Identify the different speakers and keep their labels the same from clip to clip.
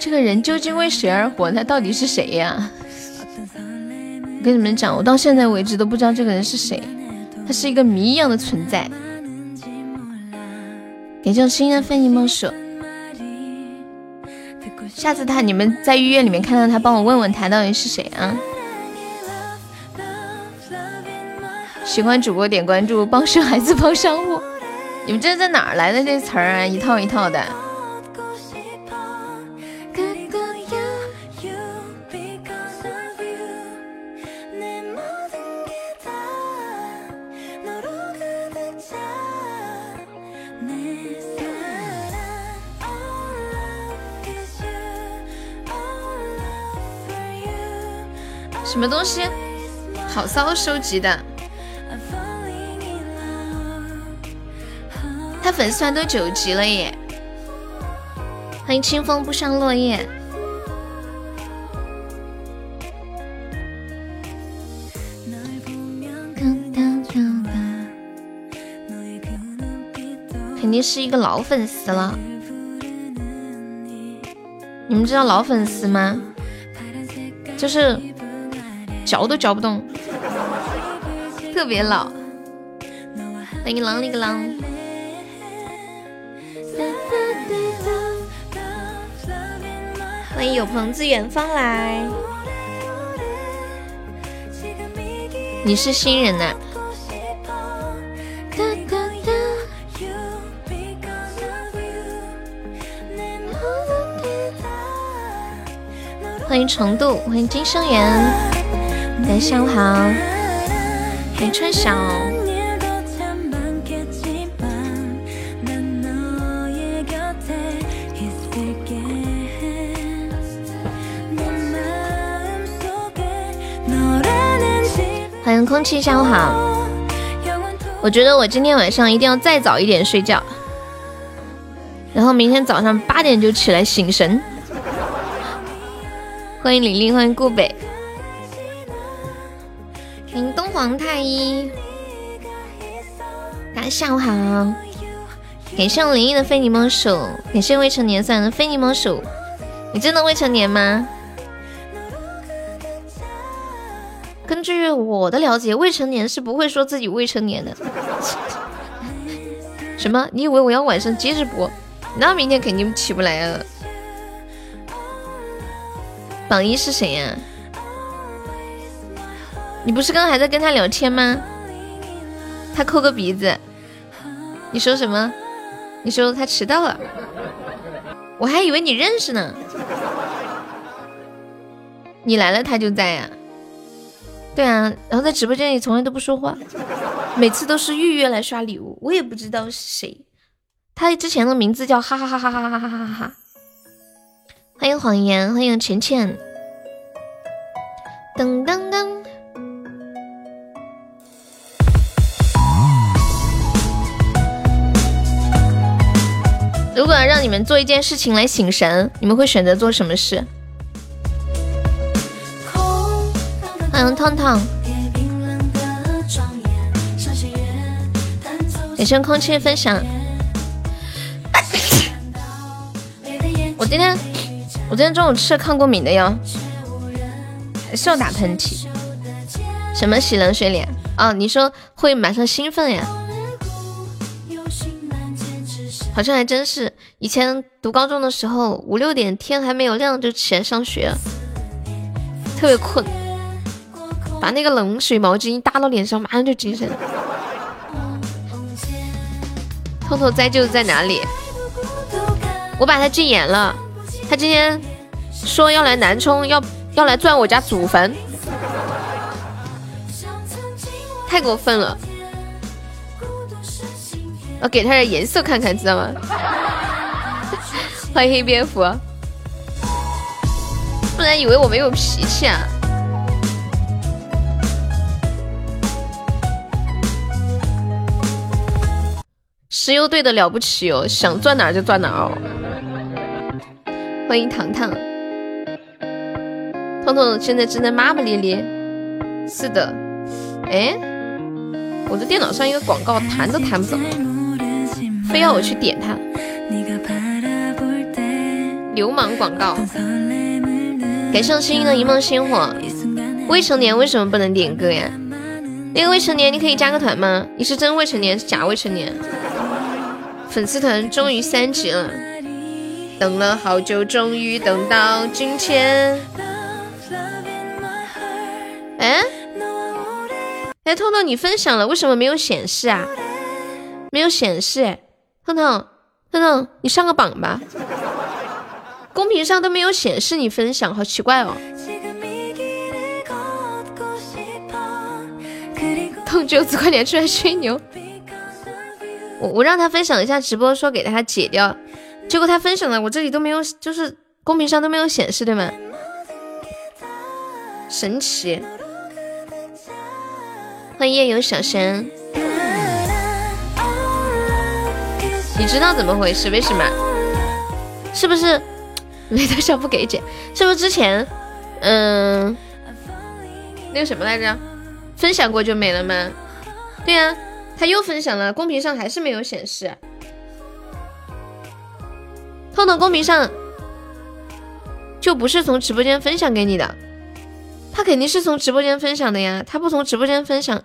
Speaker 1: 这个人究竟为谁而活？他到底是谁呀？我跟你们讲，我到现在为止都不知道这个人是谁，他是一个谜一样的存在。感谢我心安非你莫属。下次他你们在医院里面看到他，帮我问问他到底是谁啊？喜欢主播点关注，帮生孩子帮商务。你们这是在哪儿来的这词儿啊？一套一套的。东西？好骚收集的。他粉丝团都九级了耶！欢迎清风不上落叶。肯定是一个老粉丝了。你们知道老粉丝吗？就是嚼都嚼不动，特别老。欢迎狼里个狼。欢迎有朋自远方来，你是新人呐？欢迎程度，欢迎金生源，大家下午好，欢迎春晓。欢迎空气，下午好。我觉得我今天晚上一定要再早一点睡觉，然后明天早上八点就起来醒神。欢迎玲玲，欢迎顾北，王太一，大家下午好。感谢我灵异的非你莫属，感谢未成年算的非你莫属。你真的未成年吗？根据我的了解，未成年是不会说自己未成年的。什么？你以为我要晚上接着播？那明天肯定起不来了。榜一是谁呀？你不是刚还在跟他聊天吗？他抠个鼻子。你说什么？你说他迟到了？我还以为你认识呢。你来了，他就在呀。对啊，然后在直播间里从来都不说话，每次都是预约来刷礼物，我也不知道是谁。他之前的名字叫哈哈哈哈哈哈哈哈哈哈。欢迎谎言，欢迎浅浅。噔噔噔。如果让你们做一件事情来醒神，你们会选择做什么事？欢迎烫烫，感谢空气分享。我今天，我今天中午吃了抗过敏的药，还是要打喷嚏。什么洗冷水脸？啊，你说会马上兴奋呀？好像还真是。以前读高中的时候，五六点天还没有亮就起来上学，特别困。把那个冷水毛巾一搭到脸上，马上就精神。偷偷栽就在哪里？我把他禁言了。他今天说要来南充，要要来钻我家祖坟，太过分了。要给他点颜色看看，知道吗？欢迎黑蝙蝠，不然以为我没有脾气啊。石油队的了不起哦，想钻哪儿就钻哪儿哦。欢迎糖糖，彤彤现在正在骂骂咧咧。是的，哎，我的电脑上一个广告弹都弹不走，非要我去点它。流氓广告。感谢星星的一梦星火。未成年为什么不能点歌呀？那个未成年，你可以加个团吗？你是真未成年，是假未成年？粉丝团终于三级了，等了好久，终于等到今天。哎，哎，彤彤，你分享了，为什么没有显示啊？没有显示，哎，彤彤，彤彤，你上个榜吧。公屏上都没有显示你分享，好奇怪哦。痛九子，快点出来吹牛。我我让他分享一下直播，说给他解掉，结果他分享了，我这里都没有，就是公屏上都没有显示，对吗？神奇！欢迎夜游小神，你知道怎么回事？为什么？是不是 没多少不给解？是不是之前嗯那个什么来着？分享过就没了吗？对呀。他又分享了，公屏上还是没有显示。痛痛公屏上就不是从直播间分享给你的，他肯定是从直播间分享的呀。他不从直播间分享，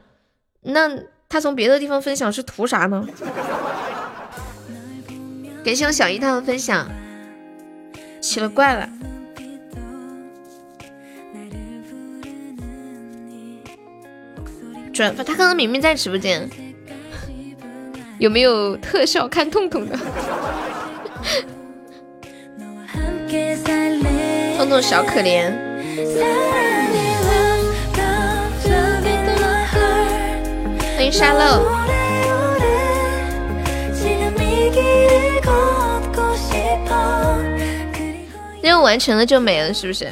Speaker 1: 那他从别的地方分享是图啥呢？感谢我小一他的分享，奇了怪了。转发，他刚刚明明在直播间。有没有特效看痛痛的？痛痛小可怜。欢迎沙漏。任务完成了就没了，是不是？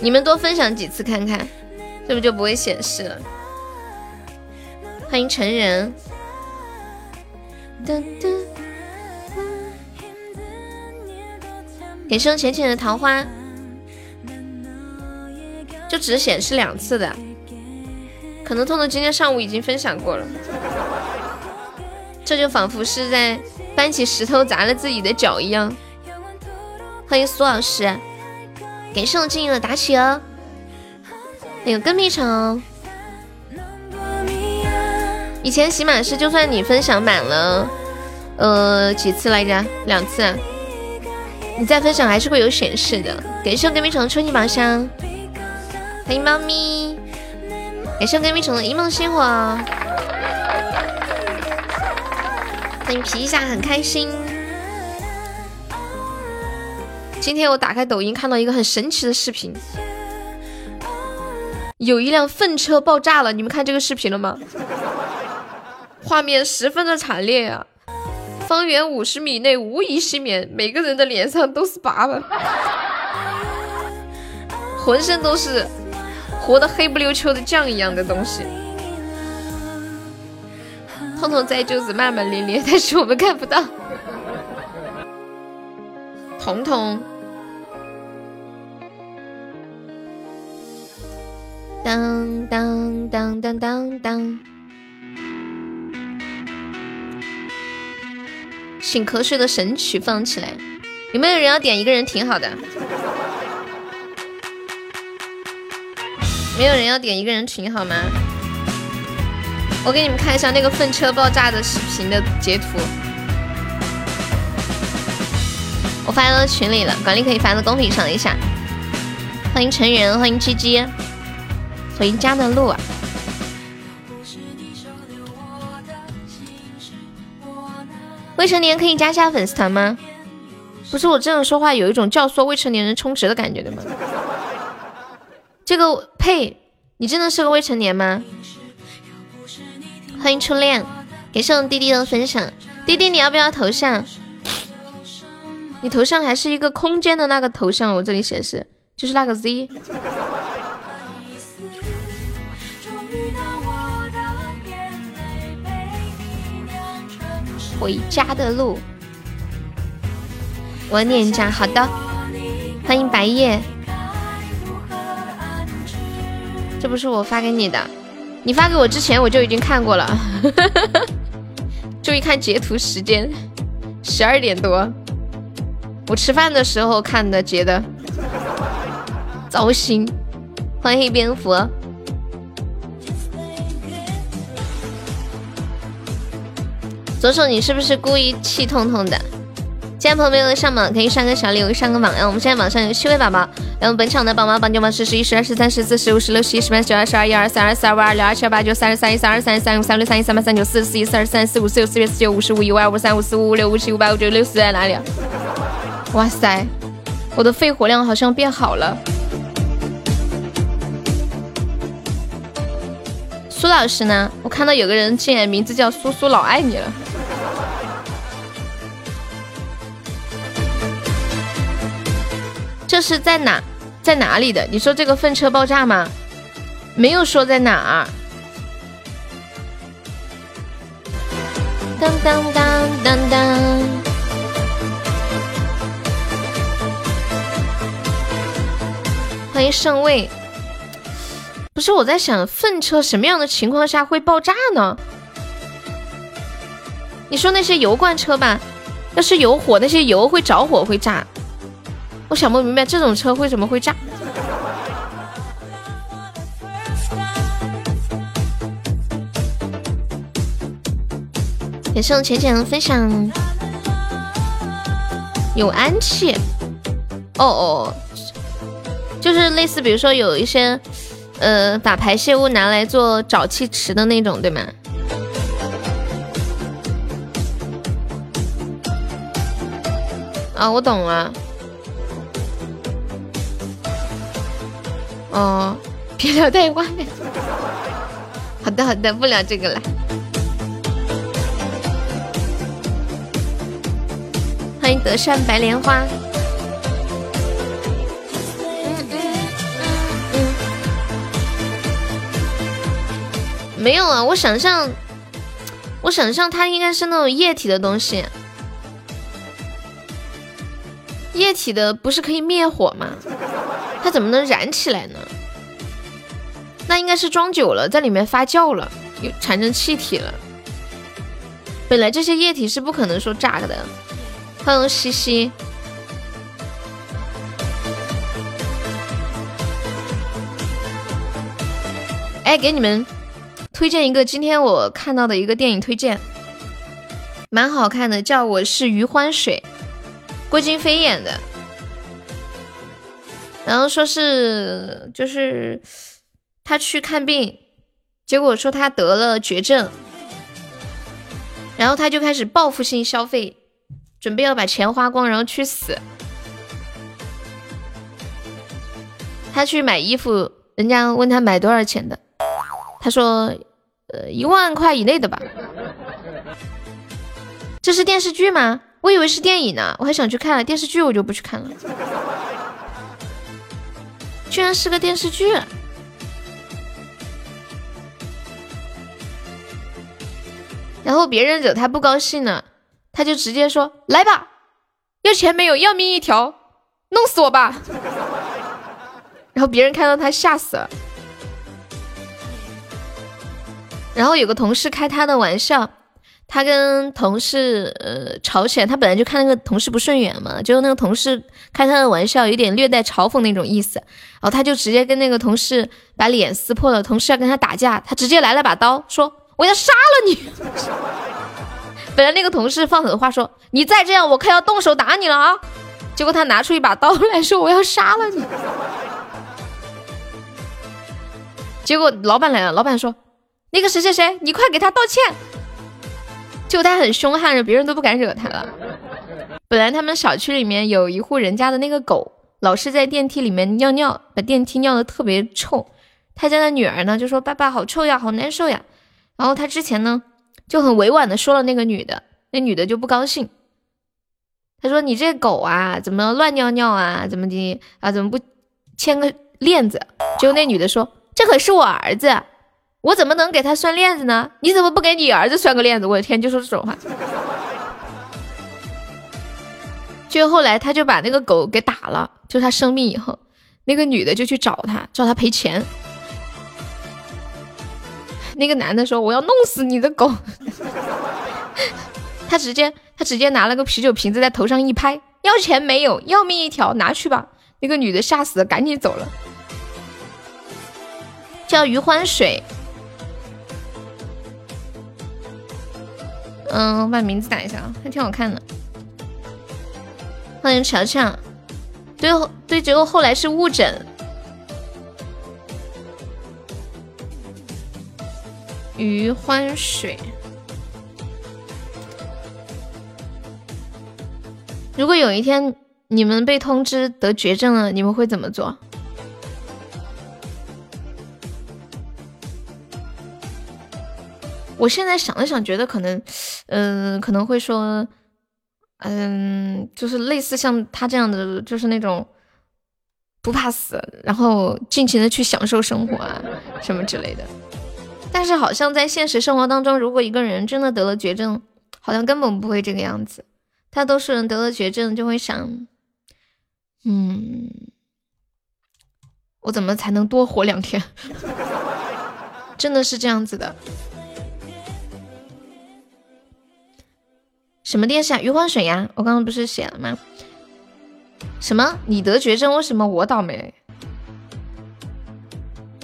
Speaker 1: 你们多分享几次看看，这不就不会显示了？欢迎成人。给生浅浅的桃花，就只显示两次的，可能痛痛今天上午已经分享过了，这就仿佛是在搬起石头砸了自己的脚一样。欢迎苏老师，感谢我静音的打起哦，还有跟屁虫。以前喜马是，就算你分享满了，呃，几次来着？两次，你再分享还是会有显示的。感谢隔壁城春季宝箱，欢迎猫咪，感谢隔壁虫的一梦星火，欢迎皮一下很开心。今天我打开抖音看到一个很神奇的视频，有一辆粪车爆炸了，你们看这个视频了吗？画面十分的惨烈呀！方圆五十米内无一幸免，每个人的脸上都是疤疤，浑身都是活的黑不溜秋的酱一样的东西。痛痛在就是骂骂咧咧，但是我们看不到。彤彤，当当当当当当。醒瞌睡的神曲放起来，有没有人要点一个人挺好的？没有人要点一个人挺好吗？我给你们看一下那个粪车爆炸的视频的截图，我发到群里了，管理可以发到公屏上一下。欢迎成人，欢迎鸡鸡，回家的路啊。未成年可以加下粉丝团吗？不是我这样说话有一种教唆未成年人充值的感觉对吗？这个呸！你真的是个未成年吗？欢迎初恋，感谢我们滴滴的分享。滴滴，你要不要头像？你头像还是一个空间的那个头像，我这里显示就是那个 Z。回家的路，我念一下。好的，欢迎白夜。这不是我发给你的，你发给我之前我就已经看过了。注意看截图时间，十二点多。我吃饭的时候看的，觉得糟心。欢迎黑蝙蝠。左手，你是不是故意气痛痛的？现在朋友没有上榜，可以上个小礼物，上个榜。然后我们现在榜上有七位宝宝。然后本场的宝宝榜九榜十、十一、十二、十三、十四、十五、十六、十七、十八、十九、二十、二一、二三、二四、二五、二六、二七、二八、九、三十三、一三、二三、三五、三六、三一、三八、三九、四十、四一、四二、三四、五四六、四七、四九、五十五、一五二、五三、五四、五五六、五七、五八、五九、六十在哪里？哇塞，我的肺活量好像变好了。苏老师呢？我看到有个人竟然名字叫苏苏，老爱你了。这是在哪，在哪里的？你说这个粪车爆炸吗？没有说在哪儿。当当当当当。欢迎上位。不是我在想，粪车什么样的情况下会爆炸呢？你说那些油罐车吧，要是有火，那些油会着火会炸。我想不明白这种车为什么会炸。感谢我浅浅的分享。有氨气，哦哦，就是类似，比如说有一些，呃，把排泄物拿来做沼气池的那种，对吗？啊，我懂了。哦，别聊太花。好的好的，不聊这个了。欢迎德善白莲花。没有啊，我想象，我想象它应该是那种液体的东西。液体的不是可以灭火吗？它怎么能燃起来呢？那应该是装久了，在里面发酵了，有产生气体了。本来这些液体是不可能说炸的。欢迎西西。哎，给你们推荐一个今天我看到的一个电影推荐，蛮好看的，叫《我是余欢水》，郭京飞演的。然后说是就是他去看病，结果说他得了绝症，然后他就开始报复性消费，准备要把钱花光，然后去死。他去买衣服，人家问他买多少钱的，他说呃一万块以内的吧。这是电视剧吗？我以为是电影呢，我还想去看了电视剧，我就不去看了。居然是个电视剧，然后别人惹他不高兴了，他就直接说：“来吧，要钱没有？要命一条，弄死我吧！”然后别人看到他吓死了，然后有个同事开他的玩笑。他跟同事呃吵起来，他本来就看那个同事不顺眼嘛，就那个同事开他的玩笑，有点略带嘲讽那种意思，然后他就直接跟那个同事把脸撕破了。同事要跟他打架，他直接来了把刀，说我要杀了你。本来那个同事放狠话说你再这样，我可要动手打你了啊！结果他拿出一把刀来说我要杀了你。结果老板来了，老板说那个谁谁谁，你快给他道歉。就他很凶悍，别人都不敢惹他了。本来他们小区里面有一户人家的那个狗，老是在电梯里面尿尿，把电梯尿的特别臭。他家的女儿呢就说：“爸爸好臭呀，好难受呀。”然后他之前呢就很委婉的说了那个女的，那女的就不高兴。他说：“你这狗啊，怎么乱尿尿啊？怎么的啊？怎么不牵个链子？”结果那女的说：“这可是我儿子。”我怎么能给他拴链子呢？你怎么不给你儿子拴个链子？我的天，就说这种话。就后来他就把那个狗给打了，就他生病以后，那个女的就去找他，找他赔钱。那个男的说：“我要弄死你的狗。” 他直接他直接拿了个啤酒瓶子在头上一拍，要钱没有，要命一条，拿去吧。那个女的吓死了，赶紧走了。叫余欢水，嗯，我把名字打一下啊，还挺好看的。欢迎乔乔，对对，结果后来是误诊。余欢水，如果有一天你们被通知得绝症了，你们会怎么做？我现在想了想，觉得可能，嗯，可能会说，嗯，就是类似像他这样的，就是那种不怕死，然后尽情的去享受生活啊，什么之类的。但是好像在现实生活当中，如果一个人真的得了绝症，好像根本不会这个样子。大多数人得了绝症就会想，嗯，我怎么才能多活两天？真的是这样子的。什么电视啊？余欢水呀！我刚刚不是写了吗？什么？你得绝症？为什么我倒霉？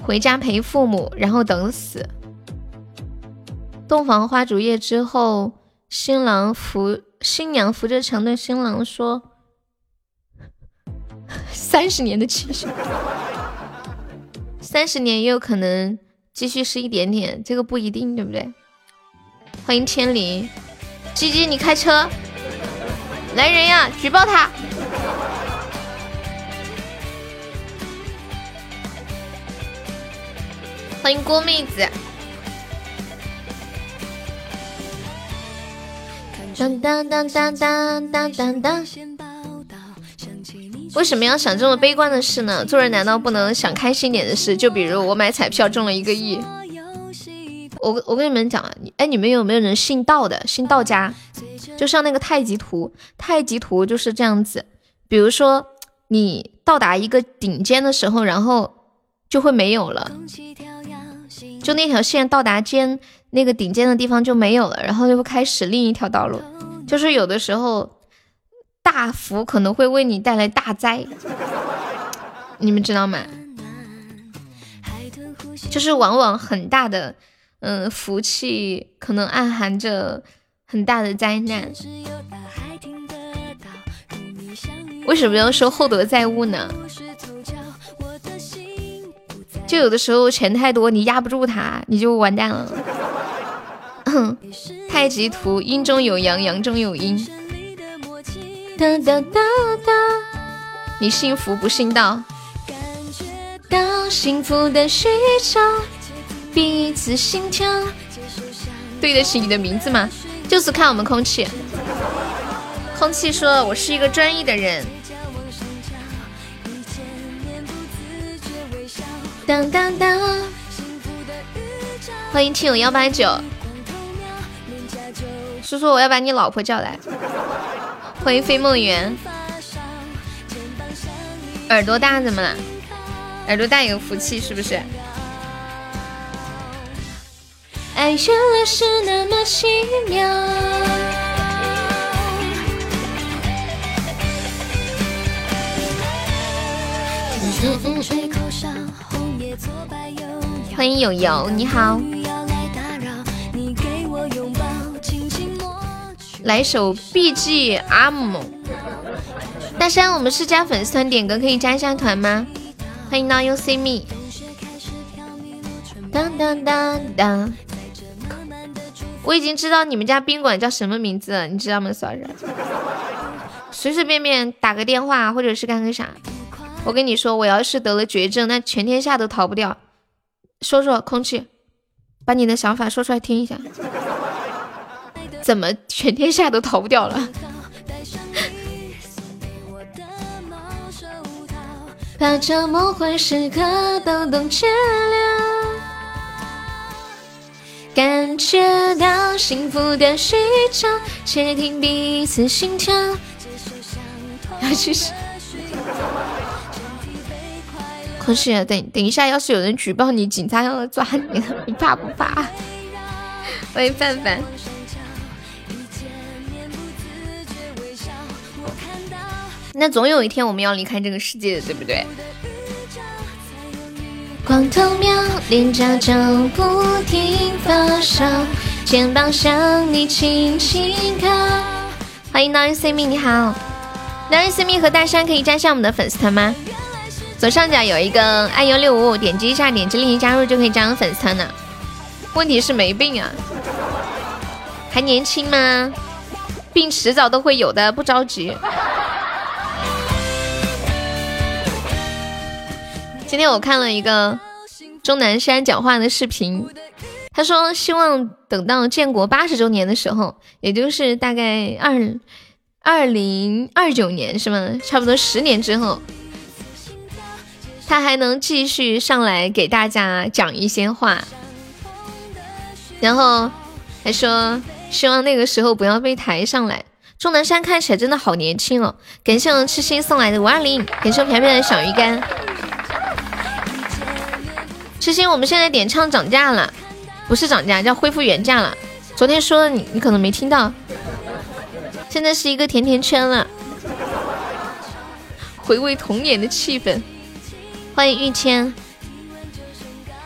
Speaker 1: 回家陪父母，然后等死。洞房花烛夜之后，新郎扶新娘扶着墙对新郎说：“三十年的期许，三十年也有可能继续是一点点，这个不一定，对不对？”欢迎千里。鸡鸡，你开车，来人呀！举报他。欢迎郭妹子。当当当当当当当当。为什么要想这么悲观的事呢？做人难道不能想开心点的事？就比如我买彩票中了一个亿。我我跟你们讲啊，哎，你们有没有人信道的？信道家，就像那个太极图，太极图就是这样子。比如说，你到达一个顶尖的时候，然后就会没有了，就那条线到达尖那个顶尖的地方就没有了，然后就会开始另一条道路。就是有的时候，大福可能会为你带来大灾，你们知道吗？就是往往很大的。嗯，福气可能暗含着很大的灾难。为什么要说厚德载物呢？就有的时候钱太多，你压不住它，你就完蛋了。太极图，阴中有阳，阳中有阴。哒哒哒哒，你信福不信道？到幸福的需求。彼此心跳，对得起你的名字吗？就是看我们空气。空气说：“我是一个专一的人。”当当当！欢迎听友幺八九。叔叔，我要把你老婆叫来。欢迎飞梦圆。耳朵大怎么了？耳朵大有福气是不是？爱原来是那么奇妙。欢迎友友，你好。来首 BGM。大山，我们是加粉丝团点歌，可以加一下团吗？欢迎 Now You See Me。当当当当。我已经知道你们家宾馆叫什么名字了，你知道吗，嫂子？随随便便打个电话或者是干个啥，我跟你说，我要是得了绝症，那全天下都逃不掉。说说空气，把你的想法说出来听一下。怎么全天下都逃不掉了？把这梦幻时刻都冻结了。感觉到幸福的需求，窃听彼此心跳。要去是，可是等等一下，要是有人举报你，警察要来抓你，你怕不怕？欢迎范范。那总有一天我们要离开这个世界的，对不对？光头喵，脸颊就不停发烧，肩膀向你轻轻靠。欢迎 Nine C 蜜，你好，Nine C 蜜和大山可以加上我们的粉丝团吗？左上角有一个爱优六五五，点击一下，点击立即加入就可以加入粉丝团了。问题是没病啊，还年轻吗？病迟早都会有的，不着急。今天我看了一个钟南山讲话的视频，他说希望等到建国八十周年的时候，也就是大概二二零二九年是吗？差不多十年之后，他还能继续上来给大家讲一些话，然后还说希望那个时候不要被抬上来。钟南山看起来真的好年轻哦！感谢我痴心送来的五二零，感谢我飘飘的小鱼干。痴心，我们现在点唱涨价了，不是涨价，叫恢复原价了。昨天说的你，你可能没听到。现在是一个甜甜圈了，回味童年的气氛。欢迎玉谦，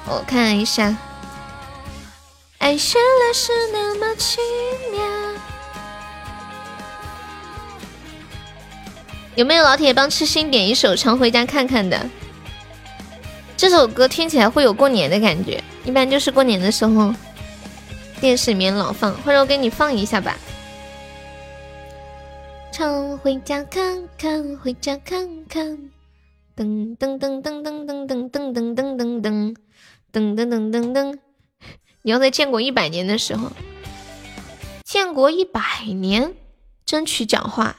Speaker 1: 我看一下。爱原来是那么奇妙。有没有老铁帮痴心点一首《常回家看看》的？这首歌听起来会有过年的感觉，一般就是过年的时候电视里面老放，或者我给你放一下吧。常回家看看，回家看看，噔噔噔噔噔噔噔噔噔噔噔噔噔噔噔噔。你要在建国一百年的时候，建国一百年争取讲话，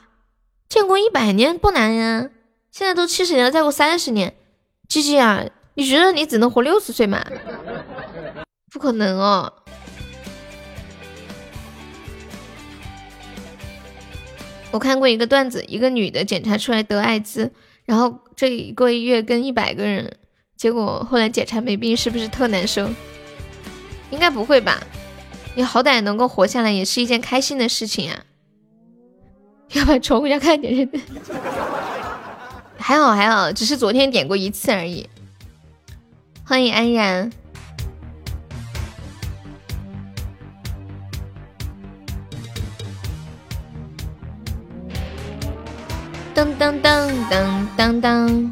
Speaker 1: 建国一百年不难呀，现在都七十年了，再过三十年，鸡鸡啊！你觉得你只能活六十岁吗？不可能哦！我看过一个段子，一个女的检查出来得艾滋，然后这一个月跟一百个人，结果后来检查没病，是不是特难受？应该不会吧？你好歹能够活下来，也是一件开心的事情啊！要不要重回家看点？还好还好，只是昨天点过一次而已。欢迎安然。噔噔噔噔噔噔。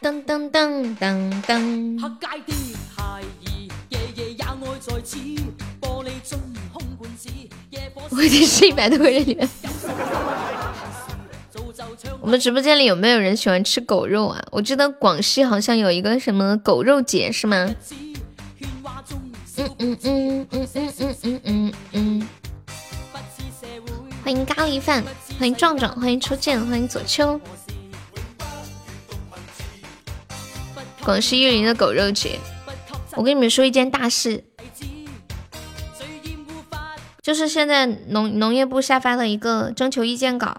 Speaker 1: 噔噔噔噔噔。好盖的。我已经是一百多个人里面。我们直播间里有没有人喜欢吃狗肉啊？我记得广西好像有一个什么狗肉节，是吗？嗯嗯嗯嗯嗯嗯嗯嗯嗯。欢迎咖喱饭，欢迎壮壮，欢迎初见，欢迎左秋。广西玉林的狗肉节，我跟你们说一件大事。就是现在农农业部下发了一个征求意见稿，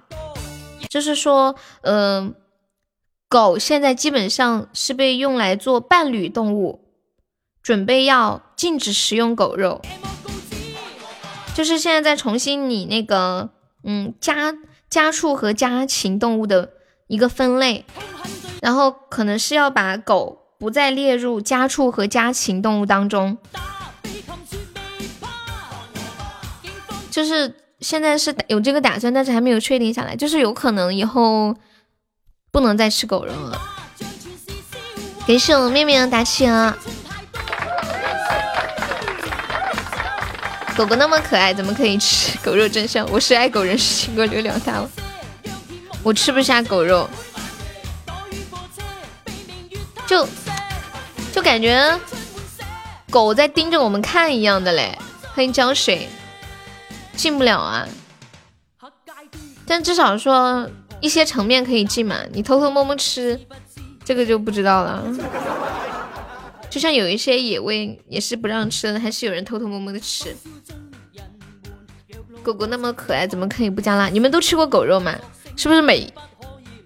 Speaker 1: 就是说，呃，狗现在基本上是被用来做伴侣动物，准备要禁止食用狗肉。就是现在在重新拟那个，嗯，家家畜和家禽动物的一个分类，然后可能是要把狗不再列入家畜和家禽动物当中。就是现在是有这个打算，但是还没有确定下来。就是有可能以后不能再吃狗肉了。感谢我面面打气啊！狗狗那么可爱，怎么可以吃狗肉？真香！我是爱狗人士，请给我留他了。我吃不下狗肉，就就感觉狗在盯着我们看一样的嘞。欢迎浇水。进不了啊，但至少说一些层面可以进嘛。你偷偷摸摸吃，这个就不知道了。就像有一些野味也是不让吃的，还是有人偷偷摸摸的吃。狗狗那么可爱，怎么可以不加辣？你们都吃过狗肉吗？是不是每……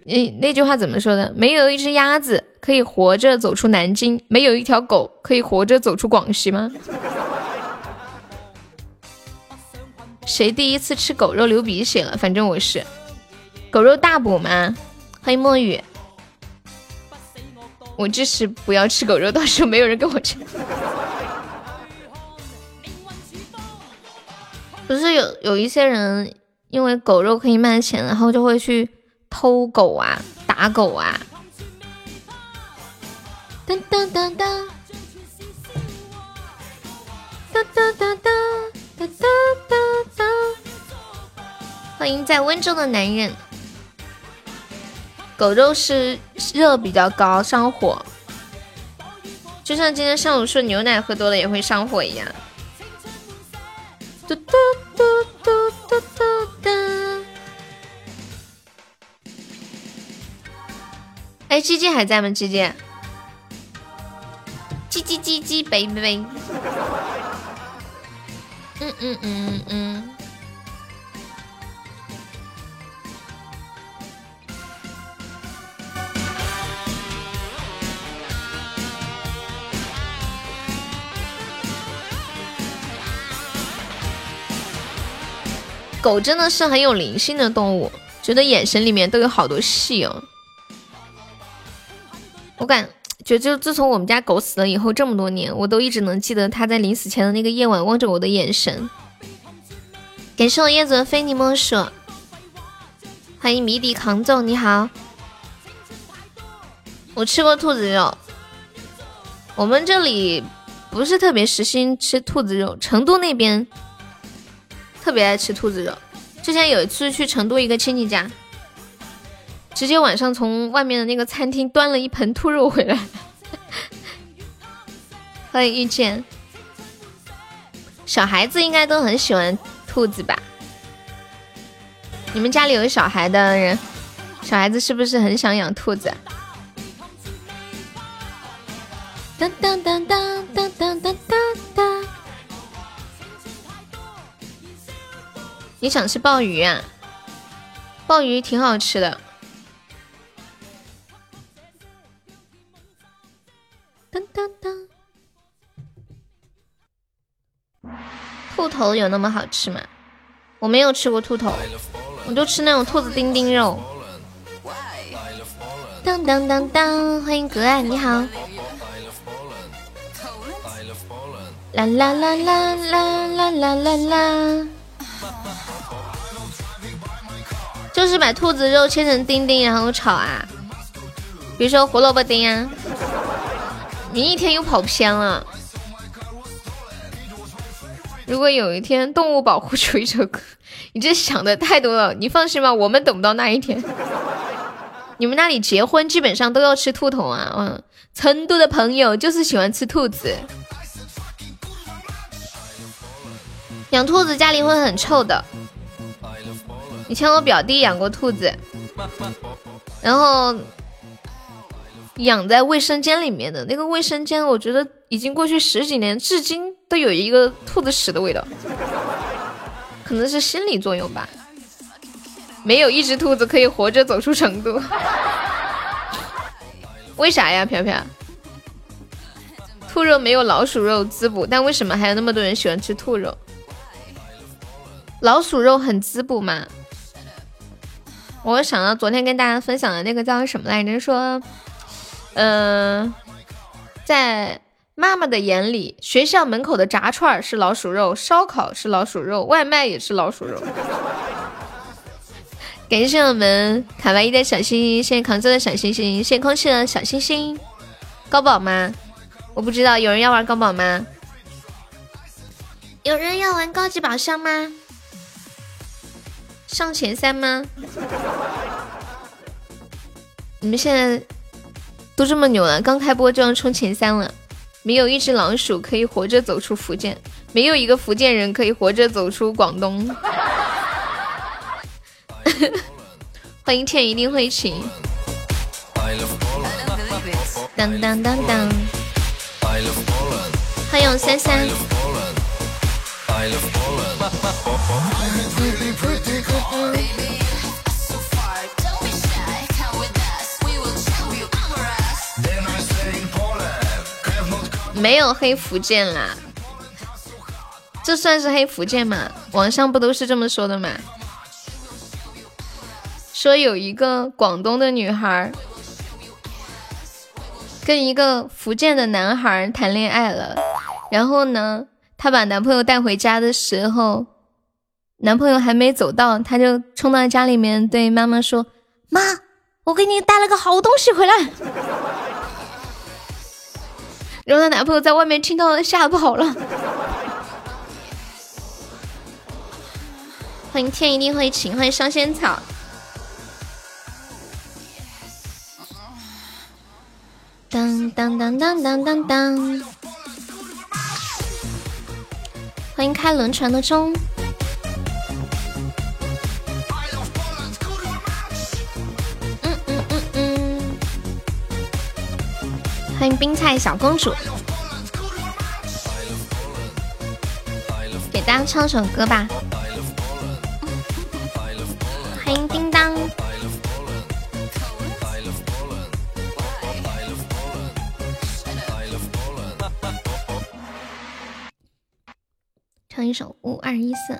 Speaker 1: 那，那句话怎么说的？没有一只鸭子可以活着走出南京，没有一条狗可以活着走出广西吗？谁第一次吃狗肉流鼻血了？反正我是，狗肉大补吗？欢迎墨雨。我支持不要吃狗肉，到时候没有人跟我吃。不是有有一些人因为狗肉可以卖钱，然后就会去偷狗啊、打狗啊。当当当当，当当当当当当当。欢迎在温州的男人。狗肉是热比较高，上火，就像今天上午说牛奶喝多了也会上火一样。嘟嘟嘟嘟嘟嘟嘟。哎，鸡鸡还在吗？鸡鸡，鸡鸡鸡鸡，baby。嗯嗯嗯。狗真的是很有灵性的动物，觉得眼神里面都有好多戏哦。我感就就自从我们家狗死了以后，这么多年，我都一直能记得它在临死前的那个夜晚望着我的眼神。感谢我叶子的非你莫属，欢迎迷笛扛揍，你好。我吃过兔子肉，我们这里不是特别实心吃兔子肉，成都那边。特别爱吃兔子肉，之前有一次去成都一个亲戚家，直接晚上从外面的那个餐厅端了一盆兔肉回来。欢迎遇见，小孩子应该都很喜欢兔子吧？你们家里有小孩的人，小孩子是不是很想养兔子？当当当当当当当当。你想吃鲍鱼啊？鲍鱼挺好吃的。当当当，兔头有那么好吃吗？我没有吃过兔头，我就吃那种兔子丁丁肉。当当当当，欢迎格爱，你好。啦啦啦啦啦啦啦啦啦。就是把兔子肉切成丁丁，然后炒啊，比如说胡萝卜丁啊。你一天又跑偏了。如果有一天动物保护出一首歌，你这想的太多了。你放心吧，我们等不到那一天。你们那里结婚基本上都要吃兔头啊？嗯，成都的朋友就是喜欢吃兔子。养兔子家里会很臭的。以前我表弟养过兔子，然后养在卫生间里面的那个卫生间，我觉得已经过去十几年，至今都有一个兔子屎的味道，可能是心理作用吧。没有一只兔子可以活着走出成都，为啥呀？飘飘，兔肉没有老鼠肉滋补，但为什么还有那么多人喜欢吃兔肉？老鼠肉很滋补吗？我想到昨天跟大家分享的那个叫什么来着？说，嗯，在妈妈的眼里，学校门口的炸串是老鼠肉，烧烤是老鼠肉，外卖也是老鼠肉。感谢我们卡哇伊的小心心，谢谢扛揍的小星星，谢谢空气的小星星。高宝吗？我不知道，有人要玩高宝吗？有人要玩高级宝箱吗？上前三吗？你们现在都这么牛了，刚开播就要冲前三了。没有一只老鼠可以活着走出福建，没有一个福建人可以活着走出广东。欢迎天一定会晴。当当当当。欢迎三三。没有黑福建啦，这算是黑福建吗？网上不都是这么说的吗？说有一个广东的女孩跟一个福建的男孩谈恋爱了，然后呢，她把男朋友带回家的时候，男朋友还没走到，她就冲到家里面对妈妈说：“妈，我给你带了个好东西回来。”然后她男朋友在外面听到了，吓跑了。欢迎天一定会晴，欢迎烧仙草。当当当当当当当！欢迎开轮船的钟。欢迎冰菜小公主。给大家唱首歌吧。欢迎叮当。唱一首五二一四，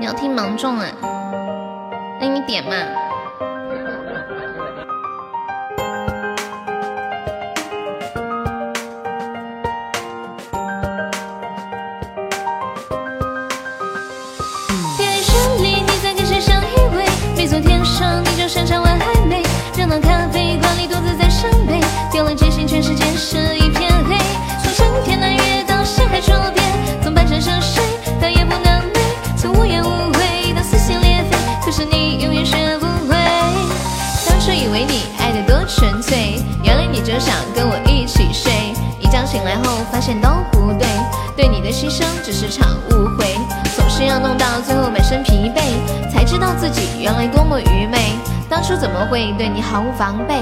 Speaker 1: 你要听芒种啊？那你点嘛。丢了戒心，全世界是一片黑。从上天南月到西海捉鳖，从半山涉水到夜不能寐，从无怨无悔到撕心裂肺，可是你永远学不会。当初以为你爱的多纯粹，原来你就想跟我一起睡。一觉醒来后发现都不对，对你的牺牲只是场误会，总是要弄到最后满身疲惫，才知道自己原来多么愚昧。当初怎么会对你毫无防备？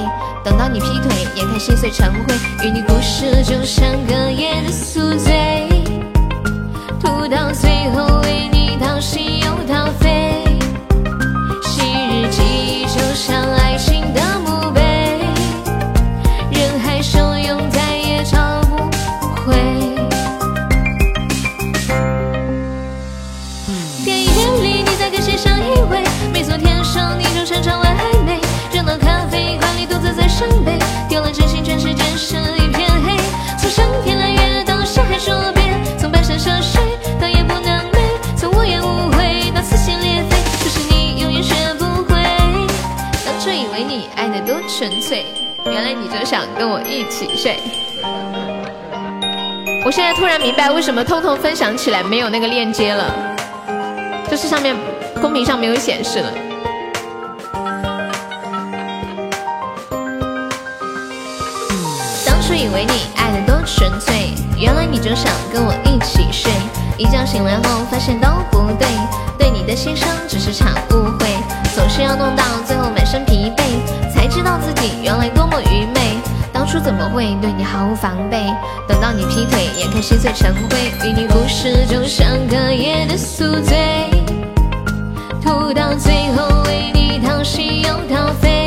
Speaker 1: 等到你劈腿，眼看心碎成灰，与你故事就像隔夜的宿醉，吐到最后为你掏心又掏跟我一起睡。我现在突然明白为什么偷偷分享起来没有那个链接了，就是上面公屏上没有显示了。当初以为你爱的多纯粹，原来你就想跟我一起睡。一觉醒来后发现都不对，对你的心声只是场误会，总是要弄到最后满身疲惫，才知道自己原来多么愚昧。书怎么会对你毫无防备？等到你劈腿，眼看心碎成灰，与你故事就像隔夜的宿醉，吐到最后为你掏心又掏肺。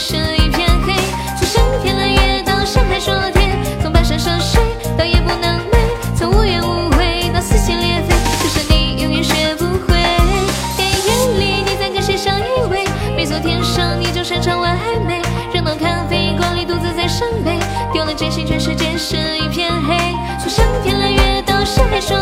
Speaker 1: 是一片黑。从上天揽月到下海捉鳖，从半山涉水到夜不能寐，从无怨无悔到撕心裂肺，可是你永远学不会。电影里你在跟谁相依偎？没错，天生你就擅长玩暧昧。热闹咖啡馆里独自在伤悲，丢了真心，全世界是一片黑。从上天揽月到下海捉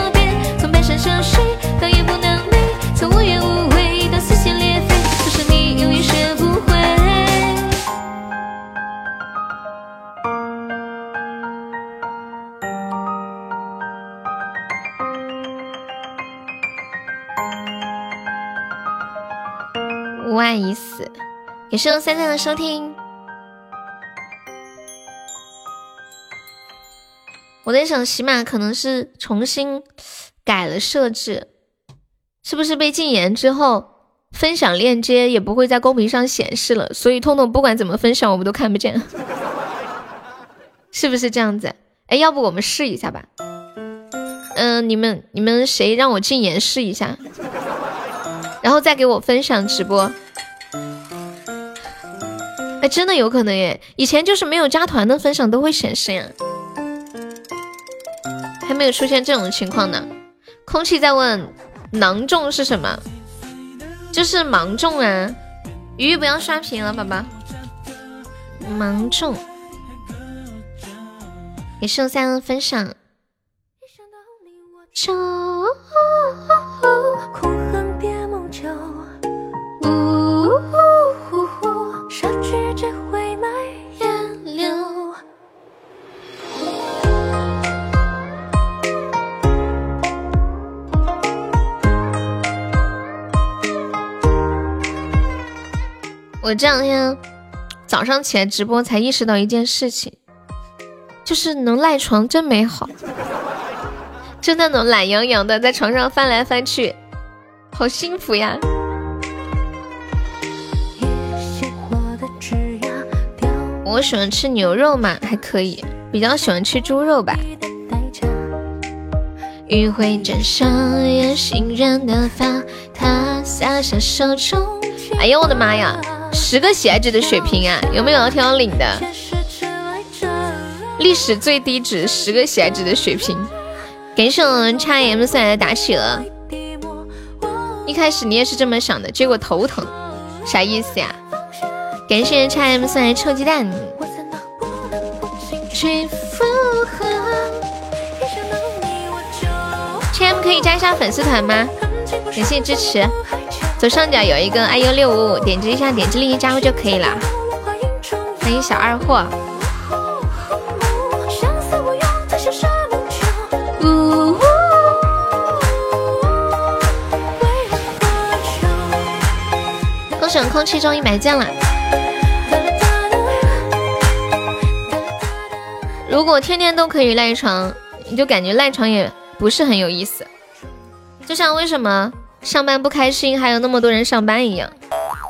Speaker 1: 也是用三三的收听。我在想，喜马可能是重新改了设置，是不是被禁言之后，分享链接也不会在公屏上显示了？所以痛痛不管怎么分享，我们都看不见，是不是这样子？哎，要不我们试一下吧？嗯，你们你们谁让我禁言试一下，然后再给我分享直播。哎，真的有可能耶！以前就是没有加团的分享都会显示呀，还没有出现这种情况呢。空气在问囊中是什么？就是芒种啊！鱼鱼不要刷屏了，宝宝。芒种，给圣三的分享。我这两天早上起来直播，才意识到一件事情，就是能赖床真美好，就那种懒洋洋的在床上翻来翻去，好幸福呀！我喜欢吃牛肉嘛，还可以，比较喜欢吃猪肉吧。余晖正上演新人的发，他洒下手中。哎呦，我的妈呀！十个喜爱值的血瓶啊，有没有要挑领的？历史最低值十个喜爱值的血瓶，感谢我们叉 M 送来的打企鹅。一开始你也是这么想的，结果头疼，啥意思呀？感谢叉 M 送来臭鸡蛋。叉 M 可以加一下粉丝团吗？感谢支持。左上角有一个 iu 六五五，点击一下，点击立即加入就可以了。欢迎小二货。恭喜空气中一百件了。如果天天都可以赖床，你就感觉赖床也不是很有意思。就像为什么？上班不开心，还有那么多人上班一样，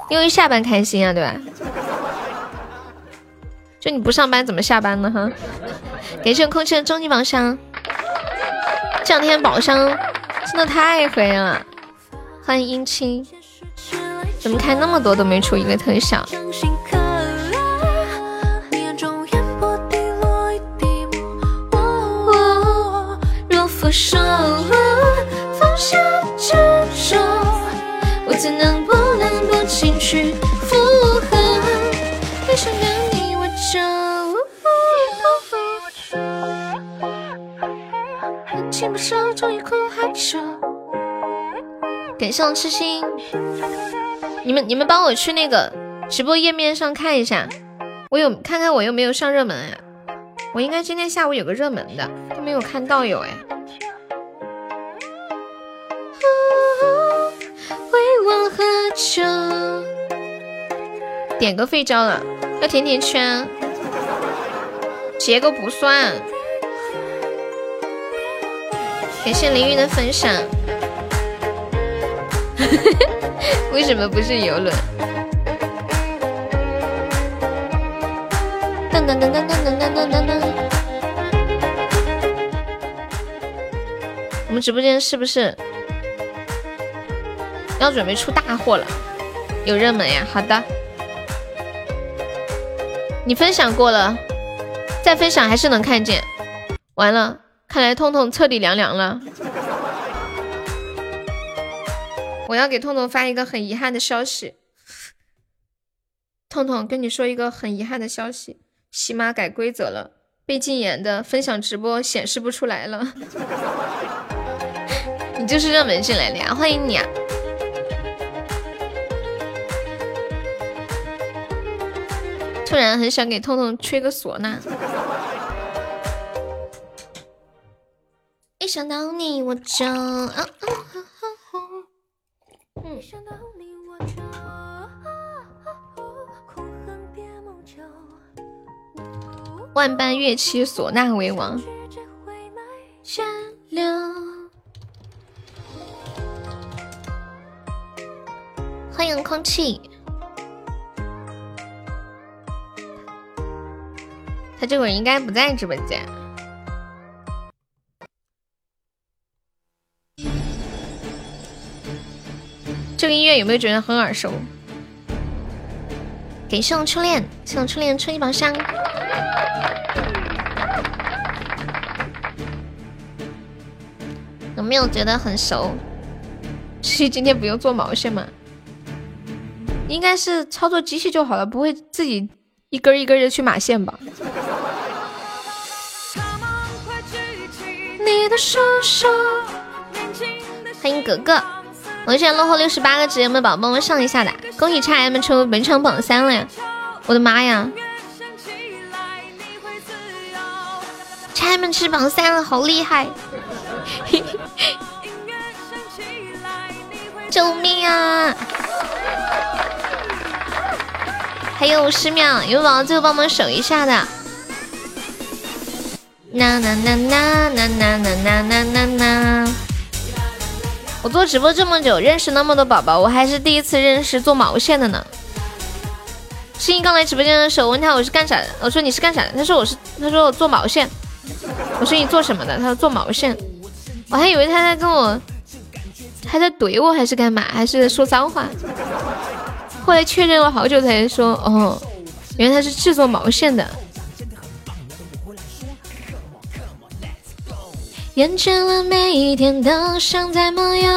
Speaker 1: 因为下班开心啊，对吧？就你不上班怎么下班呢？哈！感谢空气的终极宝箱，这两天宝箱真的太肥了。欢迎殷青，怎么开那么多都没出一个特效？若负伤，放下我怎能不能不情绪附和？一想到你我就情不寿，终于哭害羞。感谢我痴心，你们你们帮我去那个直播页面上看一下，我有看看我有没有上热门呀？我应该今天下午有个热门的，都没有看到有哎。我喝酒，点个废招了，要甜甜圈，结个不算。感谢凌云的分享。为什么不是游轮？噔噔噔噔噔噔噔噔噔噔。我们直播间是不是？要准备出大货了，有热门呀？好的，你分享过了，再分享还是能看见。完了，看来痛痛彻底凉凉了。我要给痛痛发一个很遗憾的消息，痛痛跟你说一个很遗憾的消息，喜马改规则了，被禁言的分享直播显示不出来了。你就是热门进来的呀，欢迎你啊！突然很想给痛痛吹个唢呐，一想到你我就，嗯，万般乐器唢呐为王，欢迎空气。他这会儿应该不在直播间。这个音乐有没有觉得很耳熟？给谢我初恋，谢我初恋吹一宝箱。有没有觉得很熟？所以今天不用做毛线吗？应该是操作机器就好了，不会自己一根一根的去码线吧？欢迎格格，我现在落后六十八个值，有没有宝宝帮我上一下的？恭喜叉 M 出本场榜三了呀！我的妈呀！叉 M 吃榜三了，好厉害！救命啊！还有十秒，有宝宝最后帮忙守一下的。呐呐呐呐呐呐呐呐呐呐！我做直播这么久，认识那么多宝宝，我还是第一次认识做毛线的呢。诗音刚来直播间的时候，我问他我是干啥的，我说你是干啥的，他说我是，他说我做毛线。我说你做什么的？他说做毛线。我还以为他在跟我，他在怼我还是干嘛？还是说脏话？后来确认了好久才说，哦，原来他是制作毛线的。厌倦了每一天都像在梦游。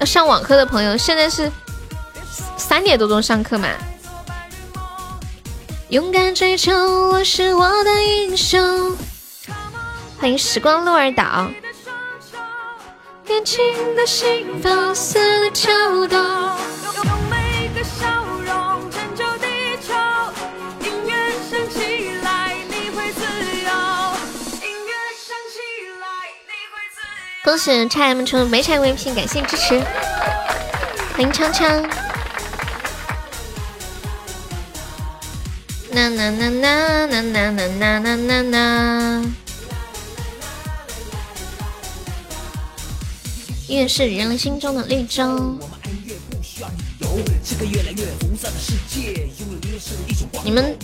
Speaker 1: 要上网课的朋友，现在是三点多钟上课嘛？勇敢追求，我是我的英雄。欢迎时光鹿儿岛。年轻的心放肆的跳动。恭喜叉 M 成没拆 VP，感谢支持，欢迎锵锵。呐呐呐呐呐呐呐呐呐呐。音乐是人心中的绿洲。你们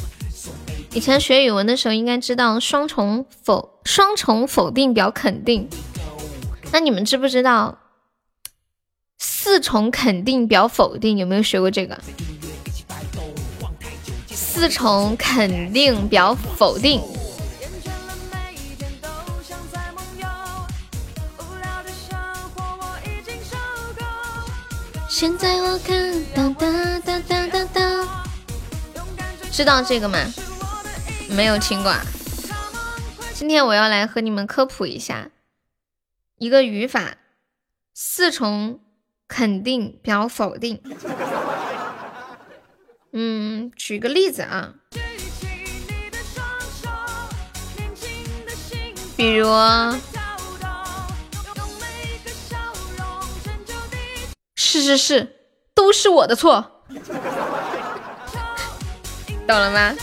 Speaker 1: 以前学语文的时候应该知道双重否双重否定表肯定。那你们知不知道四重肯定表否定？有没有学过这个？四重肯定表否定。现在我看哒哒哒哒哒哒，知道这个吗？没有听过。今天我要来和你们科普一下。一个语法，四重肯定表否定。嗯，举个例子啊，比如，是是是，都是我的错，懂了吗？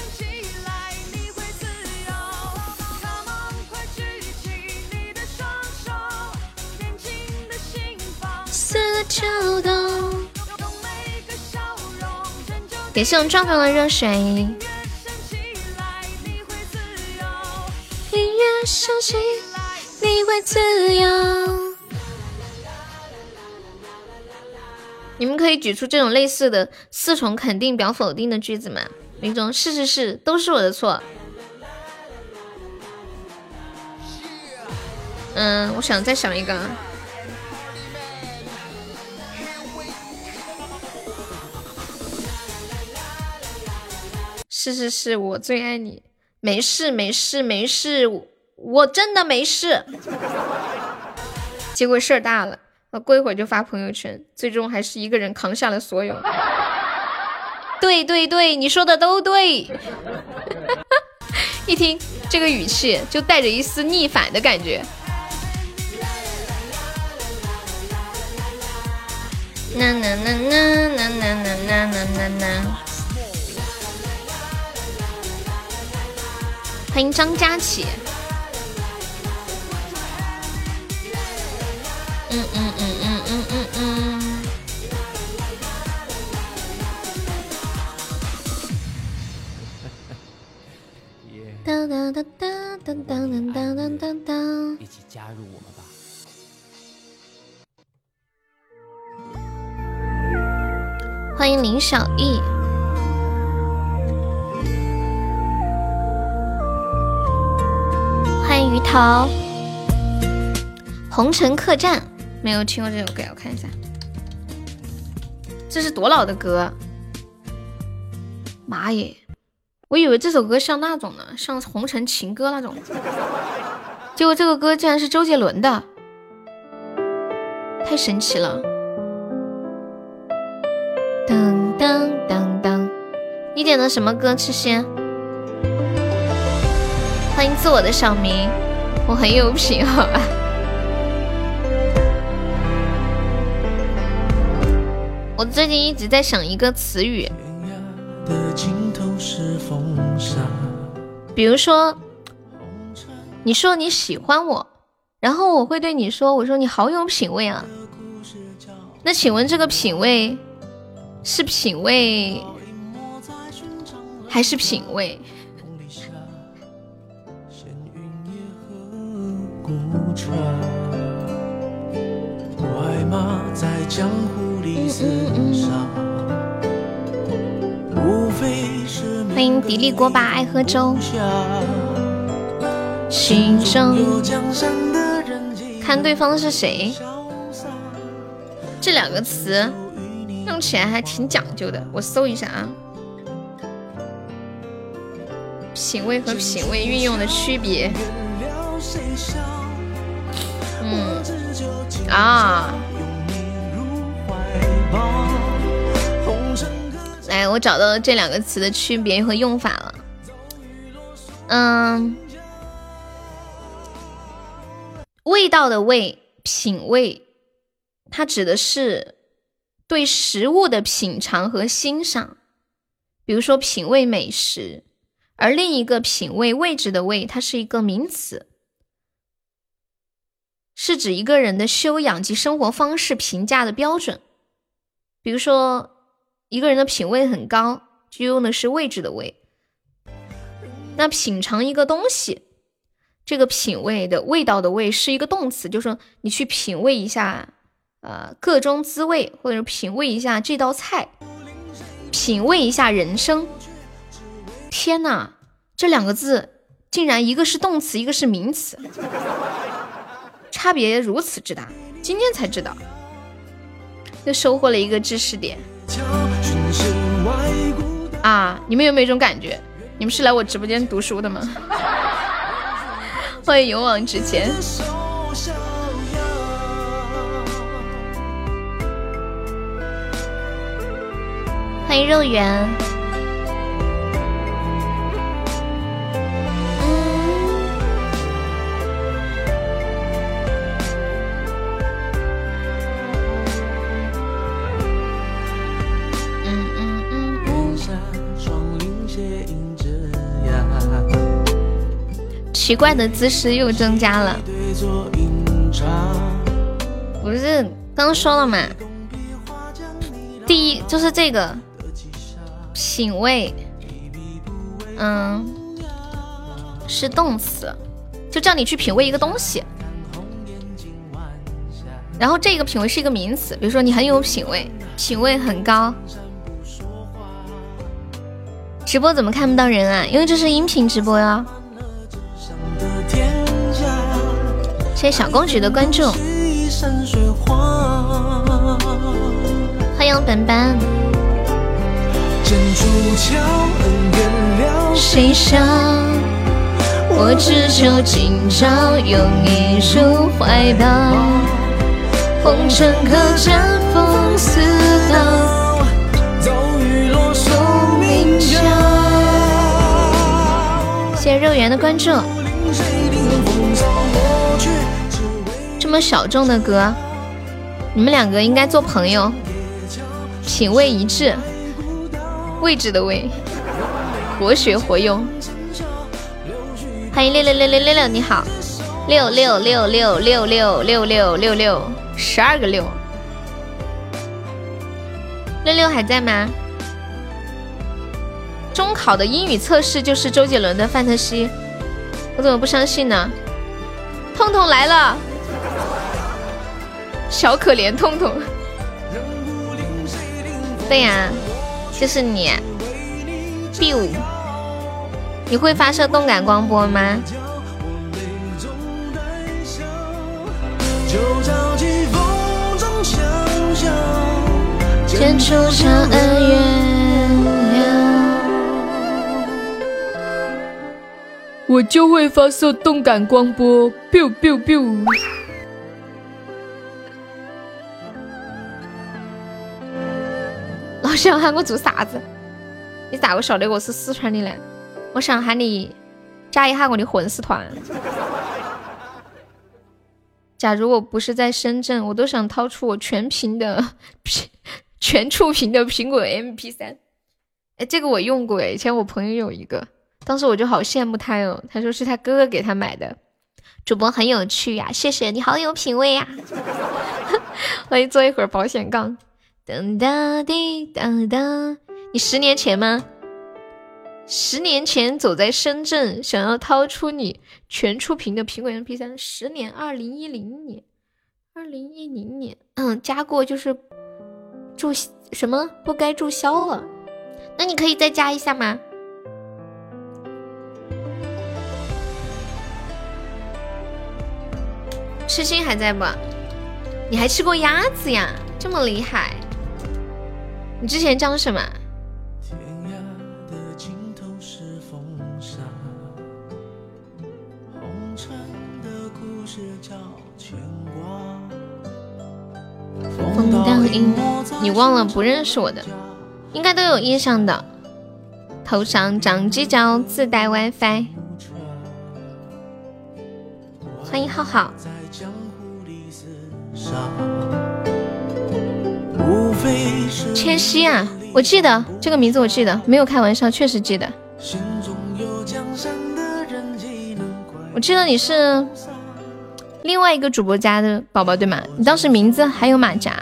Speaker 1: 感谢我们壮壮的热水。音乐响起，你会自由。你们可以举出这种类似的四重肯定表否定的句子吗？那种是是是，都是我的错。嗯，我想再想一个。是是是，我最爱你。没事没事没事，我真的没事。结果事儿大了，我过一会儿就发朋友圈，最终还是一个人扛下了所有。对对对，你说的都对。一听这个语气，就带着一丝逆反的感觉。啦啦啦啦啦啦啦啦啦啦啦。欢迎张佳琪，嗯嗯嗯嗯嗯嗯嗯。哒哒哒哒哒哒哒哒哒哒。
Speaker 2: 一起加入我们吧。
Speaker 1: 欢迎林小艺。欢迎鱼桃。红尘客栈没有听过这首歌，我看一下，这是多老的歌？妈耶！我以为这首歌像那种呢，像红尘情歌那种，结果这个歌竟然是周杰伦的，太神奇了！当当当当，你点的什么歌？吃仙？我的小明，我很有品，好吧？我最近一直在想一个词语。比如说，你说你喜欢我，然后我会对你说：“我说你好有品味啊。”那请问这个品味是品味还是品味？欢迎迪丽锅巴爱喝粥。心上看对方是谁，这两个词用起来还挺讲究的。我搜一下啊，品味和品味运用的区别。嗯啊。来，我找到这两个词的区别和用法了。嗯，味道的味，品味，它指的是对食物的品尝和欣赏，比如说品味美食。而另一个品味位置的位，它是一个名词，是指一个人的修养及生活方式评价的标准，比如说。一个人的品味很高，就用的是位置的位。那品尝一个东西，这个品味的味道的味是一个动词，就说你去品味一下，呃，各中滋味，或者品味一下这道菜，品味一下人生。天哪，这两个字竟然一个是动词，一个是名词，差别如此之大，今天才知道，又收获了一个知识点。啊！你们有没有一种感觉？你们是来我直播间读书的吗？欢迎勇往直前，欢迎肉圆。奇怪的姿势又增加了，不是刚说了吗？第一就是这个品味，嗯，是动词，就叫你去品味一个东西。然后这个品味是一个名词，比如说你很有品味，品味很高。直播怎么看不到人啊？因为这是音频直播呀。谢谢小公举的关注，欢迎本本。谁笑？我只求今朝有你入怀抱。红尘客栈风似刀，骤雨落宿命桥。谢谢肉圆的关注。这么小众的歌，你们两个应该做朋友，品味一致，位置的位，活学活用。欢迎六六六六六六，你好，六六六六六六六六六六，十二个六，六六还在吗？中考的英语测试就是周杰伦的《范特西》，我怎么不相信呢？痛痛来了，小可怜痛痛。对呀，就是你。biu，你会发射动感光波吗？天出长恩怨我就会发射动感光波，biu biu biu。想喊我做啥子？你咋个晓得我是四川的呢？我想喊你加一下我的粉丝团。假如我不是在深圳，我都想掏出我全屏的屏。全触屏的苹果 MP 三，哎，这个我用过哎，以前我朋友有一个，当时我就好羡慕他哟。他说是他哥哥给他买的。主播很有趣呀，谢谢你好有品味呀。欢迎坐一会儿保险杠。噔哒滴哒哒，你十年前吗？十年前走在深圳，想要掏出你全触屏的苹果 MP 三，十年，二零一零年，二零一零年，嗯，加过就是。注什么不该注销了？那你可以再加一下吗？痴心还在不？你还吃过鸭子呀？这么厉害！你之前叫什么？你忘了不认识我的，应该都有印象的。头上长犄角，自带 WiFi。欢迎浩浩。千玺啊，我记得这个名字，我记得，没有开玩笑，确实记得。我记得你是。另外一个主播家的宝宝对吗？你当时名字还有马甲。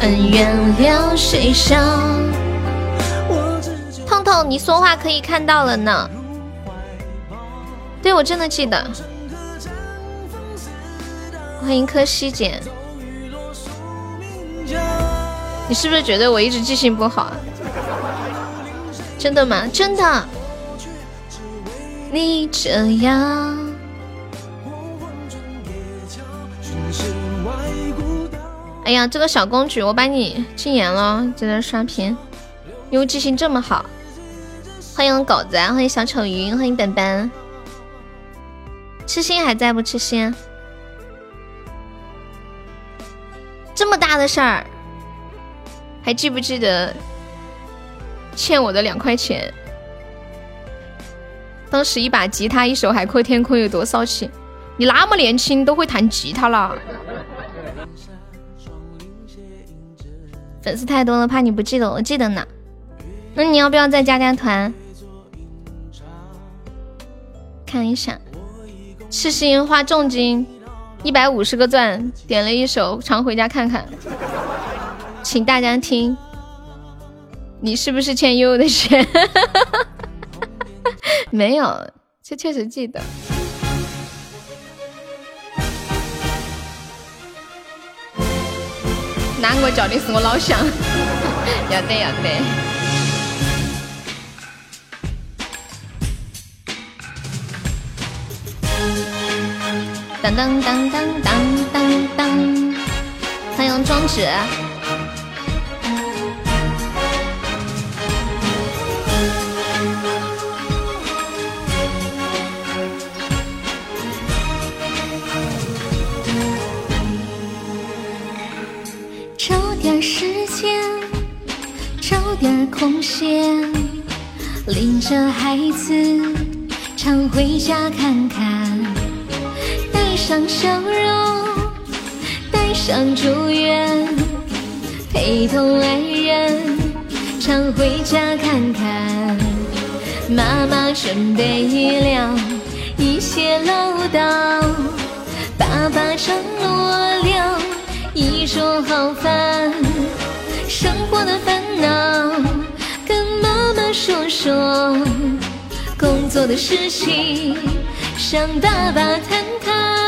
Speaker 1: 恩怨流水伤。痛痛，你说话可以看到了呢。对，我真的记得。欢迎柯西姐。你是不是觉得我一直记性不好啊？真的吗？真的。你这样。哎呀，这个小公举，我把你禁言了，在这刷屏。因为记性这么好。欢迎狗子，欢迎小丑鱼，欢迎本本。痴心还在不？痴心。这么大的事儿，还记不记得？欠我的两块钱，当时一把吉他，一首海阔天空，有多骚气？你那么年轻都会弹吉他了？粉丝太多了，怕你不记得，我记得呢。那你要不要再加加团？看一下，痴心花重金一百五十个钻点了一首《常回家看看》，请大家听。你是不是欠悠悠的钱？没有，这确实记得。哪个叫的是我老乡？要得要得。当当当当当当当，欢迎庄子。时间，找点空闲，领着孩子常回家看看，上笑容，带上祝愿，陪同爱人常回家看看。妈妈准备了一些唠叨，爸爸承诺了。一桌好饭，生活的烦恼跟妈妈说说，工作的事情向爸爸谈谈。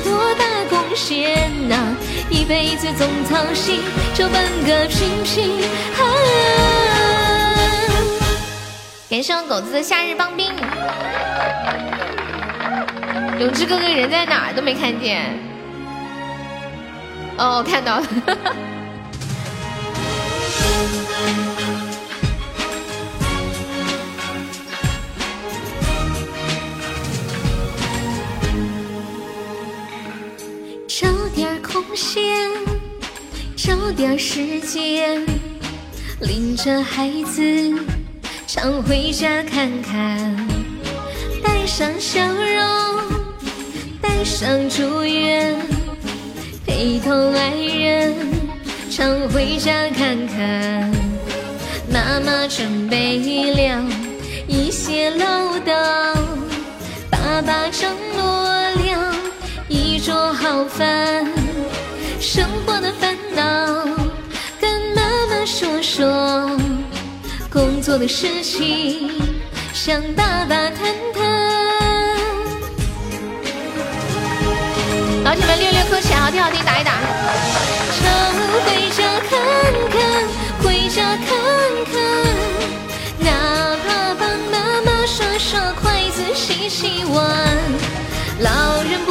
Speaker 1: 多大贡献呐，一辈子总操心，就奔个平平安安。感谢我狗子的夏日棒冰，永志哥哥人在哪儿都没看见。哦，看到了。空闲，找点时间，领着孩子常回家看看，带上笑容，带上祝愿，陪同爱人常回家看看。妈妈准备了一些唠叨，爸爸承诺了一桌好饭。生活的烦恼，跟妈妈说说；工作的事情，向爸爸谈谈。老铁们，六六扣起来，好听好听，打一打。常回家看看，回家看看，哪怕帮妈妈刷刷筷子、洗洗碗。老人不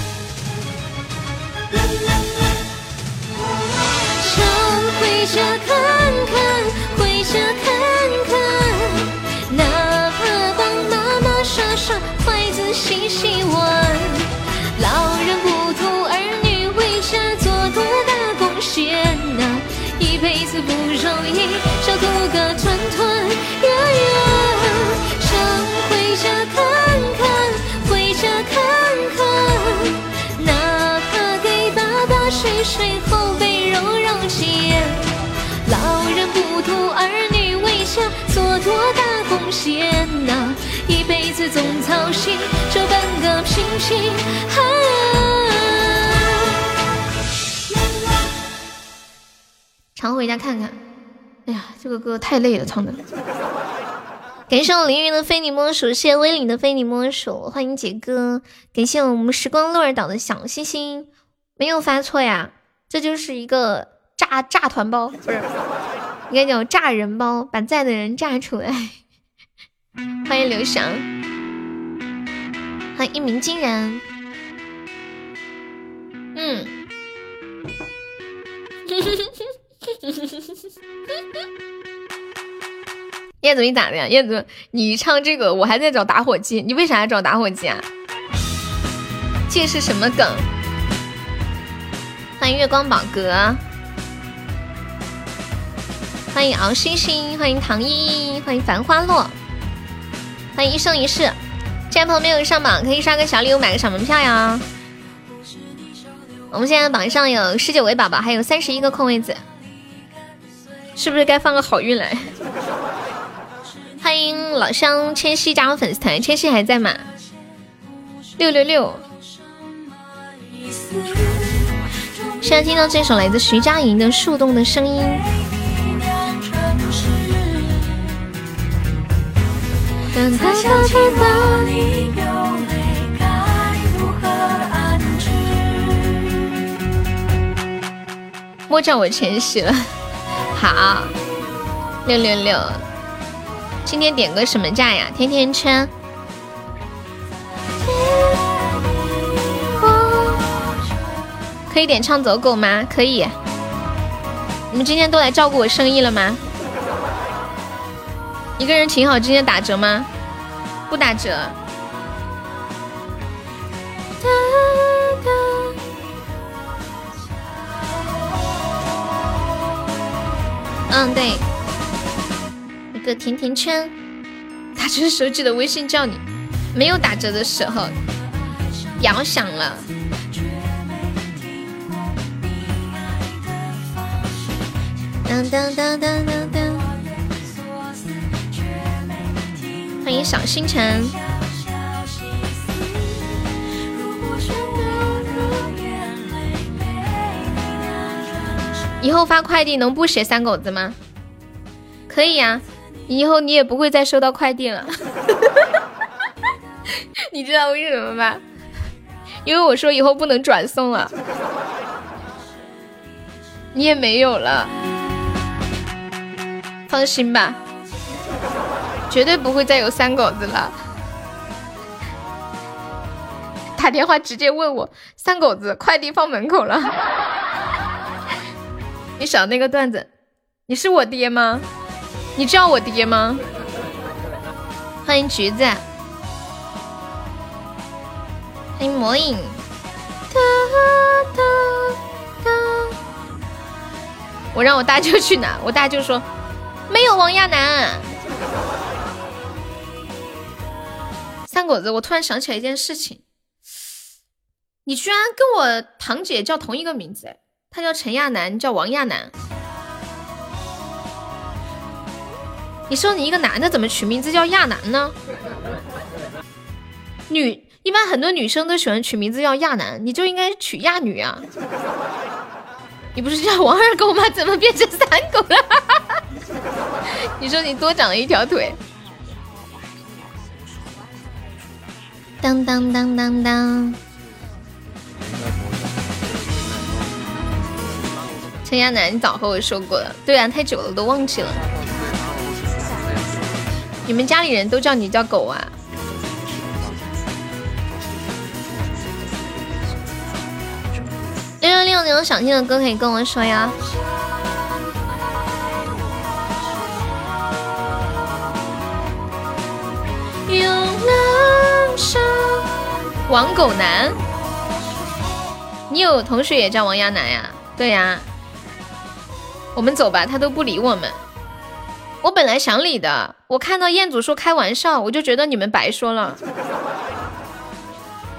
Speaker 1: 回家看看，回家看看，哪怕帮妈妈刷刷筷子、洗洗碗。老人不图儿女为家做多大贡献呐，一辈子不容易，就图个团团圆圆。想回家看看，回家看看，哪怕给爸爸睡睡做多大贡献呐，一辈子总操心，就奔个平平安安。常回家看看。哎呀，这个歌太累了，唱的。感谢我凌云的非你莫属，谢谢威岭的非你莫属，欢迎杰哥，感谢我们时光鹿儿岛的小星星，没有发错呀，这就是一个。炸炸团包不是，应该叫炸人包，把在的人炸出来。欢迎刘翔，欢迎一鸣惊人。嗯，叶子你咋的呀？叶子，你唱这个，我还在找打火机，你为啥要找打火机啊？这是什么梗？欢迎月光宝哥。欢迎敖星星，欢迎唐依依，欢迎繁花落，欢迎一生一世。现在朋友没有上榜，可以刷个小礼物，买个小门票呀。我们现在榜上有十九位宝宝，还有三十一个空位子，是不是该放个好运来？欢迎老乡千玺加入粉丝团，千玺还在吗？六六六。现在听到这首来自徐佳莹的《树洞的声音》。莫叫我前洗了，好，六六六，今天点个什么价呀？甜甜圈。可以点唱走狗吗？可以。你们今天都来照顾我生意了吗？一个人挺好，今天打折吗？不打折。嗯，对，一个甜甜圈。打折时候记得微信叫你，没有打折的时候，摇响了。当当当当当当！欢迎小星辰。以后发快递能不写三狗子吗？可以呀，以后你也不会再收到快递了。你知道为什么吗？因为我说以后不能转送了，你也没有了。放心吧，绝对不会再有三狗子了。打电话直接问我三狗子快递放门口了。你少那个段子，你是我爹吗？你叫我爹吗？欢迎橘子，欢迎魔影。我让我大舅去拿，我大舅说。没有王亚楠，三狗子，我突然想起来一件事情，你居然跟我堂姐叫同一个名字，她叫陈亚楠，叫王亚楠。你说你一个男的怎么取名字叫亚楠呢？女一般很多女生都喜欢取名字叫亚楠，你就应该取亚女啊。你不是叫王二狗吗？怎么变成三狗了？你说你多长了一条腿。当当当当当。陈亚楠，你早和我说过了。对啊，太久了，都忘记了。你们家里人都叫你叫狗啊？六六六，你有想听的歌可以跟我说呀。王狗男，你有同学也叫王亚楠呀？对呀，我们走吧，他都不理我们。我本来想理的，我看到彦祖说开玩笑，我就觉得你们白说了，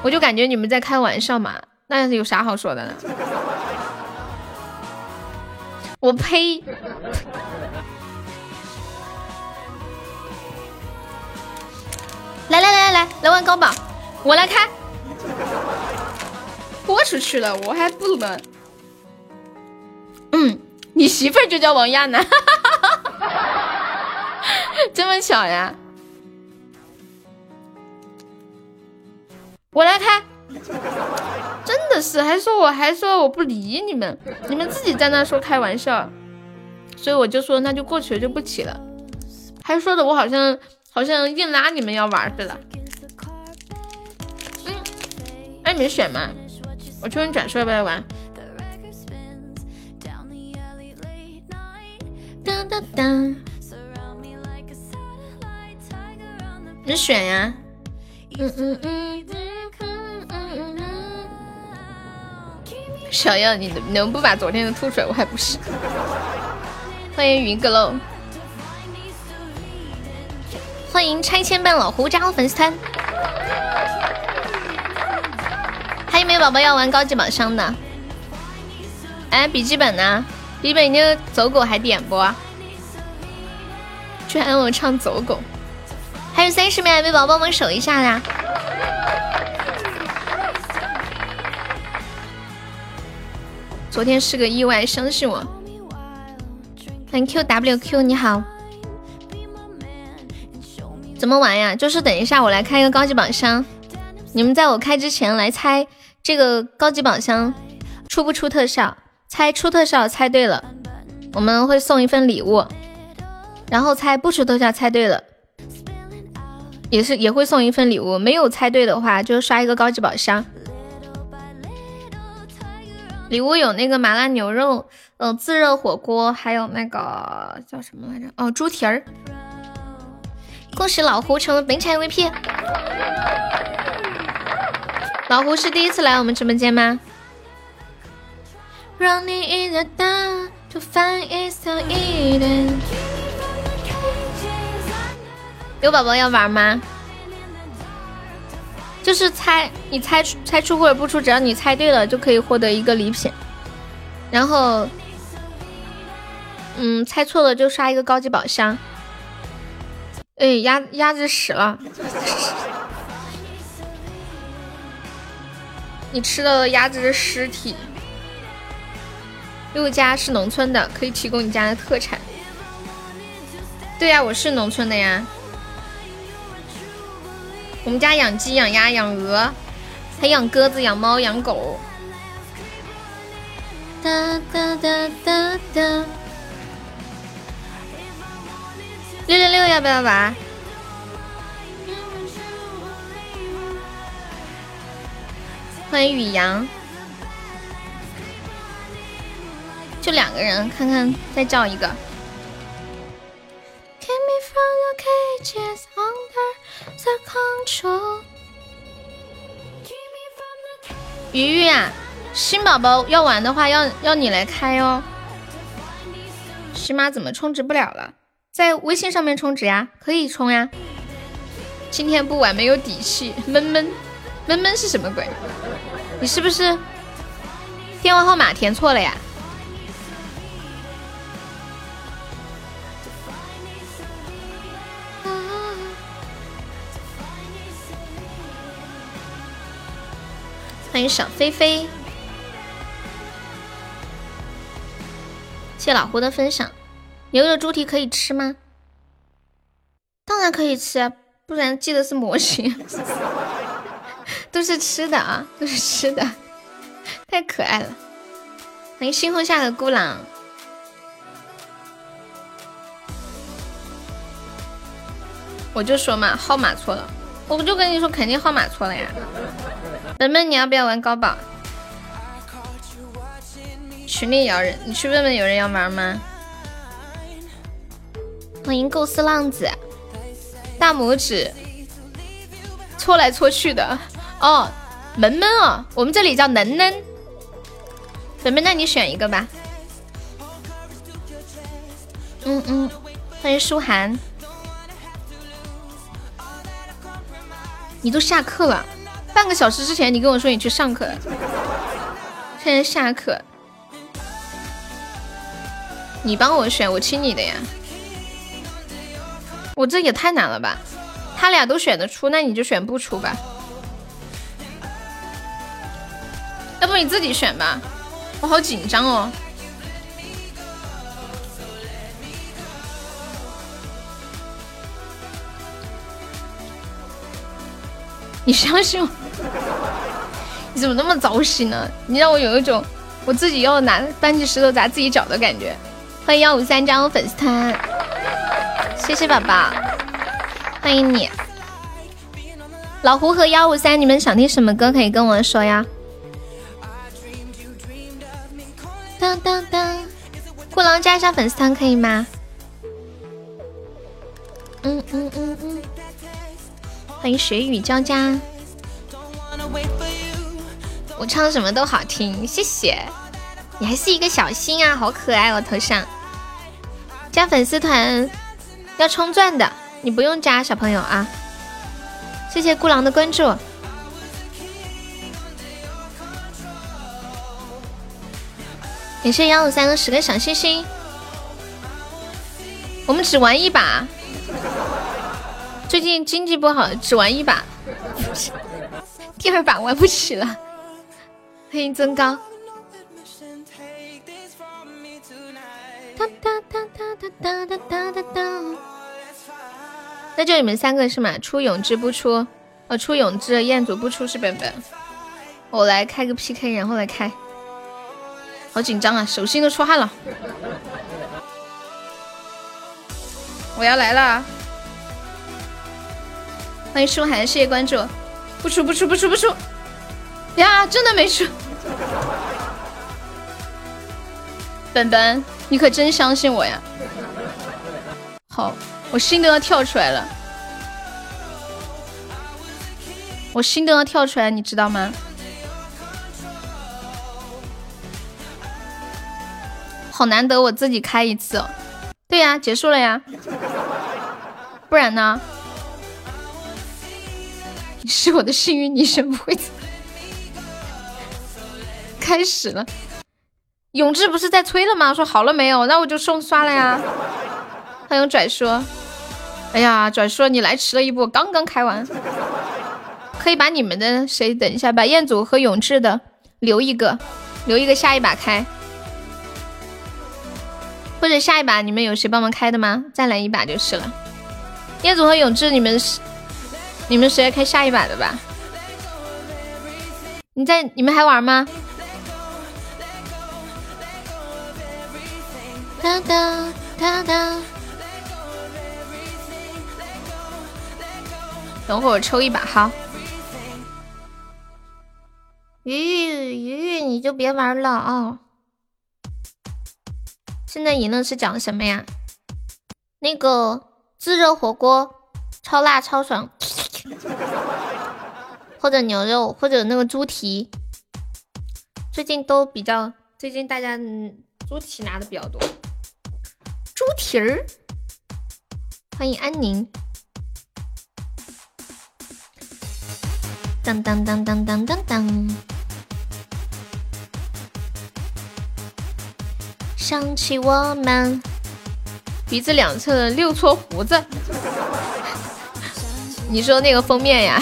Speaker 1: 我就感觉你们在开玩笑嘛。那有啥好说的呢？我呸！来，玩高宝，我来开。豁出去了，我还不能。嗯，你媳妇儿就叫王亚楠，这么巧呀？我来开。真的是，还说我还说我不理你们，你们自己在那说开玩笑，所以我就说那就过去了，就不起了。还说的我好像好像硬拉你们要玩似的。嗯，哎，你们选吗？我抽你转出来不要玩。当当当，你选呀。嗯嗯嗯。小样，你能能不把昨天的吐出来？我还不是。欢迎云阁楼，欢迎拆迁办老胡加入粉丝团。没有宝宝要玩高级宝箱的？哎，笔记本呢？笔记本那走狗还点不？居然让我唱走狗！还有三十秒，没宝宝帮忙守一下呀。昨天是个意外，相信我。欢迎 QWQ，你好。怎么玩呀？就是等一下我来开一个高级宝箱，你们在我开之前来猜这个高级宝箱出不出特效，猜出特效猜对了，我们会送一份礼物，然后猜不出特效猜对了，也是也会送一份礼物，没有猜对的话就刷一个高级宝箱。礼物有那个麻辣牛肉，呃，自热火锅，还有那个叫什么来着？哦，猪蹄儿。恭喜老胡成为本场 MVP。老胡是第一次来我们直播间吗？让你一个大就翻一小一点。有宝宝要玩吗？就是猜，你猜出猜出或者不出，只要你猜对了，就可以获得一个礼品。然后，嗯，猜错了就刷一个高级宝箱。哎，鸭鸭子死了，你吃了鸭子的尸体。六家是农村的，可以提供你家的特产。对呀，我是农村的呀。我们家养鸡、养鸭、养鹅，还养鸽子、养猫、养狗。哒哒哒哒哒。六六六，要不要玩？欢迎雨阳。就两个人，看看再叫一个。鱼鱼啊，新宝宝要玩的话，要要你来开哦。喜马怎么充值不了了？在微信上面充值呀，可以充呀。今天不玩没有底气，闷闷闷闷是什么鬼？你是不是电话号码填错了呀？欢迎小飞飞，谢老胡的分享。牛肉猪蹄可以吃吗？当然可以吃，不然记得是模型。都是吃的啊，都是吃的，太可爱了。欢迎星空下的孤狼。我就说嘛，号码错了，我不就跟你说肯定号码错了呀。本本，你要不要玩高宝？群里摇人，你去问问有人要玩吗？欢迎构思浪子，大拇指搓来搓去的哦，萌萌哦，我们这里叫能能。本本，那你选一个吧。嗯嗯，欢迎舒涵，你都下课了。半个小时之前，你跟我说你去上课，现在下课，你帮我选，我听你的呀。我这也太难了吧？他俩都选得出，那你就选不出吧。要不你自己选吧，我好紧张哦。你相信我？你怎么那么糟心呢？你让我有一种我自己要拿搬起石头砸自己脚的感觉。欢迎幺五三加入粉丝团，谢谢宝宝，欢迎你。老胡和幺五三，你们想听什么歌可以跟我说呀？当当当，孤狼加一下粉丝团可以吗？嗯嗯嗯嗯。欢迎水雨交加，我唱什么都好听，谢谢。你还是一个小心啊，好可爱哦，头像。加粉丝团要充钻的，你不用加小朋友啊。谢谢孤狼的关注，感谢幺五三的十个小心心。我们只玩一把。最近经济不好，只玩一把，第二把玩不起了。欢迎增高。那就你们三个是吗？出永志不出，呃，出永志，彦祖不出是本本。我来开个 PK，然后来开。好紧张啊，手心都出汗了。我要来了，欢迎舒涵，谢谢关注。不出不出不出不出，呀，真的没出。本本，你可真相信我呀？好，我心都要跳出来了，我心都要跳出来，你知道吗？好难得我自己开一次，对呀，结束了呀，不然呢？你是我的幸运女神，不会开始了。永志不是在催了吗？说好了没有？那我就送刷了呀。欢迎拽说，哎呀，拽说你来迟了一步，刚刚开完，可以把你们的谁等一下，把彦祖和永志的留一个，留一个下一把开。或者下一把你们有谁帮忙开的吗？再来一把就是了。彦祖和永志，你们是你们谁来开下一把的吧？你在你们还玩吗？哒哒哒哒。等会我抽一把哈。鱼鱼鱼鱼，你就别玩了啊！现在赢了是讲什么呀？那个自热火锅，超辣超爽，或者牛肉，或者那个猪蹄，最近都比较，最近大家猪蹄拿的比较多。猪蹄儿，欢迎安宁。当当当当当当当。想起我们鼻子两侧的六撮胡子，你说那个封面呀？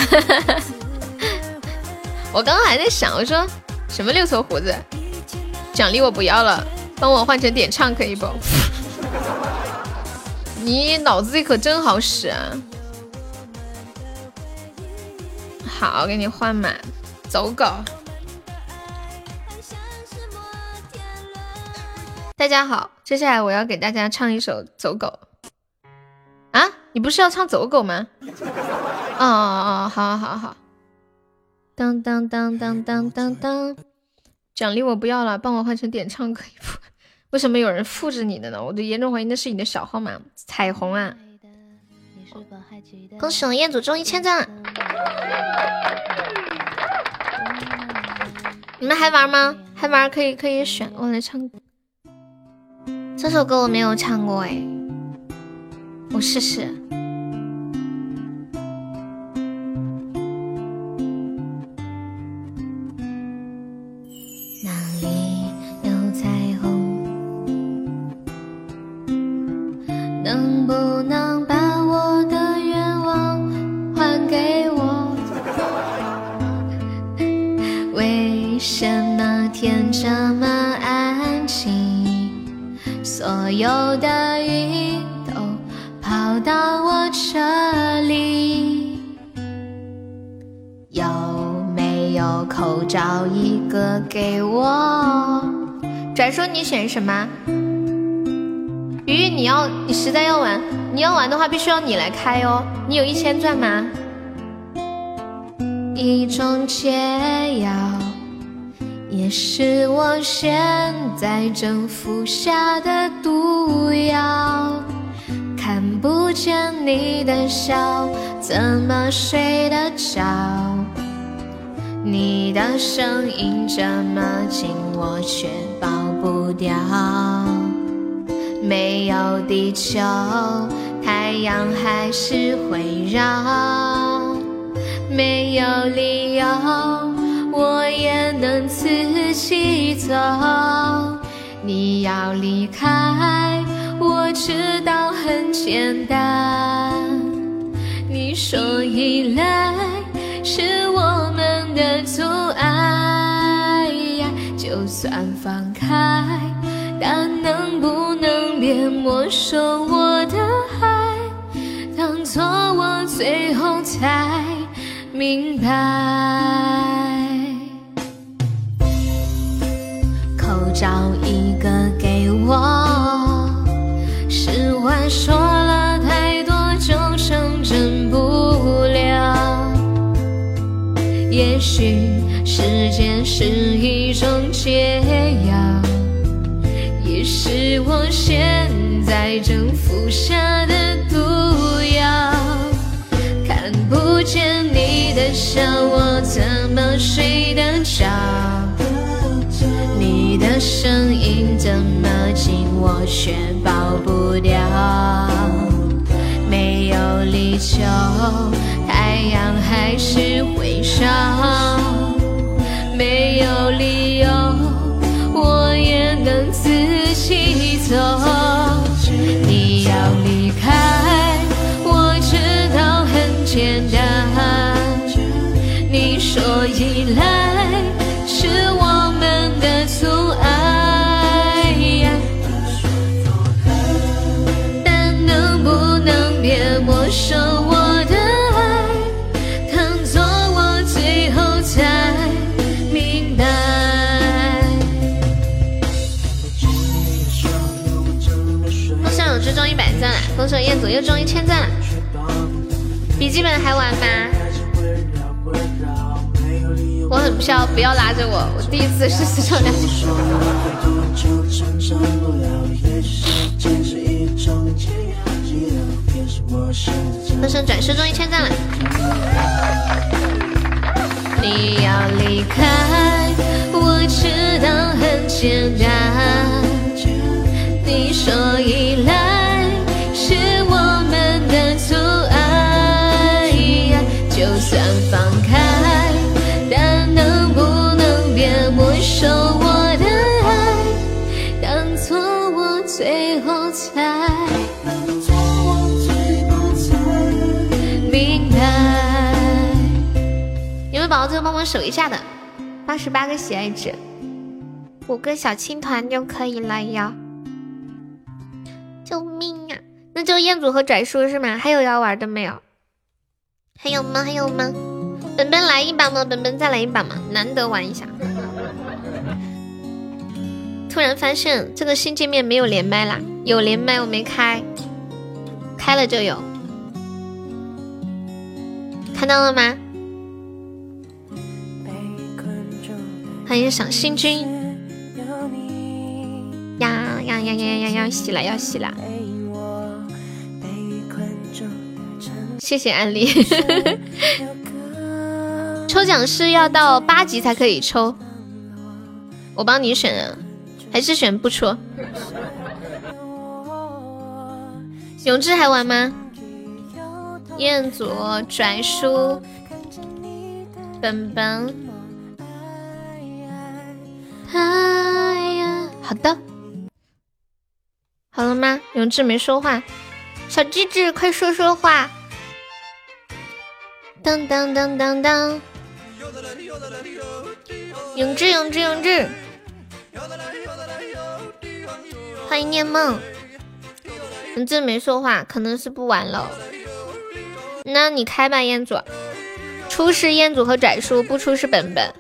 Speaker 1: 我刚刚还在想，我说什么六撮胡子？奖励我不要了，帮我换成点唱可以不？你脑子里可真好使啊！好，给你换满，走狗。大家好，接下来我要给大家唱一首《走狗》啊！你不是要唱《走狗》吗？哦哦哦，好，好，好。当当当当当当当，奖励我不要了，帮我换成点唱可以不？为什么有人复制你的呢？我都严重怀疑那是你的小号码。彩虹啊！恭喜我彦祖中一千赞！你们还玩吗？还玩可以可以选，我来唱。这首歌我没有唱过哎，我试试。说你选什么？鱼鱼你要你实在要玩，你要玩的话必须要你来开哦。你有一千钻吗？一种解药。也是我现在正服下的毒药。看不见你的笑，怎么睡得着？你的声音这么近，我却逃不掉。没有地球，太阳还是会绕。没有理由。我也能自己走。你要离开，我知道很简单。你说依赖是我们的阻碍，就算放开，但能不能别没收我的爱，当作。最后才明白。口罩一个给我，实话说许时间是一种解药，也是我现在正服下的毒药。看不见你的笑，我怎么睡得着？你的声音这么近，我却抱不掉。没有理由，太阳还是会烧。没有理由，我也能自己走。你要离开，我知道很简单。你说依赖是我们的阻碍，但能不能别没收风声彦祖又中一千赞了。笔记本还玩吗？我很飘，不要拉着我，我第一次是四周两。风声转世中一千赞了。你要离开，我知道很简单。你说依赖算放开，但能不能别没收我的爱，当作我最后才明白。有没有宝宝最后帮忙守一下的？八十八个喜爱值，五个小青团就可以了呀！救命啊！那就彦祖和拽叔是吗？还有要玩的没有？还有吗？还有吗？本本来一把吗？本本再来一把吗？难得玩一下。突然发现这个新界面没有连麦啦，有连麦我没开，开了就有，看到了吗？欢迎赏星君。呀呀呀呀呀呀！要洗了要洗了，谢谢安利。抽奖是要到八级才可以抽，我帮你选啊，还是选不出？永志还玩吗？彦祖、拽叔、本本，哎呀，好的。好了吗？永志没说话，小智智，快说说话！当当当当当，永志，永志，永志，欢迎念梦。你这没说话，可能是不玩了。那你开吧，彦祖。出是彦祖和拽叔，不出是本本。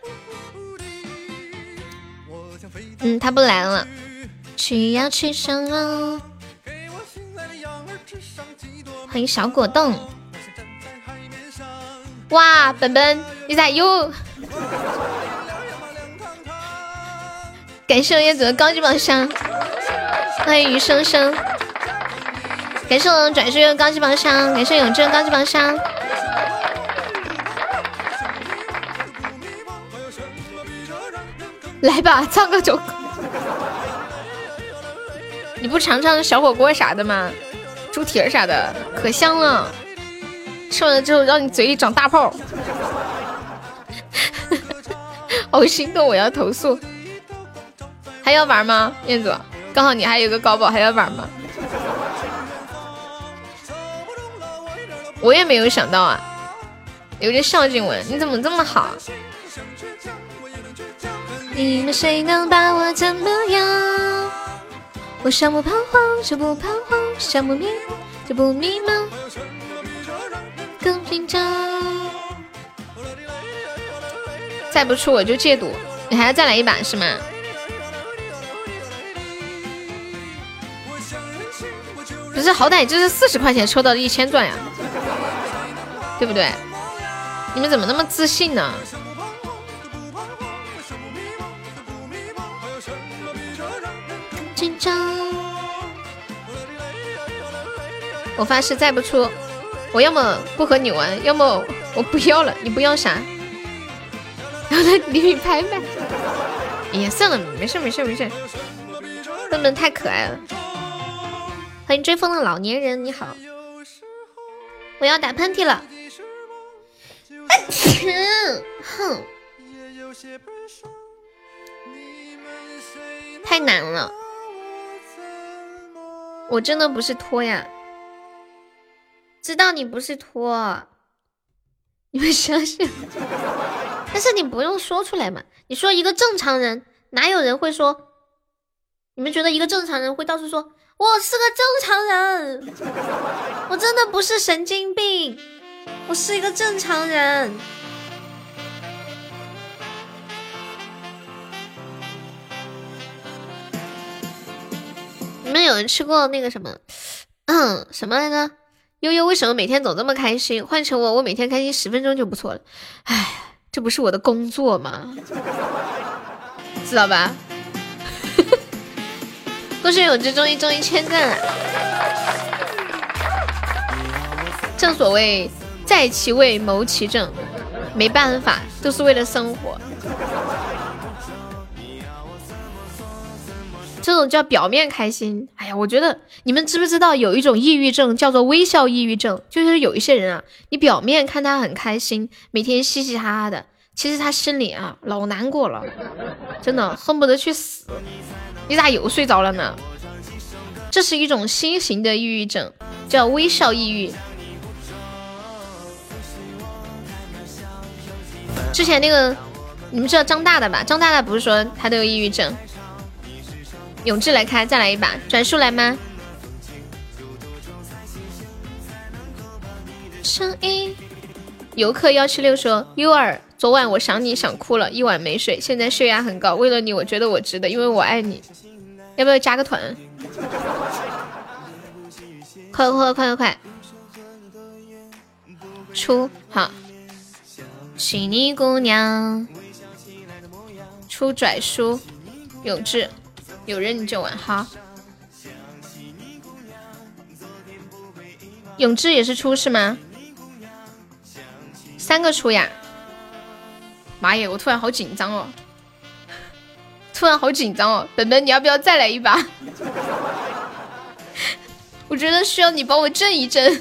Speaker 1: 嗯，他不来了。去呀去上啊！欢迎小果冻。哇，本本你咋又？感谢我叶子的高级宝箱。欢迎余生生。感谢我们转世的高级宝箱，感谢永志的高级宝箱。来吧，唱个酒。你不尝尝小火锅啥的吗？猪蹄儿啥的，可香了。吃完了之后让你嘴里长大泡，好心动，我要投诉。还要玩吗，彦祖？刚好你还有个高宝，还要玩吗？我也没有想到啊，有点孝敬我，你怎么这么好？你们谁能把我怎么样？我想不彷徨就不彷徨，想不迷就不迷茫。紧张。再不出我就戒赌，你还要再来一把是吗？不是，好歹就是四十块钱抽到一千钻呀，对不对？你们怎么那么自信呢？紧张，我发誓再不出我要么不和你玩，要么我不要了。你不要啥？然后礼品拍卖。哎呀，算了，没事没事没事。笨笨太可爱了。欢迎追风的老年人，你好。我要打喷嚏了。哼，太难了，我真的不是托呀，知道你不是托，你们相信？但是你不用说出来嘛，你说一个正常人，哪有人会说？你们觉得一个正常人会到处说我是个正常人？我真的不是神经病，我是一个正常人。你们有人吃过那个什么，嗯，什么来着？悠悠为什么每天总这么开心？换成我，我每天开心十分钟就不错了。唉，这不是我的工作吗？知道吧？恭喜永志终于终于千赞了。正所谓在其位谋其政，没办法，都是为了生活。这种叫表面开心。哎呀，我觉得你们知不知道有一种抑郁症叫做微笑抑郁症？就是有一些人啊，你表面看他很开心，每天嘻嘻哈哈的，其实他心里啊老难过了，真的恨不得去死。你咋又睡着了呢？这是一种新型的抑郁症，叫微笑抑郁。之前那个你们知道张大大吧？张大大不是说他都有抑郁症？永志来开，再来一把转述来吗？声音。游客幺七六说：“优儿，昨晚我想你想哭了，一晚没睡，现在血压很高。为了你，我觉得我值得，因为我爱你。要不要加个团？快快快快快！出好，是你姑娘出拽书，永志。”有人你就玩哈，永志也是出是吗？三个出呀！妈耶，我突然好紧张哦，突然好紧张哦，本本你要不要再来一把？我觉得需要你帮我震一震。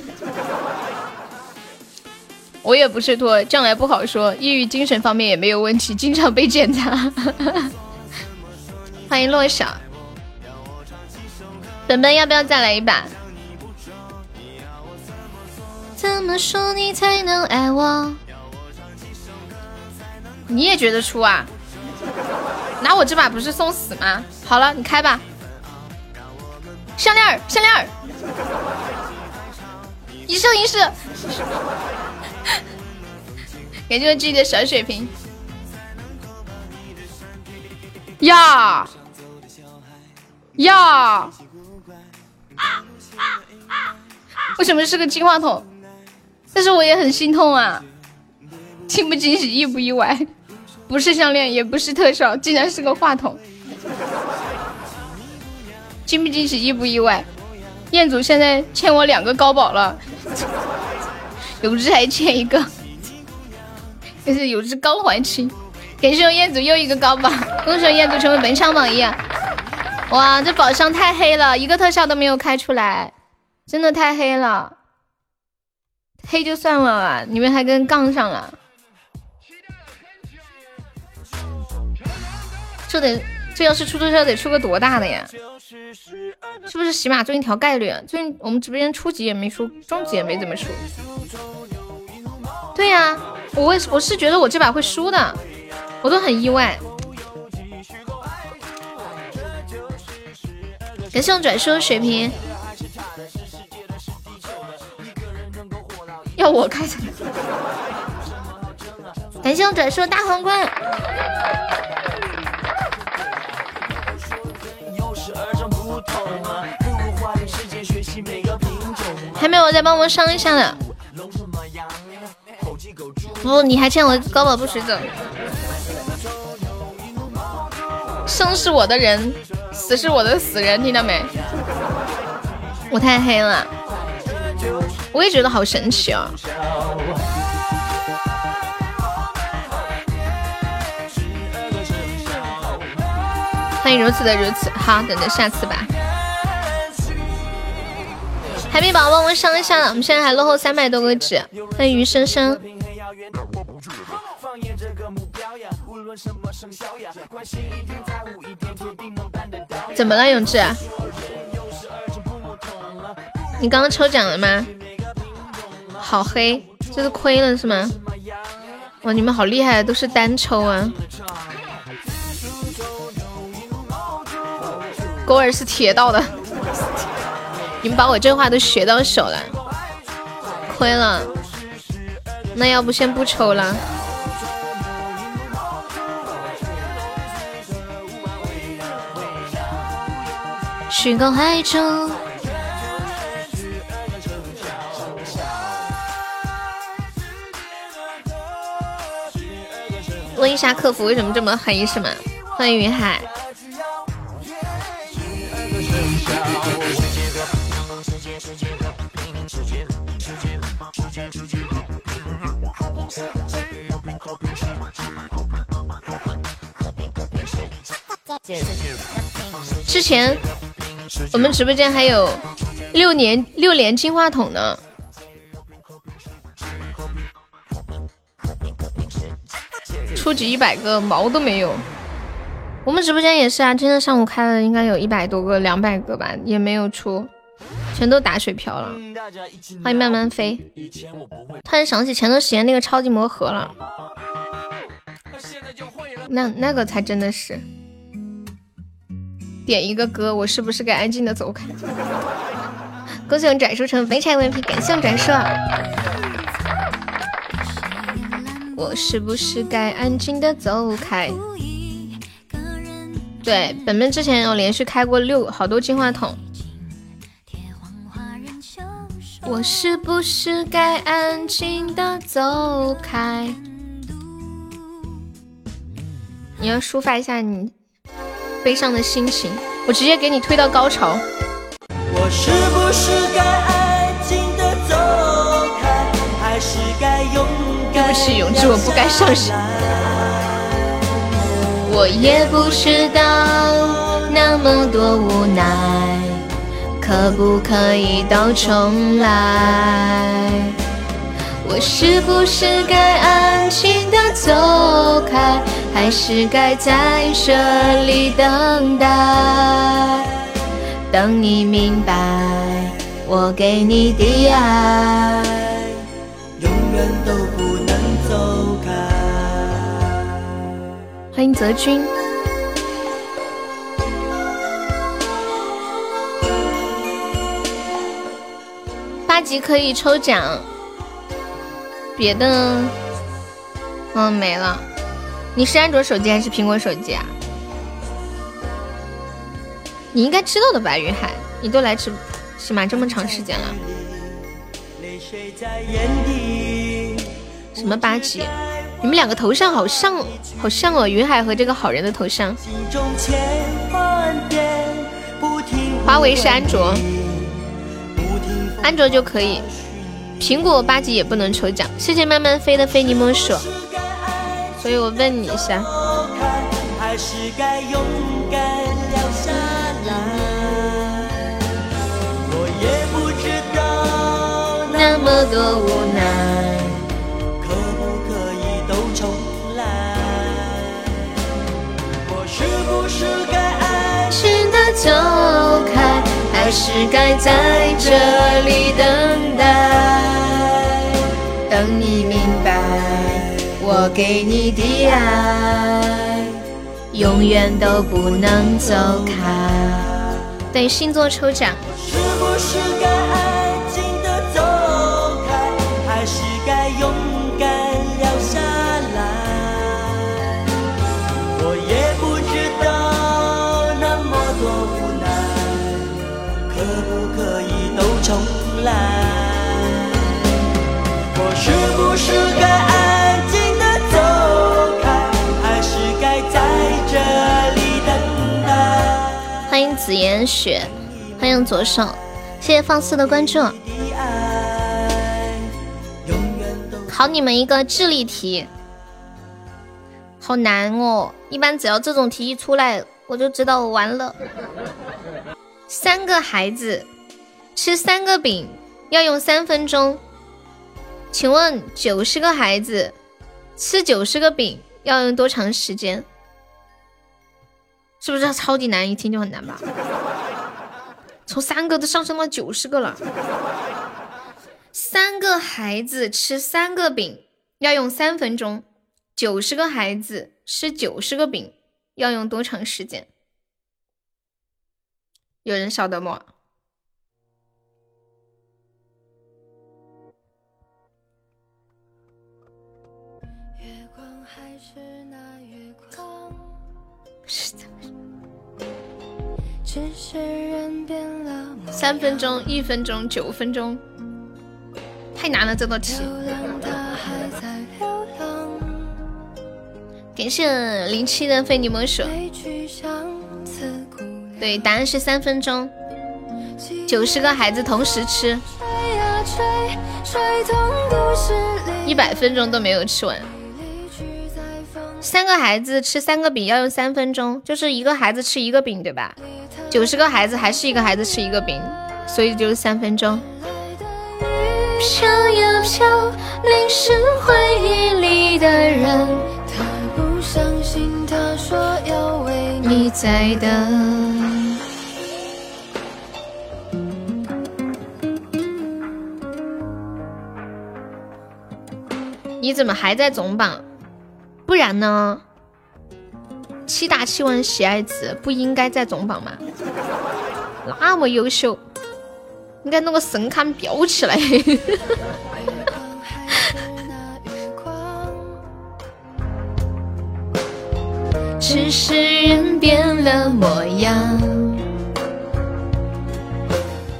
Speaker 1: 我也不是托，将来不好说，抑郁精神方面也没有问题，经常被检查。欢迎落小，本本要不要再来一把？怎么说你才能爱我？你也觉得出啊？拿我这把不是送死吗？好了，你开吧。项链项链一生一世。感谢我自己的小水瓶。呀！呀！为什么是个金话筒？但是我也很心痛啊！惊不惊喜，意不意外？不是项链，也不是特效，竟然是个话筒！惊不惊喜，意不意外？彦祖现在欠我两个高保了，有志还欠一个，但是有志刚还清。感谢我彦祖又一个高保，恭喜彦祖成为本场榜一啊！哇，这宝箱太黑了，一个特效都没有开出来，真的太黑了。黑就算了啊，你们还跟杠上了。这得，这要是出特效得出个多大的呀？是不是起码中一条概率？最近我们直播间初级也没出，中级也没怎么出。对呀，我我是觉得我这把会输的。我都很意外，感谢我转说水瓶，要我开。感谢我转述大皇冠。还没有，再帮我上一下的。不，你还欠我高保不许走。生是我的人，死是我的死人，听到没？我太黑了，我也觉得好神奇啊！欢迎如此的如此，好，等着下次吧。海绵宝宝，我上一下了，我们现在还落后三百多个纸。欢迎余生生。怎么了，永志？你刚刚抽奖了吗？好黑，这是亏了是吗？哇，你们好厉害，都是单抽啊！狗儿是铁道的。你们把我这话都学到手了，亏了。那要不先不抽了。虚构海中。问一下客服为什么这么黑是吗？欢迎云海。之前我们直播间还有六年六连金话筒呢，初级一百个毛都没有。我们直播间也是啊，今天上午开了，应该有一百多个、两百个吧，也没有出，全都打水漂了。欢迎慢慢飞。突然想起前段时间那个超级魔盒了，那那个才真的是。点一个歌，我是不是该安静的走开？恭喜我们转述成肥柴 VIP，感谢我转述。我是不是该安静的走开？对，本本之前有连续开？过六好多金话筒。我是不是该安静的走开？你要抒发一下你。悲伤的心情，我直接给你推到高潮。我是不是该安静的走开，还是该勇敢？对不起，永志，我不该上线。我也不知道那么多无奈，可不可以都重来？我是不是该安静的走开？还是该在这里等待，等你明白，我给你的爱，永远都不能走开。欢迎泽君，八级可以抽奖，别的，嗯，没了。你是安卓手机还是苹果手机啊？你应该知道的吧，云海，你都来直起码这么长时间了。什么八级？你们两个头像好像好像哦，云海和这个好人的头像。华为是安卓，安卓就可以，苹果八级也不能抽奖。谢谢慢慢飞的非你莫属。所以我问你一下。我也不知道那么多无奈，可不可以都重来？我是不是该安心的走开，还是该在这里等待，我给你的爱，永远都不能走开。对星座抽奖。是不是该安南雪，欢迎左手，谢谢放肆的关注。考你们一个智力题，好难哦！一般只要这种题一出来，我就知道我完了。三个孩子吃三个饼要用三分钟，请问九十个孩子吃九十个饼要用多长时间？是不是超级难？一听就很难吧？从三个都上升到九十个了。三个孩子吃三个饼要用三分钟，九十个孩子吃九十个饼要用多长时间？有人晓得吗？三分钟、一分钟、九分钟。太难了这道题。感谢零七的非你莫属。对，答案是三分钟。九十个孩子同时吃，一百分钟都没有吃完。三个孩子吃三个饼要用三分钟，就是一个孩子吃一个饼，对吧？九十个孩子还是一个孩子吃一个饼，所以就是三分钟。飘呀飘，淋湿回忆里的人。他不相信，他说要为你在等。你怎么还在总榜？不然呢？七大七万喜爱值不应该在总榜吗？那么优秀。应该弄个神龛标起来。只是人变了模样，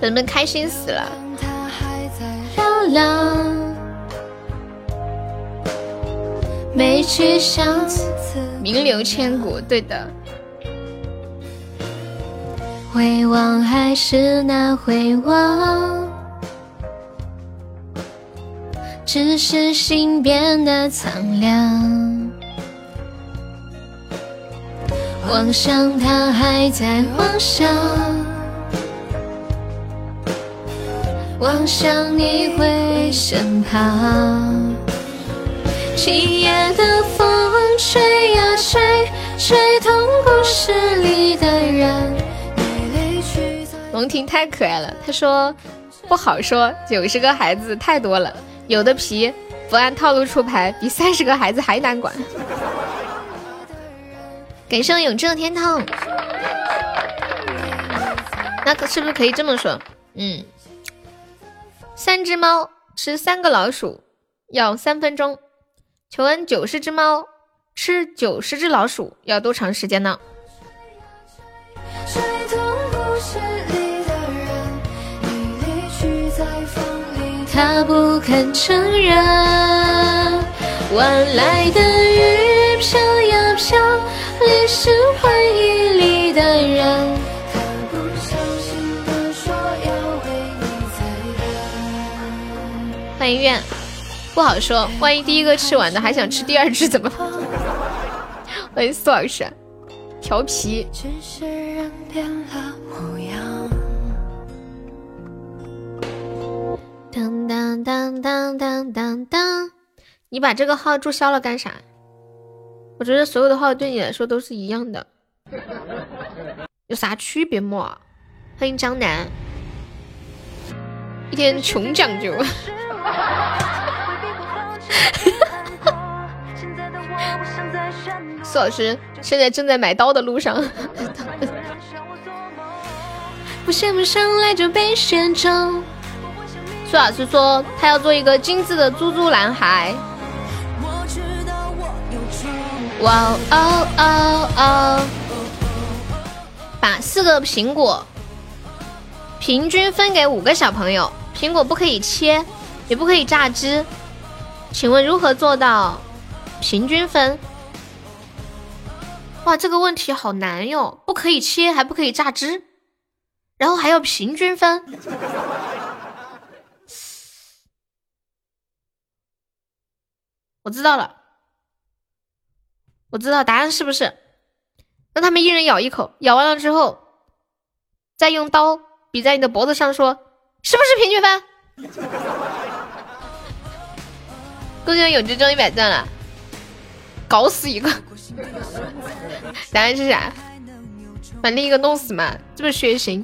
Speaker 1: 人们开心死了。没去想，名留千古。对的。回望还是那回望，只是心变得苍凉。妄想他还在妄想，妄想你会身旁。今夜的风吹呀吹，吹痛故事里的人。龙婷太可爱了，他说不好说，九十个孩子太多了，有的皮不按套路出牌，比三十个孩子还难管。感谢永志天堂，那可是不是可以这么说？嗯，三只猫吃三个老鼠要三分钟，请问九十只猫吃九十只老鼠要多长时间呢？他不肯承认，晚来的雨飘呀飘，淋湿回忆里的人。他不相信的说要为你在等。欢迎愿，不好说，万一第一个吃完的还想吃第二只怎么办？欢迎苏老师，调皮。当当当当当当当，你把这个号注销了干啥？我觉得所有的号对你来说都是一样的，有啥区别么？欢迎江南，一天穷讲究。苏老师现在正在买刀的路上。不想不上来就被选中。苏老师说他要做一个精致的猪猪男孩。哇哦哦哦！把四个苹果平均分给五个小朋友，苹果不可以切，也不可以榨汁。请问如何做到平均分？哇，这个问题好难哟！不可以切，还不可以榨汁，然后还要平均分。我知道了，我知道答案是不是？让他们一人咬一口，咬完了之后，再用刀比在你的脖子上说，是不是平均分？恭喜永志中一百赞了，搞死一个！答案是啥？把另一个弄死嘛？这么血腥？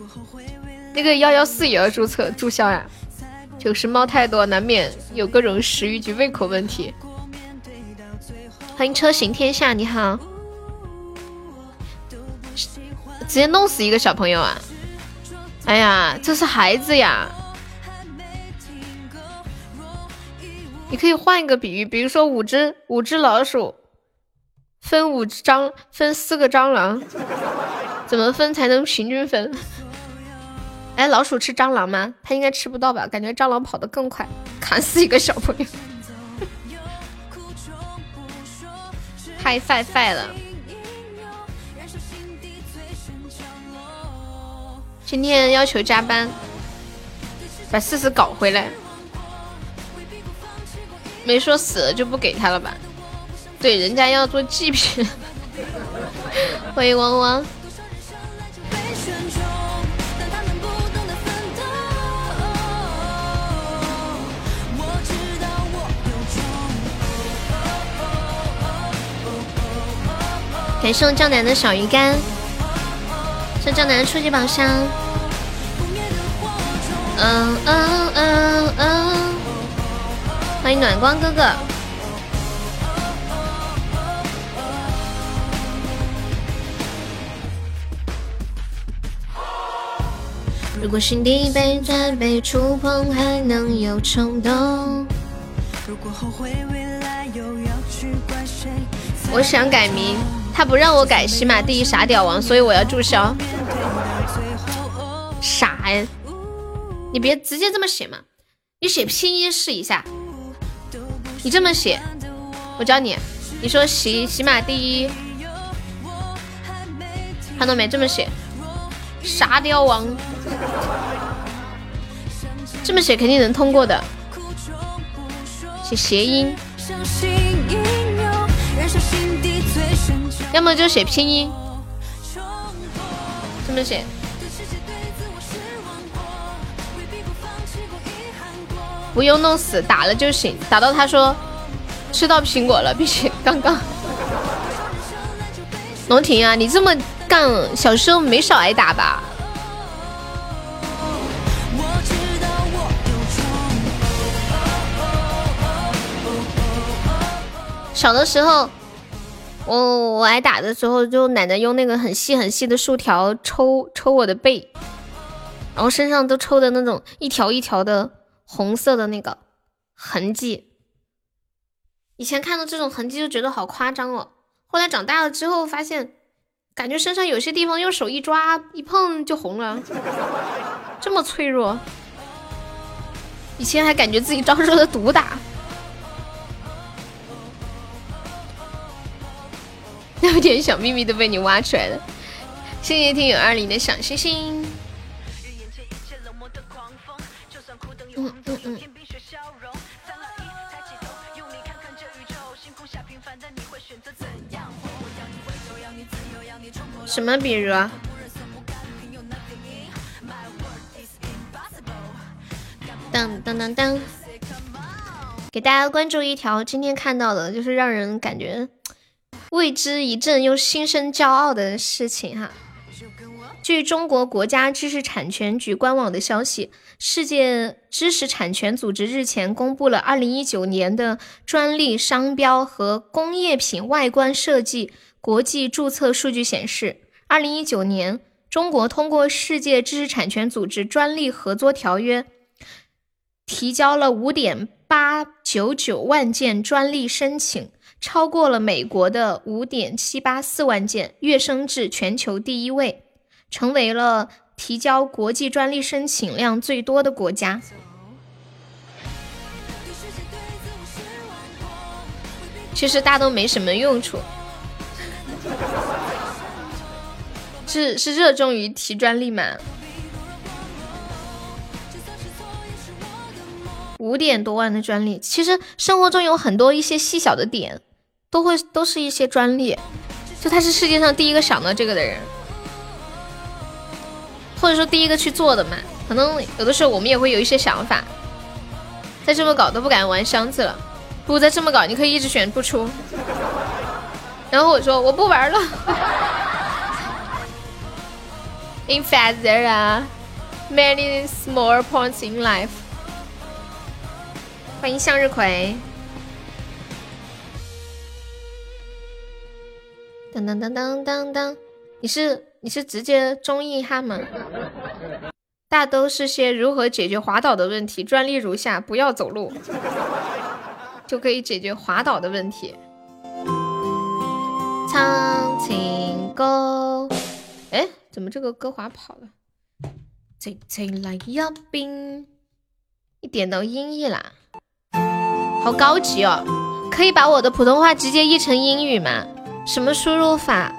Speaker 1: 那个幺幺四也要注册注销呀？就是猫太多，难免有各种食欲及胃口问题。欢迎车行天下，你好。直接弄死一个小朋友啊！哎呀，这是孩子呀！你可以换一个比喻，比如说五只五只老鼠分五蟑分四个蟑螂，怎么分才能平均分？哎，老鼠吃蟑螂吗？它应该吃不到吧？感觉蟑螂跑得更快，砍死一个小朋友，太坏坏了！今天要求加班，把四四搞回来。没说死了就不给他了吧？对，人家要做祭品。欢迎汪汪。感谢江南的小鱼干。谢江南的初级宝箱。嗯嗯嗯嗯。欢迎暖光哥哥。如果心底被再被触碰，还能有冲动。我想改名，他不让我改喜马第一傻屌王，所以我要注销。傻呀！你别直接这么写嘛，你写拼音试一下。你这么写，我教你。你说喜喜马第一，看到没？这么写，沙雕王，这么写肯定能通过的。写谐音，要么就写拼音，这么写。不用弄死，打了就行。打到他说吃到苹果了，并且 刚刚。龙婷啊，你这么干，小时候没少挨打吧？小的时候，我我挨打的时候，就奶奶用那个很细很细的竖条抽抽我的背，然后身上都抽的那种一条一条的。红色的那个痕迹，以前看到这种痕迹就觉得好夸张哦。后来长大了之后，发现感觉身上有些地方用手一抓一碰就红了，这么脆弱。以前还感觉自己遭受的毒打，有点小秘密都被你挖出来了。谢谢听友二零的小星星。嗯嗯嗯。什么比如？当当当当！给大家关注一条今天看到的，就是让人感觉为之一振又心生骄傲的事情哈。据中国国家知识产权局官网的消息。世界知识产权组织日前公布了二零一九年的专利商标和工业品外观设计国际注册数据显示，二零一九年，中国通过世界知识产权组织专利合作条约，提交了五点八九九万件专利申请，超过了美国的五点七八四万件，跃升至全球第一位，成为了提交国际专利申请量最多的国家。其实大都没什么用处。是是热衷于提专利嘛五点多万的专利。其实生活中有很多一些细小的点都会都是一些专利。就他是世界上第一个想到这个的人。或者说第一个去做的嘛。可能有的时候我们也会有一些想法，再这么搞都不敢玩箱子了。不再这么搞，你可以一直选不出。然后我说我不玩了。In fact, there are many small points in life。欢迎向日葵。当当当当当当，你是你是直接中硬汉吗？大都是些如何解决滑倒的问题，专利如下：不要走路，就可以解决滑倒的问题。唱情歌，哎，怎么这个歌滑跑了？静静来一边，一点到音译啦，好高级哦！可以把我的普通话直接译成英语吗？什么输入法？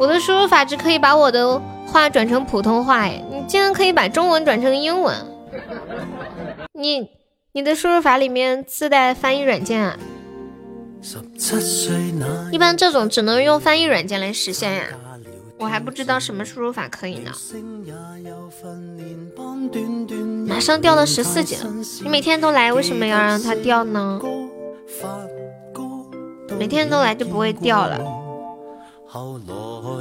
Speaker 1: 我的输入法只可以把我的话转成普通话，哎，你竟然可以把中文转成英文？你你的输入法里面自带翻译软件啊？一般这种只能用翻译软件来实现呀，我还不知道什么输入法可以呢。马上掉到十四级了，你每天都来，为什么要让它掉呢？每天都来就不会掉了。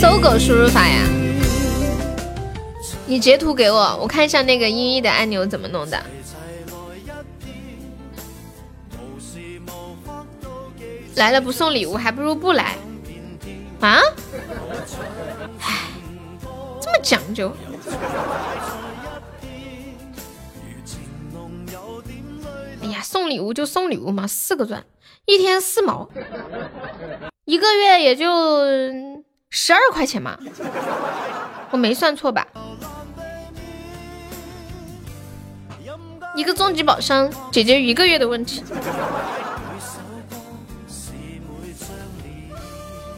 Speaker 1: 搜狗输入法呀？你截图给我，我看一下那个音译的按钮怎么弄的。来了不送礼物，还不如不来啊！唉，这么讲究。送礼物就送礼物嘛，四个钻。一天四毛，一个月也就十二块钱嘛，我没算错吧？一个终极宝箱解决一个月的问题。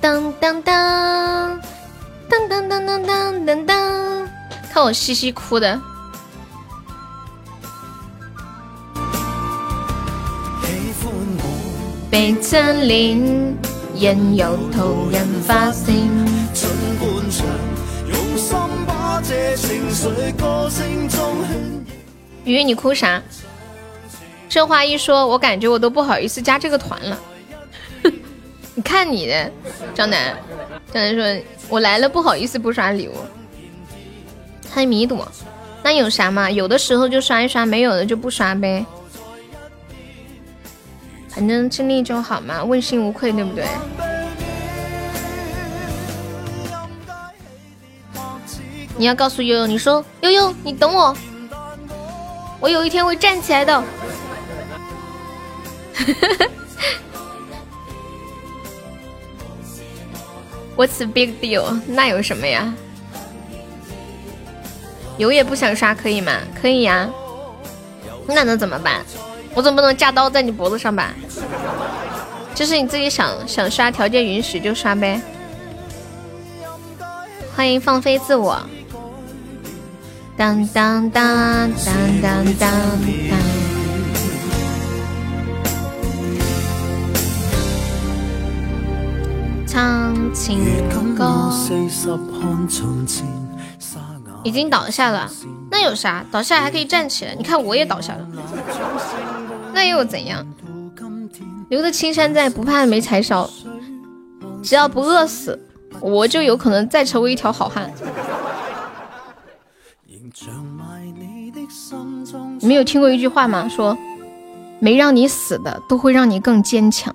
Speaker 1: 当当当当当当当当当当，看我嘻嘻哭的。被占领，任由途人发声。鱼鱼，你哭啥？这话一说，我感觉我都不好意思加这个团了。你看你的，张楠，张楠说，我来了不好意思不刷礼物。猜谜赌，那有啥嘛？有的时候就刷一刷，没有的就不刷呗。反正尽力就好嘛，问心无愧，对不对？你要告诉悠悠，你说悠悠，你等我，我有一天会站起来的。What's a big deal？那有什么呀？有也不想刷，可以吗？可以呀。那能怎么办？我总不能架刀在你脖子上吧？就是你自己想想刷，条件允许就刷呗。欢迎放飞自我。当当当当当当当。唱情歌。已经倒下了，那有啥？倒下还可以站起来。你看我也倒下了。那又怎样？留得青山在，不怕没柴烧。只要不饿死，我就有可能再成为一条好汉。你们有听过一句话吗？说没让你死的，都会让你更坚强。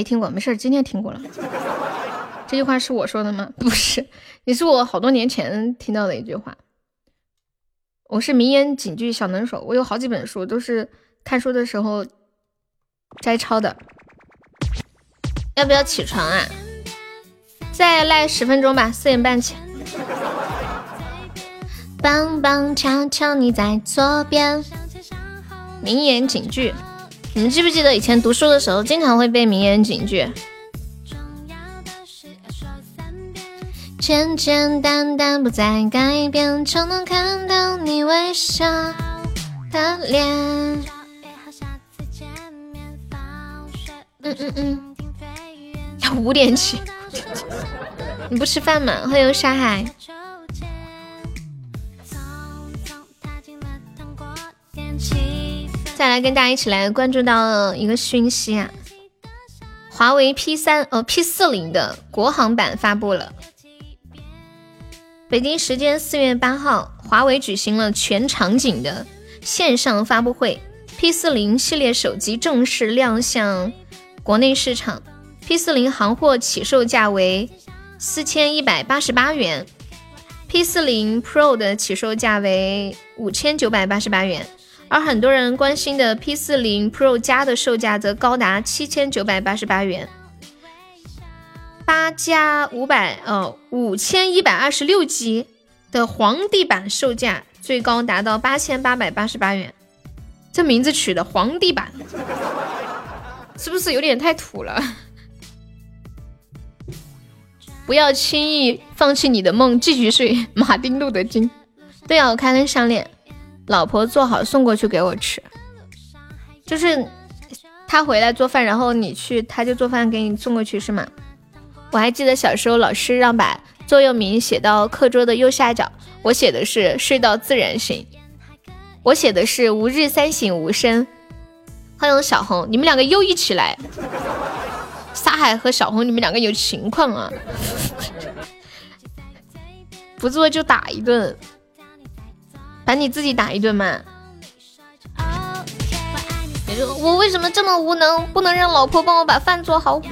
Speaker 1: 没听过，没事，今天听过了。这句话是我说的吗？不是，也是我好多年前听到的一句话。我是名言警句小能手，我有好几本书都是看书的时候摘抄的。要不要起床啊？再赖十分钟吧，四点半起。棒棒巧巧，你在左边。名言警句，你们记不记得以前读书的时候经常会背名言警句？简简单单不再改变，就能看到你微笑的脸。嗯嗯嗯，要五点起，你不吃饭吗？欢迎沙海。再来跟大家一起来关注到一个讯息啊，华为 P 三呃 P 四零的国行版发布了。北京时间四月八号，华为举行了全场景的线上发布会，P 四零系列手机正式亮相国内市场。P 四零行货起售价为四千一百八十八元，P 四零 Pro 的起售价为五千九百八十八元，而很多人关心的 P 四零 Pro 加的售价则高达七千九百八十八元。八加五百，呃，五千一百二十六 G 的皇帝版售价最高达到八千八百八十八元，这名字取的皇帝版，是不是有点太土了？不要轻易放弃你的梦，继续睡。马丁路德金，对啊，我开了项链，老婆做好送过去给我吃，就是他回来做饭，然后你去，他就做饭给你送过去，是吗？我还记得小时候，老师让把座右铭写到课桌的右下角。我写的是“睡到自然醒”，我写的是“吾日三省吾身”。欢迎小红，你们两个又一起来。沙海和小红，你们两个有情况啊！不做就打一顿，把你自己打一顿嘛。我为什么这么无能，不能让老婆帮我把饭做好？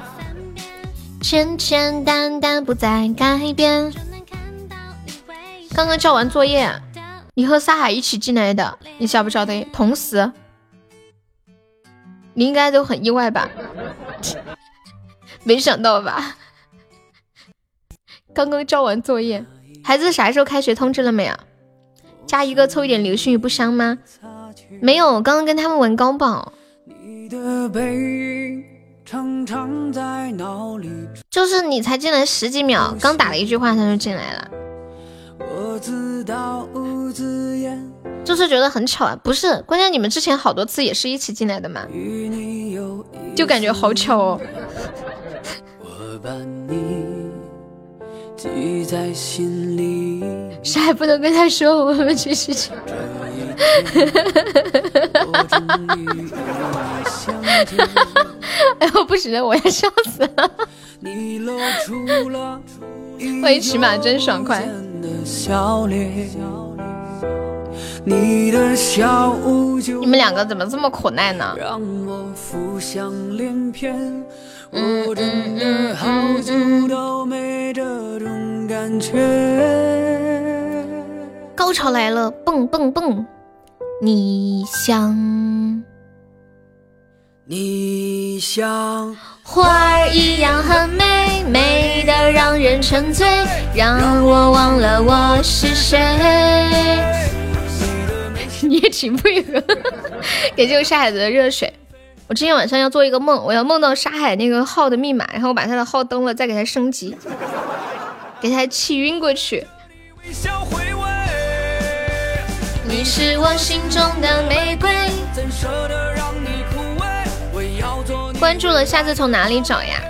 Speaker 1: 简简单单不再改变。刚刚交完作业，你和沙海一起进来的，你晓不晓得？同时，你应该都很意外吧？没想到吧？刚刚交完作业，孩子啥时候开学通知了没啊？加一个凑一点流星雨不香吗？没有，刚刚跟他们玩高宝。就是你才进来十几秒，刚打了一句话他就进来了，就是觉得很巧啊，不是？关键你们之前好多次也是一起进来的嘛，就感觉好巧哦。啥也不能跟他说，我们去去去。哎呦，不行了，我要笑死了！欢迎骑马真爽快。你们两个怎么这么苦难呢？我真的好久都没这种感觉。高潮来了，蹦蹦蹦！你像，你像花儿一样很美，美得让人沉醉，让我忘了我是谁。你也挺配合，感谢我沙海的热水。我今天晚上要做一个梦，我要梦到沙海那个号的密码，然后我把他的号登了，再给他升级，给他气晕过去。你是我心中的玫瑰。关注了，下次从哪里找呀？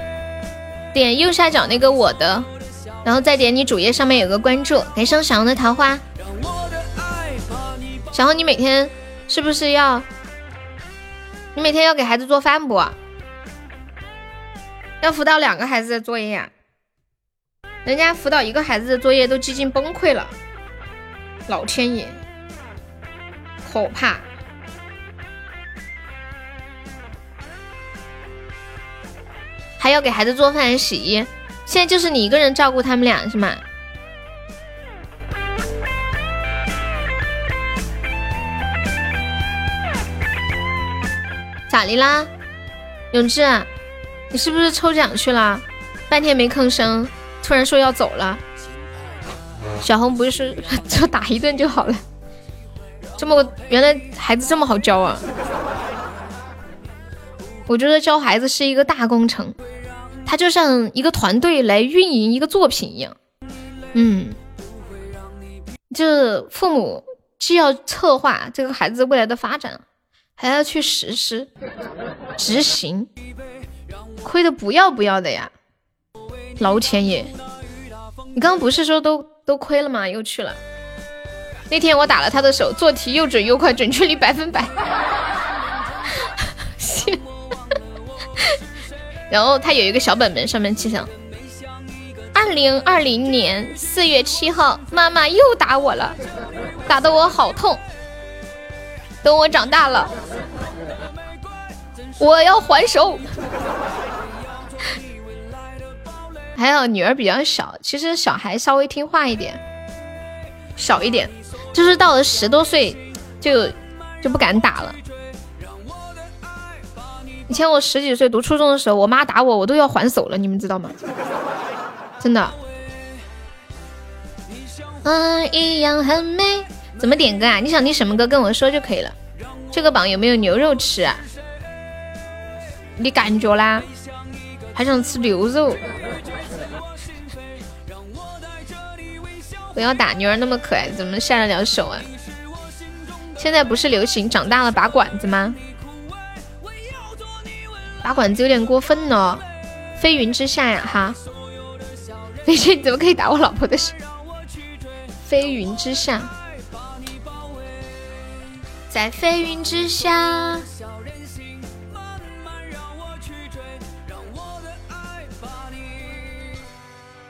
Speaker 1: 点右下角那个我的，然后再点你主页上面有个关注。感谢小红的桃花。小红，你每天是不是要？你每天要给孩子做饭不？要辅导两个孩子的作业？人家辅导一个孩子的作业都几近崩溃了。老天爷！可怕！还要给孩子做饭洗衣，现在就是你一个人照顾他们俩是吗？咋的啦，永志，你是不是抽奖去了？半天没吭声，突然说要走了。小红不是 就打一顿就好了？这么原来孩子这么好教啊？我觉得教孩子是一个大工程，他就像一个团队来运营一个作品一样。嗯，这父母既要策划这个孩子未来的发展，还要去实施执行，亏的不要不要的呀，老钱也。你刚刚不是说都都亏了吗？又去了。那天我打了他的手，做题又准又快，准确率百分百。然后他有一个小本本，上面记上：二零二零年四月七号，妈妈又打我了，打的我好痛。等我长大了，我要还手。还好女儿比较小，其实小孩稍微听话一点，小一点，就是到了十多岁就就不敢打了。以前我十几岁读初中的时候，我妈打我，我都要还手了，你们知道吗？真的。嗯，一样很美。怎么点歌啊？你想听什么歌跟我说就可以了。这个榜有没有牛肉吃啊？你感觉啦？还想吃牛肉？不要打，女儿那么可爱，怎么下得了手啊？现在不是流行长大了拔管子吗？拔管子有点过分了，飞云之下呀哈！飞你怎么可以打我老婆的？飞云之下，在飞云之下，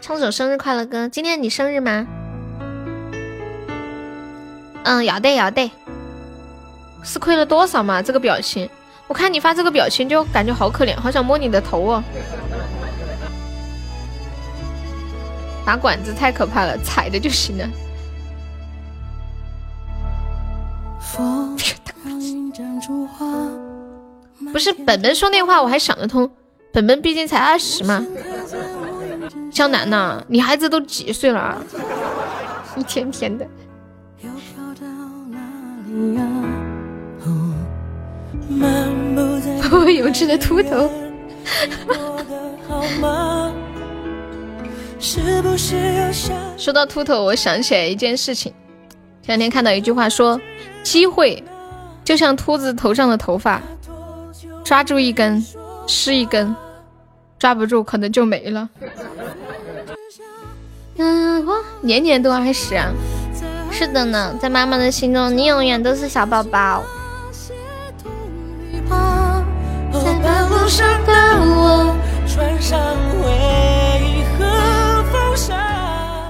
Speaker 1: 唱首生日快乐歌。今天你生日吗？嗯，要得要得。是亏了多少嘛？这个表情。我看你发这个表情就感觉好可怜，好想摸你的头哦。打管子太可怕了，踩着就行了。不是本本说那话我还想得通，本本毕竟才二十嘛。江南呐，你孩子都几岁了？一天天的。我有趣的 秃头。说到秃头，我想起来一件事情。前两天看到一句话说：“机会就像秃子头上的头发，抓住一根是一根，抓不住可能就没了。”嗯，我年年都二十啊。是的呢，在妈妈的心中，你永远都是小宝宝。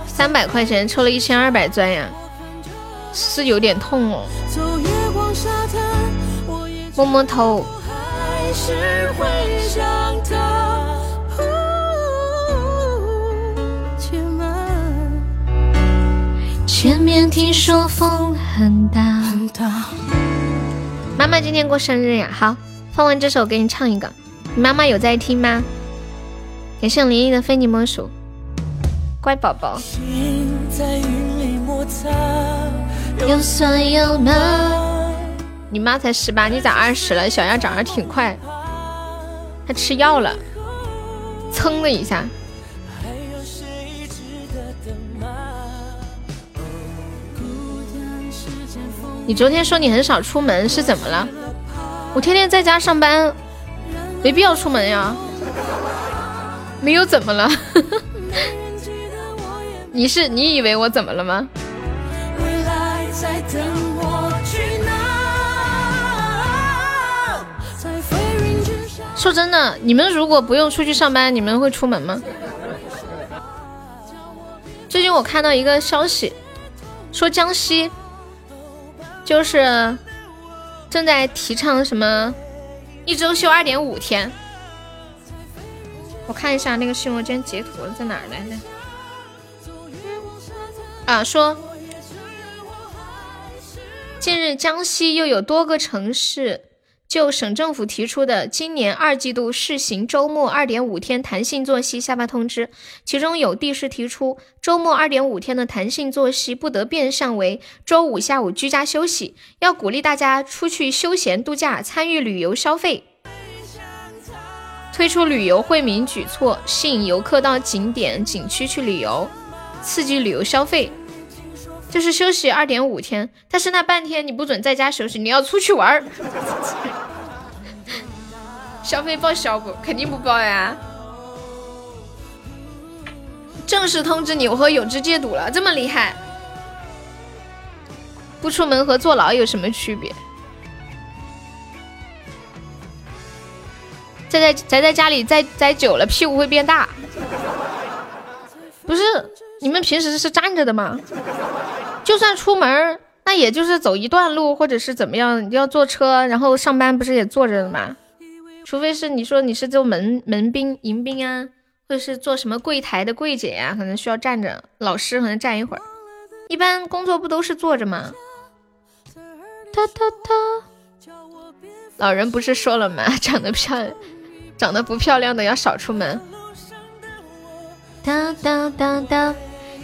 Speaker 1: 三百块钱抽了一千二百钻呀，是有点痛哦。摸摸头。前面听说风很大。妈妈今天过生日呀，好。放完这首，给你唱一个。你妈妈有在听吗？感谢林毅的非你莫属，乖宝宝。有酸有麻。你妈才十八，你咋二十了？小样长得挺快，还吃药了，噌的一下。你昨天说你很少出门，是怎么了？我天天在家上班，没必要出门呀。没有怎么了？你是你以为我怎么了吗？说真的，你们如果不用出去上班，你们会出门吗？最近我看到一个消息，说江西就是。正在提倡什么一周休二点五天，我看一下那个新闻，我今天截图在哪儿来着？啊，说近日江西又有多个城市就省政府提出的今年二季度试行周末二点五天弹性作息下发通知，其中有地市提出周末二点五天的弹性作息不得变相为周五下午居家休息，要鼓励大家出去休闲度假、参与旅游消费。推出旅游惠民举措，吸引游客到景点景区去旅游，刺激旅游消费。就是休息二点五天，但是那半天你不准在家休息，你要出去玩儿。消费报销不？肯定不报呀！正式通知你，我和有志戒赌了，这么厉害？不出门和坐牢有什么区别？宅在宅在家里宅宅久了，屁股会变大。不是，你们平时是站着的吗？就算出门，那也就是走一段路，或者是怎么样，要坐车，然后上班不是也坐着的吗？除非是你说你是做门门兵、迎宾啊，或者是做什么柜台的柜姐呀，可能需要站着。老师可能站一会儿，一般工作不都是坐着吗？哒哒哒，老人不是说了吗？长得漂亮。长得不漂亮的要少出门。哒哒哒哒，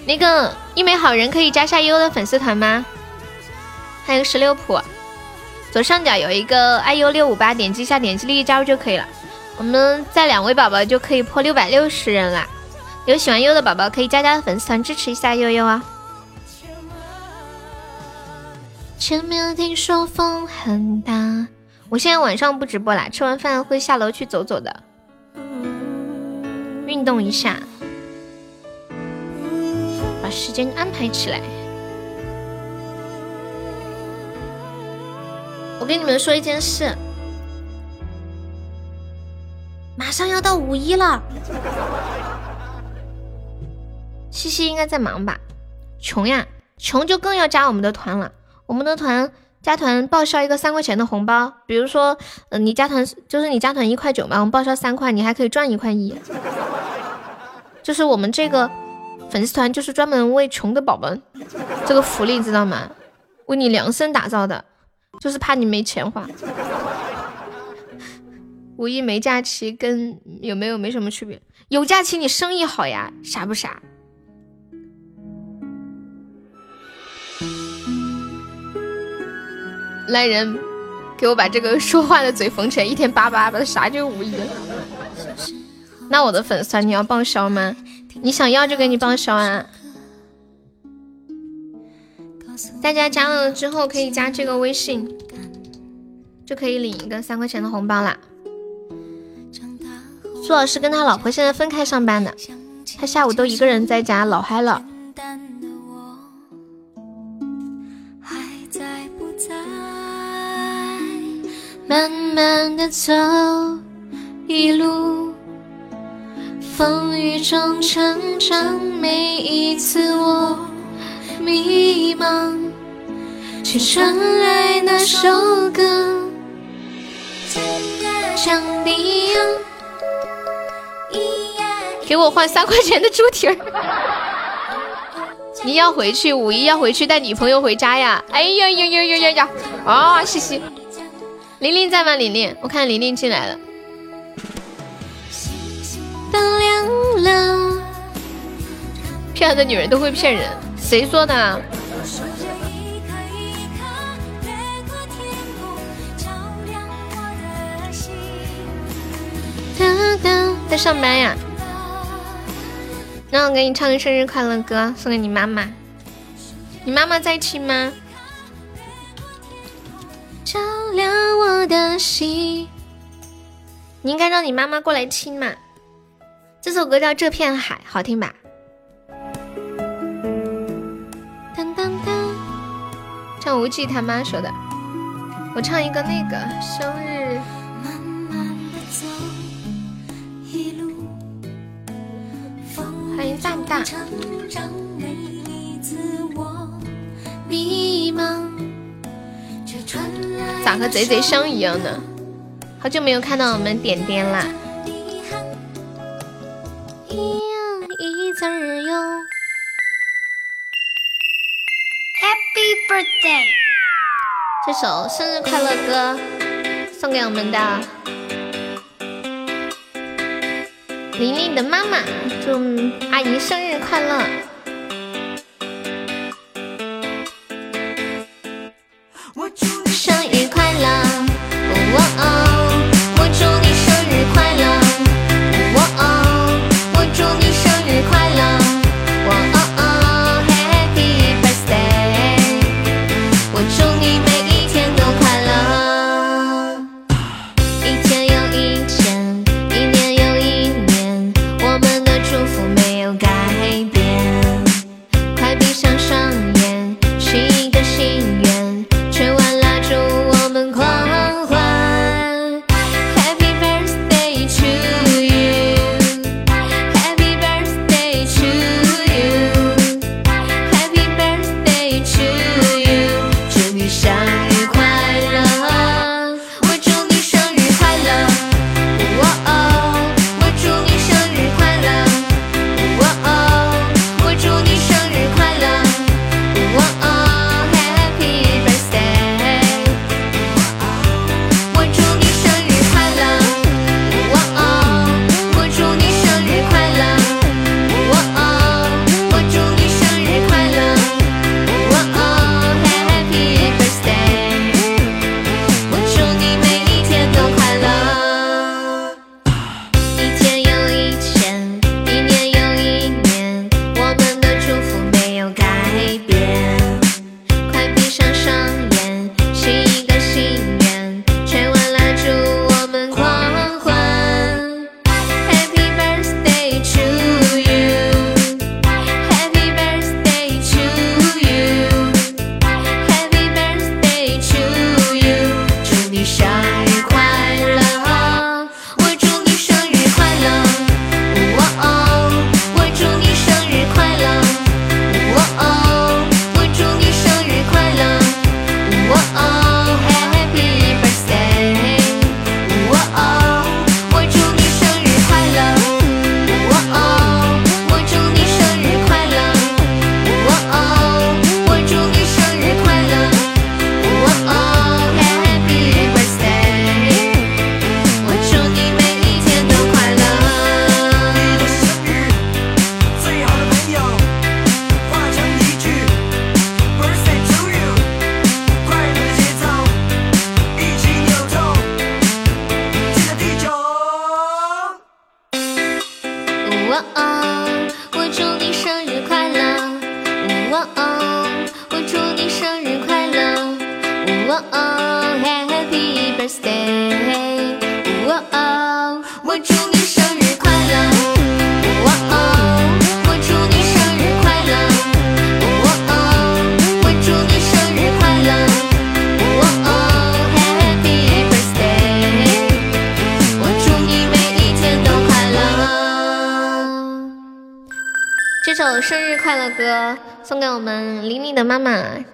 Speaker 1: 那个一枚好人可以加下悠悠的粉丝团吗？还有十六谱，左上角有一个 iu 六五八，点击一下，点击立即加入就可以了。我们在两位宝宝就可以破六百六十人啦。有喜欢悠悠的宝宝可以加加粉丝团支持一下悠悠啊。前面听说风很大。我现在晚上不直播啦，吃完饭会下楼去走走的，运动一下，把时间安排起来。我跟你们说一件事，马上要到五一了，西西应该在忙吧？穷呀，穷就更要加我们的团了，我们的团。加团报销一个三块钱的红包，比如说，嗯，你加团就是你加团一块九嘛，我们报销三块，你还可以赚一块一。就是我们这个粉丝团就是专门为穷的宝宝这个福利，知道吗？为你量身打造的，就是怕你没钱花。五一没假期跟有没有没什么区别，有假期你生意好呀，傻不傻？来人，给我把这个说话的嘴缝起来，一天叭叭叭的，啥就五一。那我的粉丝团你要报销吗？你想要就给你报销啊！大家加了之后可以加这个微信，就可以领一个三块钱的红包啦。苏老师跟他老婆现在分开上班的，他下午都一个人在家，老嗨了。慢慢的走，一路风雨中成长，每一次我迷茫，却传来那首歌，像你一样，给我换三块钱的猪蹄儿。你要回去五一要回去带女朋友回家呀？哎呀呀呀呀呀呀！啊，谢谢。玲玲在吗？玲玲，我看玲玲进来了。灯亮了，漂亮的女人都会骗人，谁说的？在上班呀？那我给你唱个生日快乐歌，送给你妈妈。你妈妈在听吗？照亮我的心，你应该让你妈妈过来听嘛。这首歌叫《这片海》，好听吧？当当当，唱无忌他妈说的。我唱一个那个生日。欢迎大大。迷茫。咋和贼贼声一样呢？好久没有看到我们点点啦！生日哟
Speaker 2: ！Happy birthday！
Speaker 1: 这首生日快乐歌送给我们的玲玲的妈妈，祝阿姨生日快乐！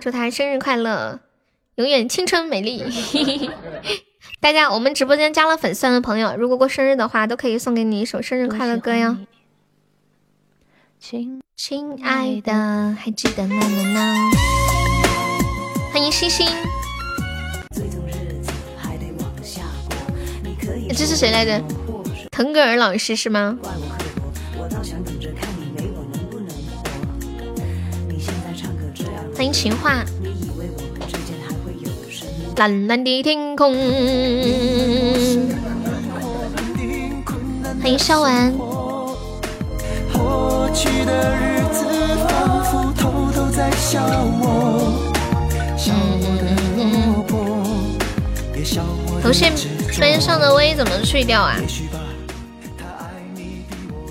Speaker 1: 祝他生日快乐，永远青春美丽。大家，我们直播间加了粉丝团的朋友，如果过生日的话，都可以送给你一首生日快乐歌哟。亲亲爱的，还记得那么呢？欢迎星星，这是谁来着？腾格尔老师是吗？欢迎情话。蓝蓝的天空。欢迎笑完。
Speaker 3: 过去的日子仿佛偷偷在笑我，笑我的落魄，也笑我
Speaker 1: 头像边上的微怎么去掉啊？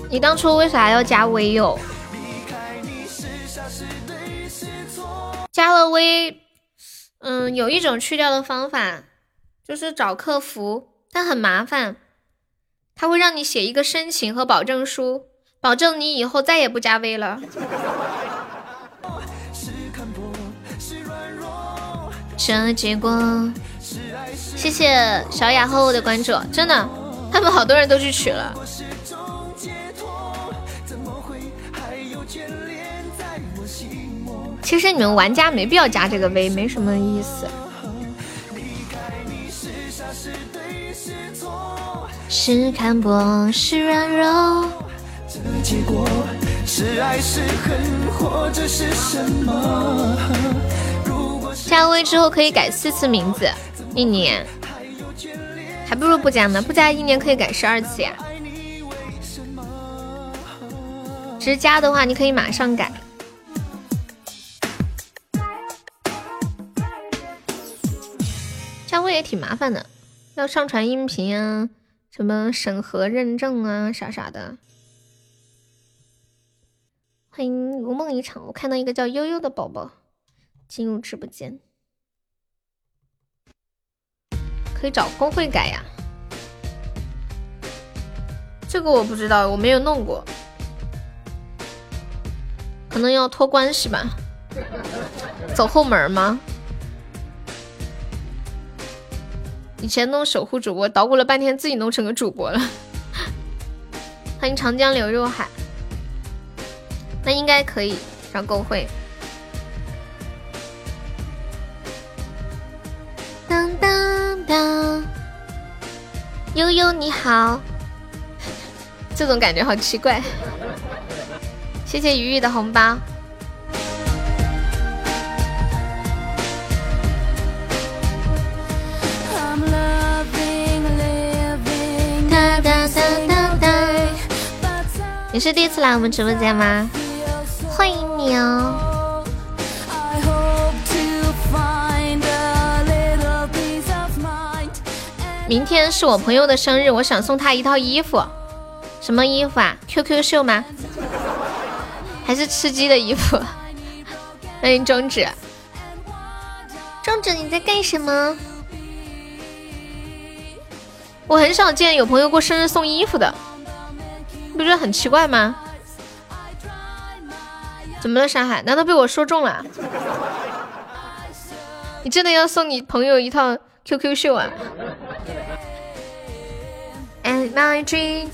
Speaker 1: 你当初为啥要加微友？加了微，嗯，有一种去掉的方法，就是找客服，但很麻烦，他会让你写一个申请和保证书，保证你以后再也不加微了。这结果，谢谢小雅和我的关注，真的，他们好多人都去取了。其实你们玩家没必要加这个 V，没什么意思。是看破，是软弱。
Speaker 3: 这结果是爱是恨，或者是什么？
Speaker 1: 加微之后可以改四次名字，一年，还不如不加呢。不加一年可以改十二次呀。只是加的话，你可以马上改。加微也挺麻烦的，要上传音频啊，什么审核认证啊，啥啥的。欢迎如梦一场，我看到一个叫悠悠的宝宝进入直播间，可以找工会改呀。这个我不知道，我没有弄过，可能要托关系吧，走后门吗？以前弄守护主播，捣鼓了半天，自己弄成个主播了。欢迎长江流入海，那应该可以找工会。当当当，悠悠你好，这种感觉好奇怪。谢谢鱼鱼的红包。哒哒哒哒哒。你是第一次来我们直播间吗？欢迎你哦明天是我朋友的生日，我想送他一套衣服。什么衣服啊？QQ 秀吗？还是吃鸡的衣服？欢迎中指。中指你在干什么？我很少见有朋友过生日送衣服的，你不觉得很奇怪吗？怎么了，山海？难道被我说中了？你真的要送你朋友一套 QQ 秀啊？And my dreams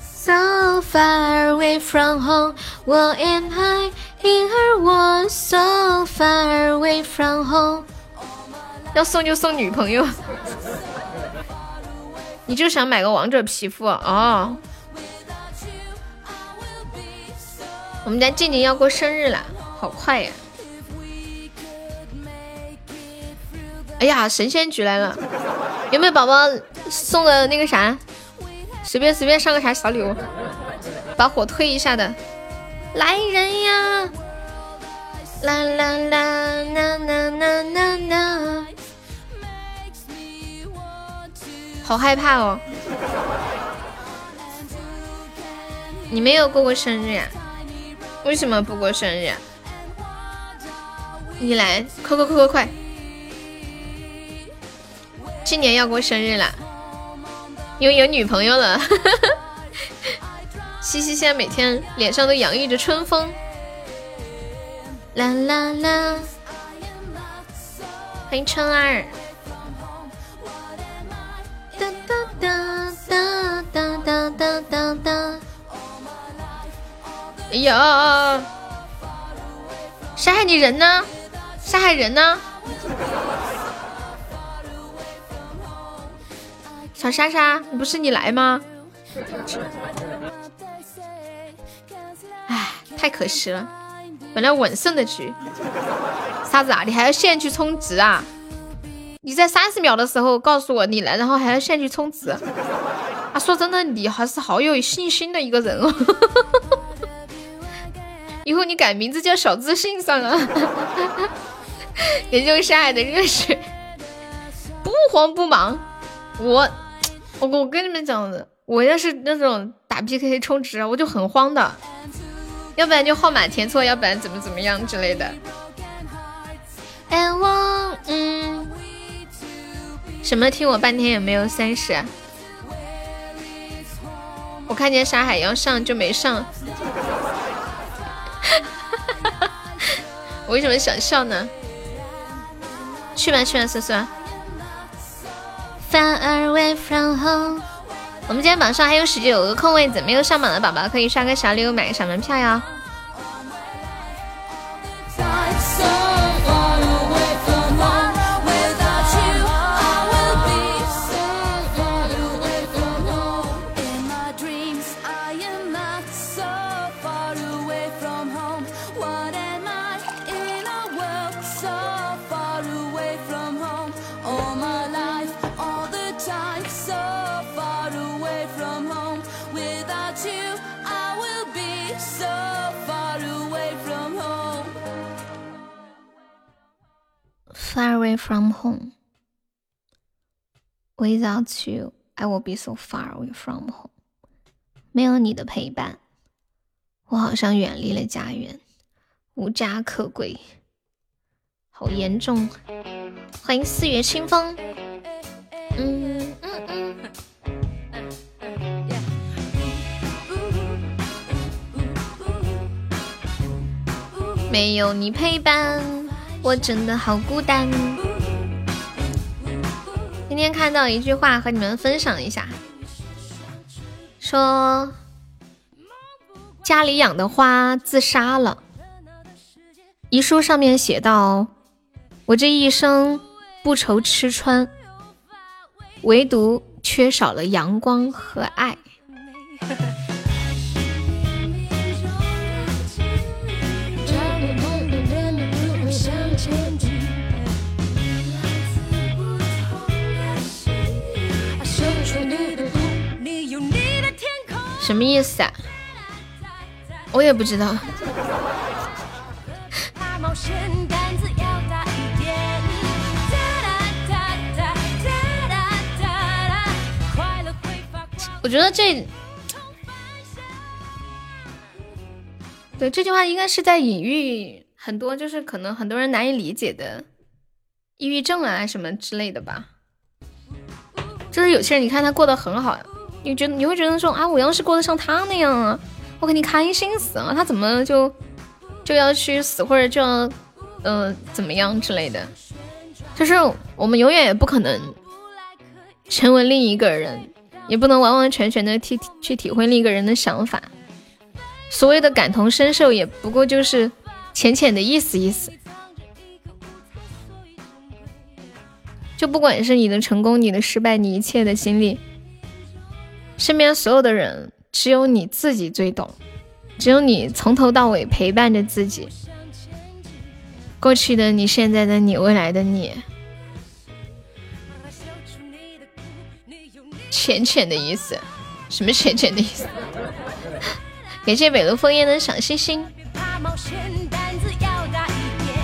Speaker 1: so far away from home, am I in her world so far away from home？要送就送女朋友，你就想买个王者皮肤哦？我们家静静要过生日了，好快呀！哎呀，神仙局来了，有没有宝宝送个那个啥？随便随便上个啥小礼物，把火推一下的。来人呀！啦啦啦啦啦啦啦啦！好害怕哦！你没有过过生日呀？为什么不过生日？你来，快快快快快！今年要过生日了，因为有女朋友了。西西现在每天脸上都洋溢着春风。啦啦啦！欢迎春儿。哒哒哒哒哒哒哒。哎呀，杀害你人呢？杀害人呢？小莎莎，不是你来吗？哎，太可惜了，本来稳胜的局。莎子啊，你还要现去充值啊？你在三十秒的时候告诉我你来，然后还要现去充值。啊，说真的，你还是好有信心的一个人哦。以后你改名字叫小自信算了。研究山海的热水，不慌不忙。我，我我跟你们讲的，我要是那种打 PK 充值，我就很慌的，要不然就号码填错，要不然怎么怎么样之类的。And one，嗯，什么听我半天也没有三十。我看见沙海要上就没上，我为什么想笑呢？去吧去吧，思思。Far away from home，我们今天榜上还有十九个空位子，没有上榜的宝宝可以刷个小礼物，买个小门票哟。
Speaker 4: Far away from home. Without you, I will be so far away from home.
Speaker 1: 没有你的陪伴，我好像远离了家园，无家可归，好严重。欢迎四月清风。嗯嗯嗯。没有你陪伴，我真的好孤单。今天看到一句话，和你们分享一下，说家里养的花自杀了，遗书上面写道：“我这一生不愁吃穿，唯独缺少了阳光和爱。”什么意思啊？我也不知道。我觉得这。对，这句话应该是在隐喻很多，就是可能很多人难以理解的抑郁症啊，什么之类的吧。就是有些人你看他过得很好。你觉得你会觉得说啊，我要是过得像他那样啊，我肯定开心死了。他怎么就就要去死，或者就要、呃、怎么样之类的？就是我们永远也不可能成为另一个人，也不能完完全全的体去体会另一个人的想法。所谓的感同身受，也不过就是浅浅的意思意思。就不管是你的成功、你的失败、你一切的经历，身边所有的人，只有你自己最懂，只有你从头到尾陪伴着自己。过去的你，现在的你，未来的你，浅浅的意思，什么浅浅的意思？感谢北路枫叶的小星星。
Speaker 4: 怕冒险胆子要大一点。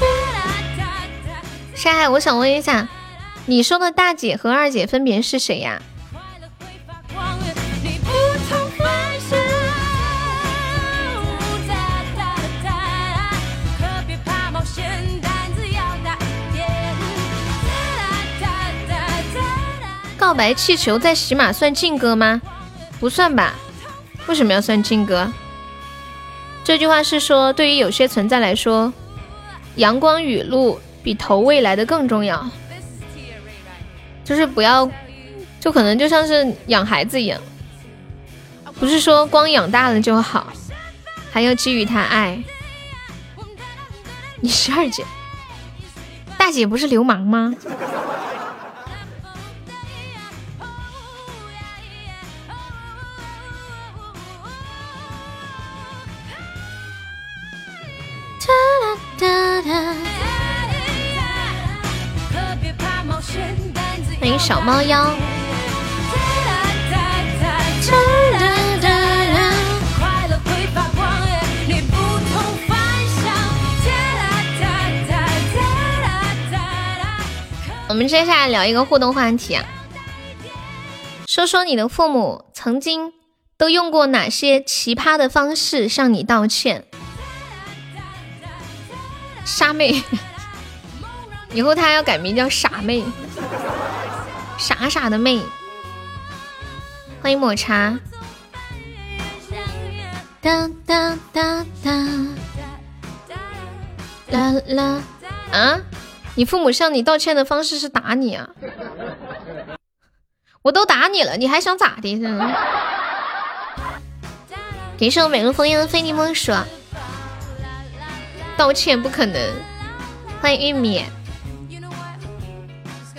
Speaker 4: 哒哒哒哒
Speaker 1: 山海，我想问一下，你说的大姐和二姐分别是谁呀？告白气球在喜马算劲歌吗？不算吧？为什么要算劲歌？这句话是说，对于有些存在来说，阳光雨露比投喂来的更重要。就是不要，就可能就像是养孩子一样，不是说光养大了就好，还要给予他爱。你十二姐，大姐不是流氓吗？哒哒哒，欢迎小猫妖。我们接下来聊一个互动话题啊，说说你的父母曾经都用过哪些奇葩的方式向你道歉。傻妹，以后她要改名叫傻妹，傻傻的妹。欢迎抹茶。哒哒哒哒，啦啦啊！你父母向你道歉的方式是打你啊？我都打你了，你还想咋的？是吧？感谢我美如风烟的非你莫属，道歉不可能。欢迎玉米。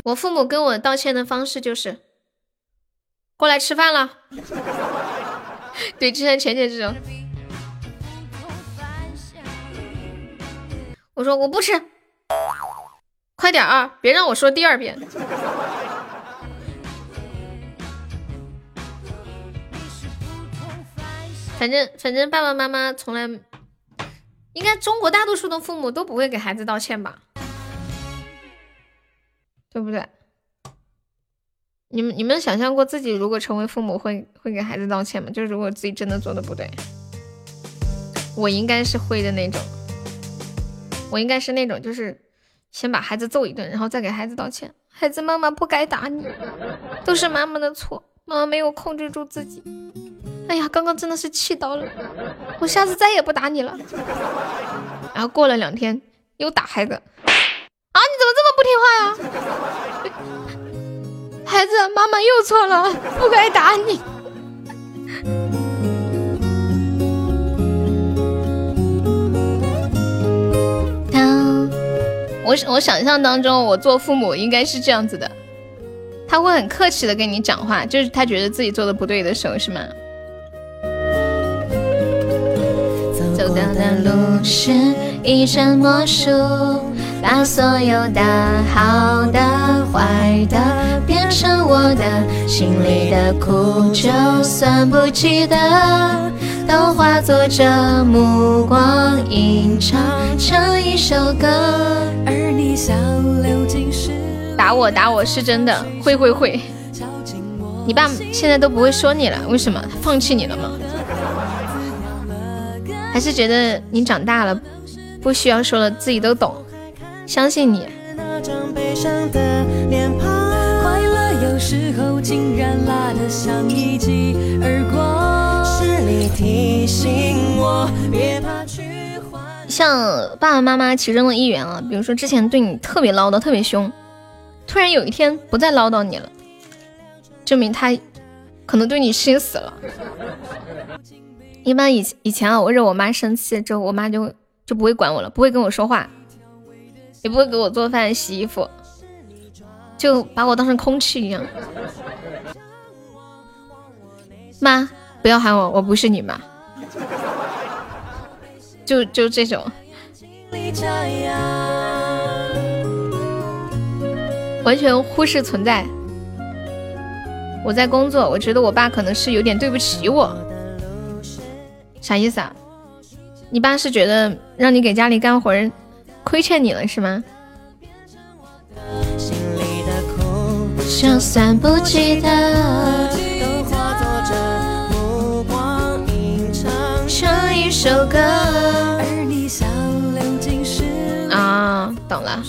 Speaker 1: 我父母跟我道歉的方式就是过来吃饭了。对，就像浅浅这种，我说我不吃，快点啊，别让我说第二遍。反正反正爸爸妈妈从来，应该中国大多数的父母都不会给孩子道歉吧，对不对？你们你们想象过自己如果成为父母会会给孩子道歉吗？就是如果自己真的做的不对，我应该是会的那种，我应该是那种就是先把孩子揍一顿，然后再给孩子道歉。孩子，妈妈不该打你，都是妈妈的错，妈妈没有控制住自己。哎呀，刚刚真的是气到了，我下次再也不打你了。然后过了两天又打孩子，啊，你怎么这么不听话呀？孩子，妈妈又错了，不该打你。当我我想象当中，我做父母应该是这样子的，他会很客气的跟你讲话，就是他觉得自己做的不对的时候，是吗？到的路是一阵魔术，把所有的好的、坏的变成我的，心里的苦，就算不记得，都化作这目光，吟唱成一首歌。
Speaker 4: 而你笑流尽时，
Speaker 1: 打我打我是真的，会会会。你爸现在都不会说你了，为什么？他放弃你了吗？还是觉得你长大了，不需要说了，自己都懂，相信你。
Speaker 4: 像一记耳光。是你提醒我，别怕去幻
Speaker 1: 像爸爸妈妈其中的一员啊，比如说之前对你特别唠叨、特别凶，突然有一天不再唠叨你了，证明他可能对你心死了。一般以以前啊，我惹我妈生气之后，我妈就就不会管我了，不会跟我说话，也不会给我做饭、洗衣服，就把我当成空气一样。妈，不要喊我，我不是你妈。就就这种，完全忽视存在。我在工作，我觉得我爸可能是有点对不起我，啥意思啊？你爸是觉得让你给家里干活儿亏欠你了是吗？
Speaker 4: 心里的苦，
Speaker 1: 就算不记得，
Speaker 4: 都化作这目光，吟唱
Speaker 1: 成一首歌。
Speaker 4: 而你像流
Speaker 1: 啊，懂了。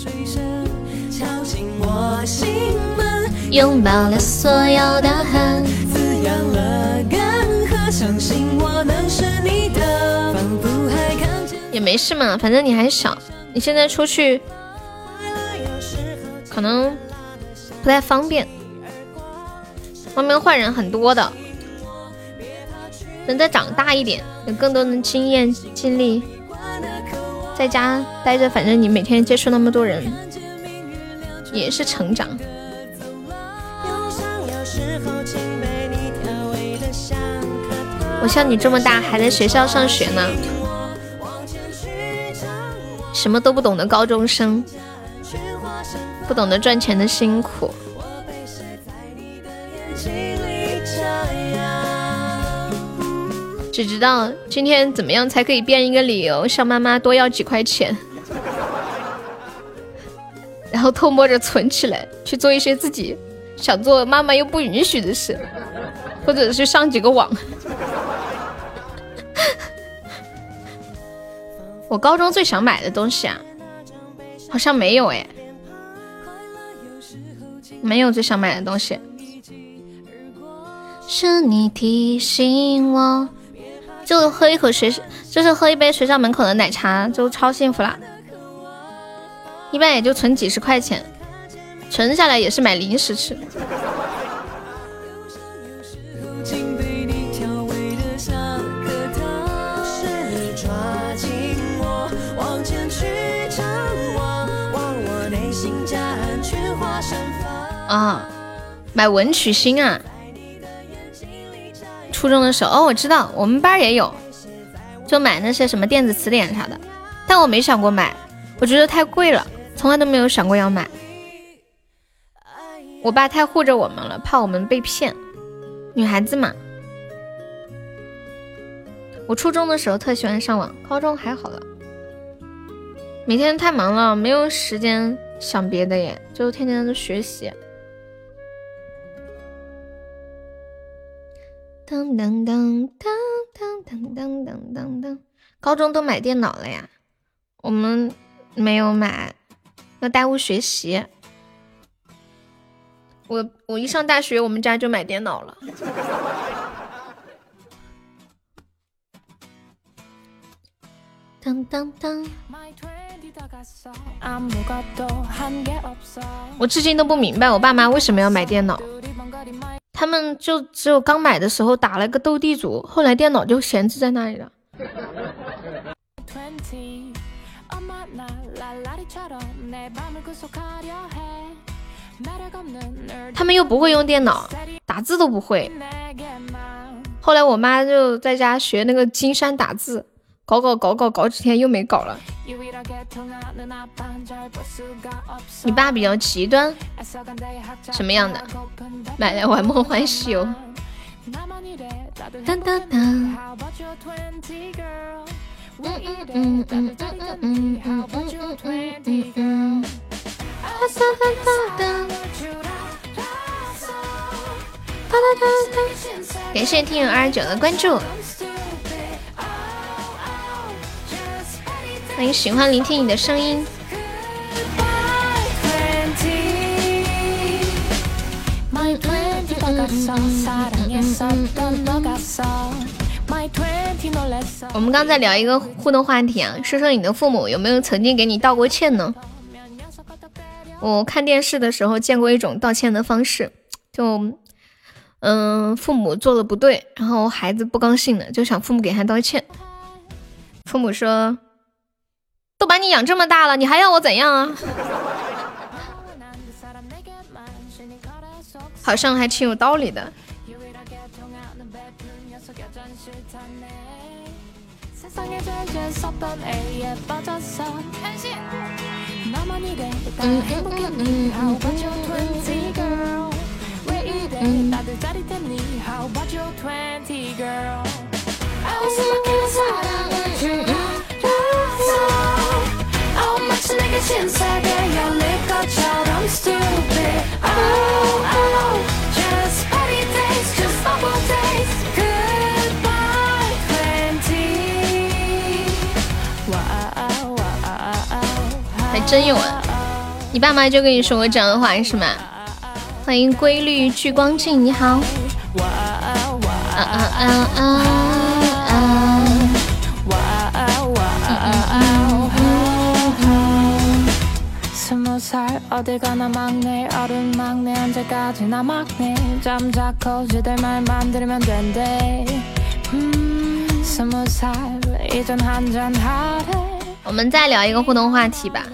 Speaker 4: 敲进我心门，
Speaker 1: 拥抱了所有的恨。
Speaker 4: 滋养了干涸，相信我能
Speaker 1: 也没事嘛，反正你还小，你现在出去可能不太方便，外面坏人很多的。等再长大一点，有更多的经验经历，在家待着，反正你每天接触那么多人，也是成长。我像你这么大还在学校上学呢，什么都不懂的高中生，不懂得赚钱的辛苦。只知道今天怎么样才可以编一个理由向妈妈多要几块钱，然后偷摸着存起来去做一些自己想做妈妈又不允许的事，或者是上几个网。我高中最想买的东西啊，好像没有哎，没有最想买的东西。是你提醒我，就喝一口学，就是喝一杯学校门口的奶茶，就超幸福啦。一般也就存几十块钱，存下来也是买零食吃。啊，买文曲星啊。初中的时候，哦，我知道，我们班也有，就买那些什么电子词典啥的，但我没想过买，我觉得太贵了，从来都没有想过要买。我爸太护着我们了，怕我们被骗，女孩子嘛。我初中的时候特喜欢上网，高中还好了，每天太忙了，没有时间想别的耶，就天天都学习。当当当当当当当当当当，高中都买电脑了呀，我们没有买，要耽误学习。我我一上大学，我们家就买电脑了。当当当，我至今都不明白我爸妈为什么要买电脑。他们就只有刚买的时候打了个斗地主，后来电脑就闲置在那里了。他们又不会用电脑，打字都不会。后来我妈就在家学那个金山打字，搞搞搞搞搞几天又没搞了。你爸比较极端，什么样的？买来玩梦幻西游。噔噔噔。感谢听友二九的关注，欢迎喜欢聆听你的声音。我们刚在聊一个互动话题啊，说说你的父母有没有曾经给你道过歉呢？我看电视的时候见过一种道歉的方式，就嗯，父母做的不对，然后孩子不高兴了，就想父母给他道歉。父母说：“都把你养这么大了，你还要我怎样啊？”好像还挺有道理的。还真有啊！你爸妈就跟你说过这样的话是吗？欢迎规律聚光镜，你好。啊啊啊啊啊！我们再聊一个互动话题吧，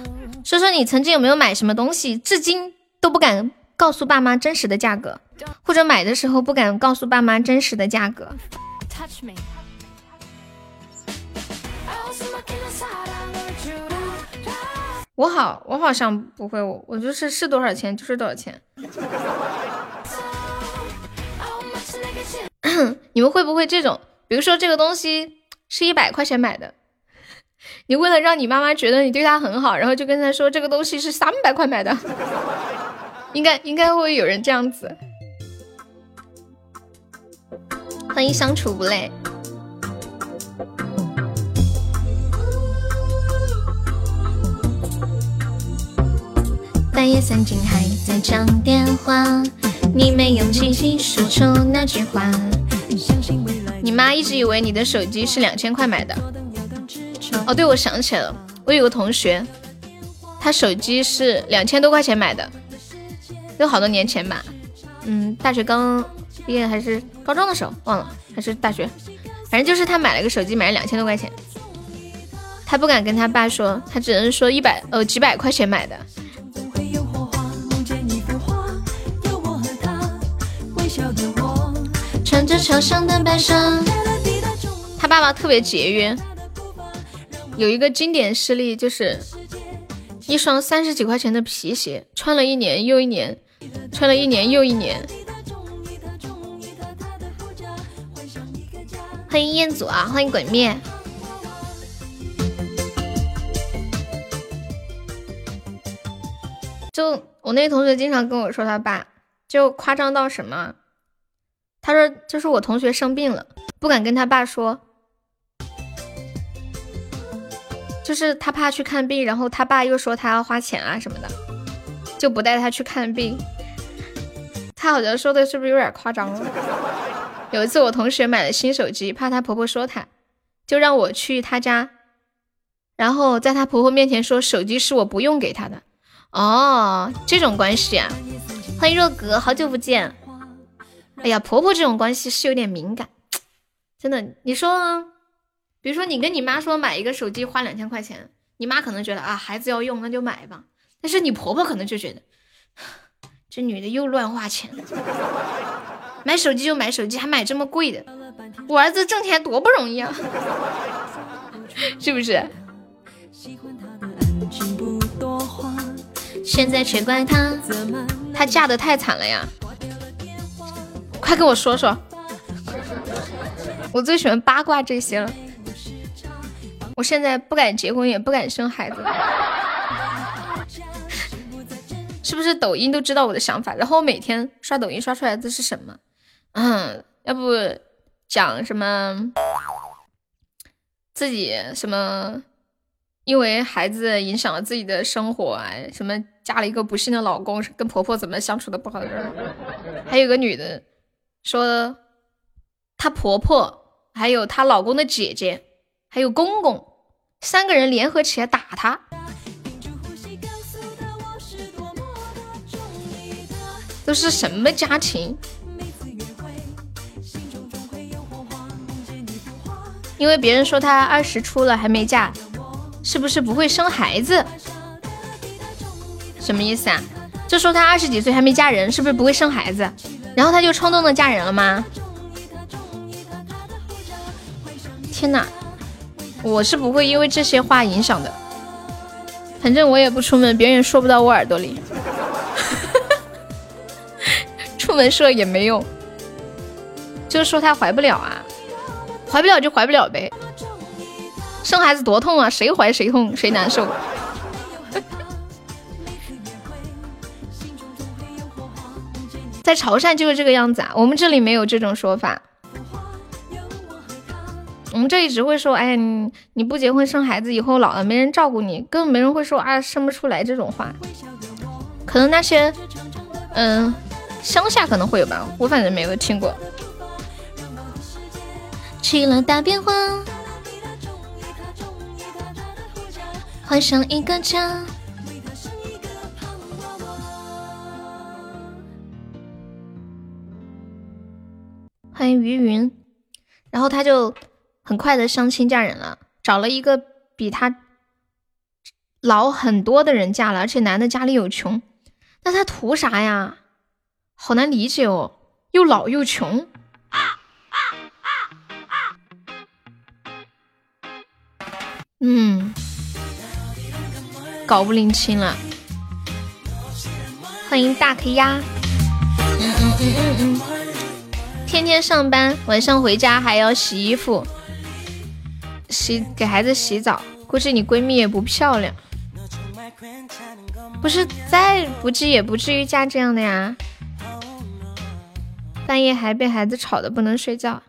Speaker 1: 说说你曾经有没有买什么东西，至今都不敢告诉爸妈真实的价格，或者买的时候不敢告诉爸妈真实的价格。我好，我好像不会，我我就是是多少钱就是多少钱。你们会不会这种？比如说这个东西是一百块钱买的，你为了让你妈妈觉得你对她很好，然后就跟她说这个东西是三百块买的，应该应该会有人这样子。欢迎相处不累。半夜三更还在讲电话，你没勇气细说出那句话。你妈一直以为你的手机是两千块买的。哦，对，我想起来了，我有个同学，他手机是两千多块钱买的，有好多年前吧。嗯，大学刚毕业还是高中的时候忘了，还是大学，反正就是他买了个手机，买了两千多块钱。他不敢跟他爸说，他只能说一百呃几百块钱买的。穿着长上的白纱。他爸爸特别节约，有一个经典事例就是一双三十几块钱的皮鞋，穿了一年又一年，穿了一年又一年。欢迎彦祖啊，欢迎鬼灭。就我那同学经常跟我说他爸，就夸张到什么？他说就是我同学生病了，不敢跟他爸说，就是他怕去看病，然后他爸又说他要花钱啊什么的，就不带他去看病。他好像说的是不是有点夸张了？有一次我同学买了新手机，怕她婆婆说她，就让我去她家，然后在她婆婆面前说手机是我不用给她的。哦，这种关系啊！欢迎若格，好久不见。哎呀，婆婆这种关系是有点敏感，真的。你说，比如说你跟你妈说买一个手机花两千块钱，你妈可能觉得啊孩子要用那就买吧，但是你婆婆可能就觉得这女的又乱花钱，买手机就买手机，还买这么贵的，我儿子挣钱多不容易啊，是不是？现在全怪她，她嫁的太惨了呀！快跟我说说，我最喜欢八卦这些了。我现在不敢结婚，也不敢生孩子，是不是抖音都知道我的想法？然后我每天刷抖音刷出来的是什么？嗯，要不讲什么自己什么，因为孩子影响了自己的生活啊，什么嫁了一个不幸的老公，跟婆婆怎么相处的不好的，还有个女的。说她婆婆，还有她老公的姐姐，还有公公，三个人联合起来打她。都是什么家庭？因为别人说她二十出了还没嫁，是不是不会生孩子？什么意思啊？就说她二十几岁还没嫁人，是不是不会生孩子？然后她就冲动的嫁人了吗？天哪，我是不会因为这些话影响的。反正我也不出门，别人也说不到我耳朵里。出门说也没用，就是说她怀不了啊，怀不了就怀不了呗。生孩子多痛啊，谁怀谁痛谁难受。在潮汕就是这个样子啊，我们这里没有这种说法。我们这里只会说，哎，你你不结婚生孩子，以后老了没人照顾你，根本没人会说啊生不出来这种话。可能那些，嗯，乡下可能会有吧，我反正没有听过。起了大变化，换上一个家。欢迎于云，然后他就很快的相亲嫁人了，找了一个比他老很多的人嫁了，而且男的家里有穷，那他图啥呀？好难理解哦，又老又穷。嗯，搞不拎清了。欢迎大 K 鸭。嗯嗯嗯嗯嗯。天天上班，晚上回家还要洗衣服，洗给孩子洗澡。估计你闺蜜也不漂亮，不是再不济也不至于嫁这样的呀。半夜还被孩子吵得不能睡觉。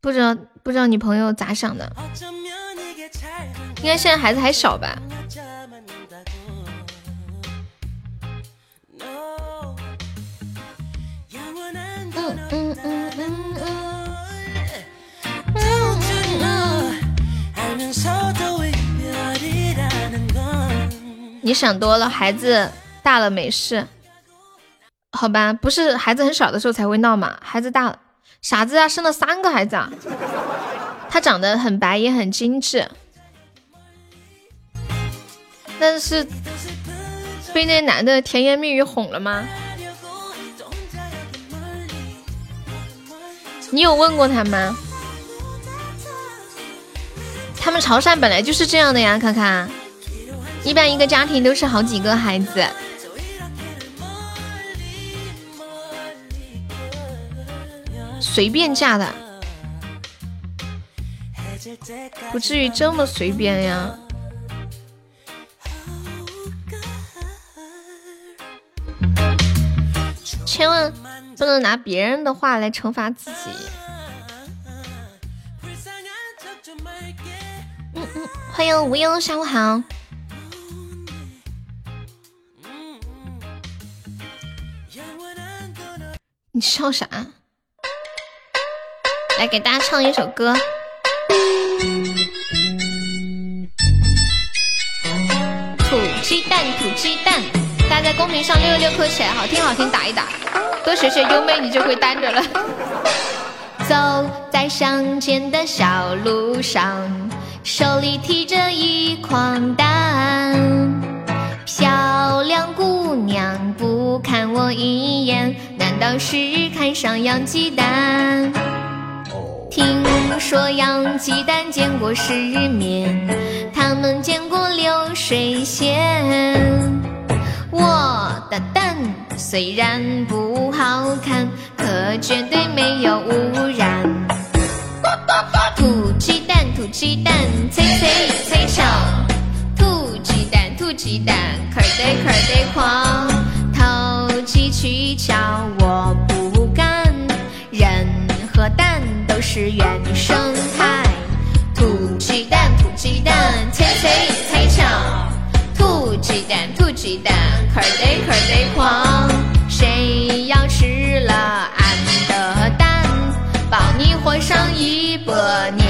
Speaker 1: 不知道不知道你朋友咋想的？应该现在孩子还小吧？你想多了，孩子大了没事，好吧？不是孩子很小的时候才会闹嘛，孩子大了，傻子啊，生了三个孩子啊。他长得很白，也很精致，但是被那男的甜言蜜语哄了吗？你有问过他吗？他们潮汕本来就是这样的呀，看看，一般一个家庭都是好几个孩子，随便嫁的，不至于这么随便呀。千万不能拿别人的话来惩罚自己。嗯嗯，欢迎无忧，下午好。你笑啥？来给大家唱一首歌。土鸡蛋，土鸡蛋，家在公屏上六六六扣起来，好听好听打一打，多学学优妹，你就会单着了。走在乡间的小路上，手里提着一筐蛋。漂亮姑娘不看我一眼，难道是看上洋鸡蛋？听说洋鸡蛋见过世面，他们见过流水线。我的蛋虽然不好看，可绝对没有污染。土鸡蛋，土鸡蛋，脆脆脆巧。土鸡蛋，土鸡蛋，壳儿得壳儿得狂。投机取巧我不干，人和蛋都是原生态。土鸡蛋，土鸡蛋，脆脆。鸡蛋，土鸡蛋，壳儿得壳儿得狂。谁要吃了俺的蛋，保你活上一百年。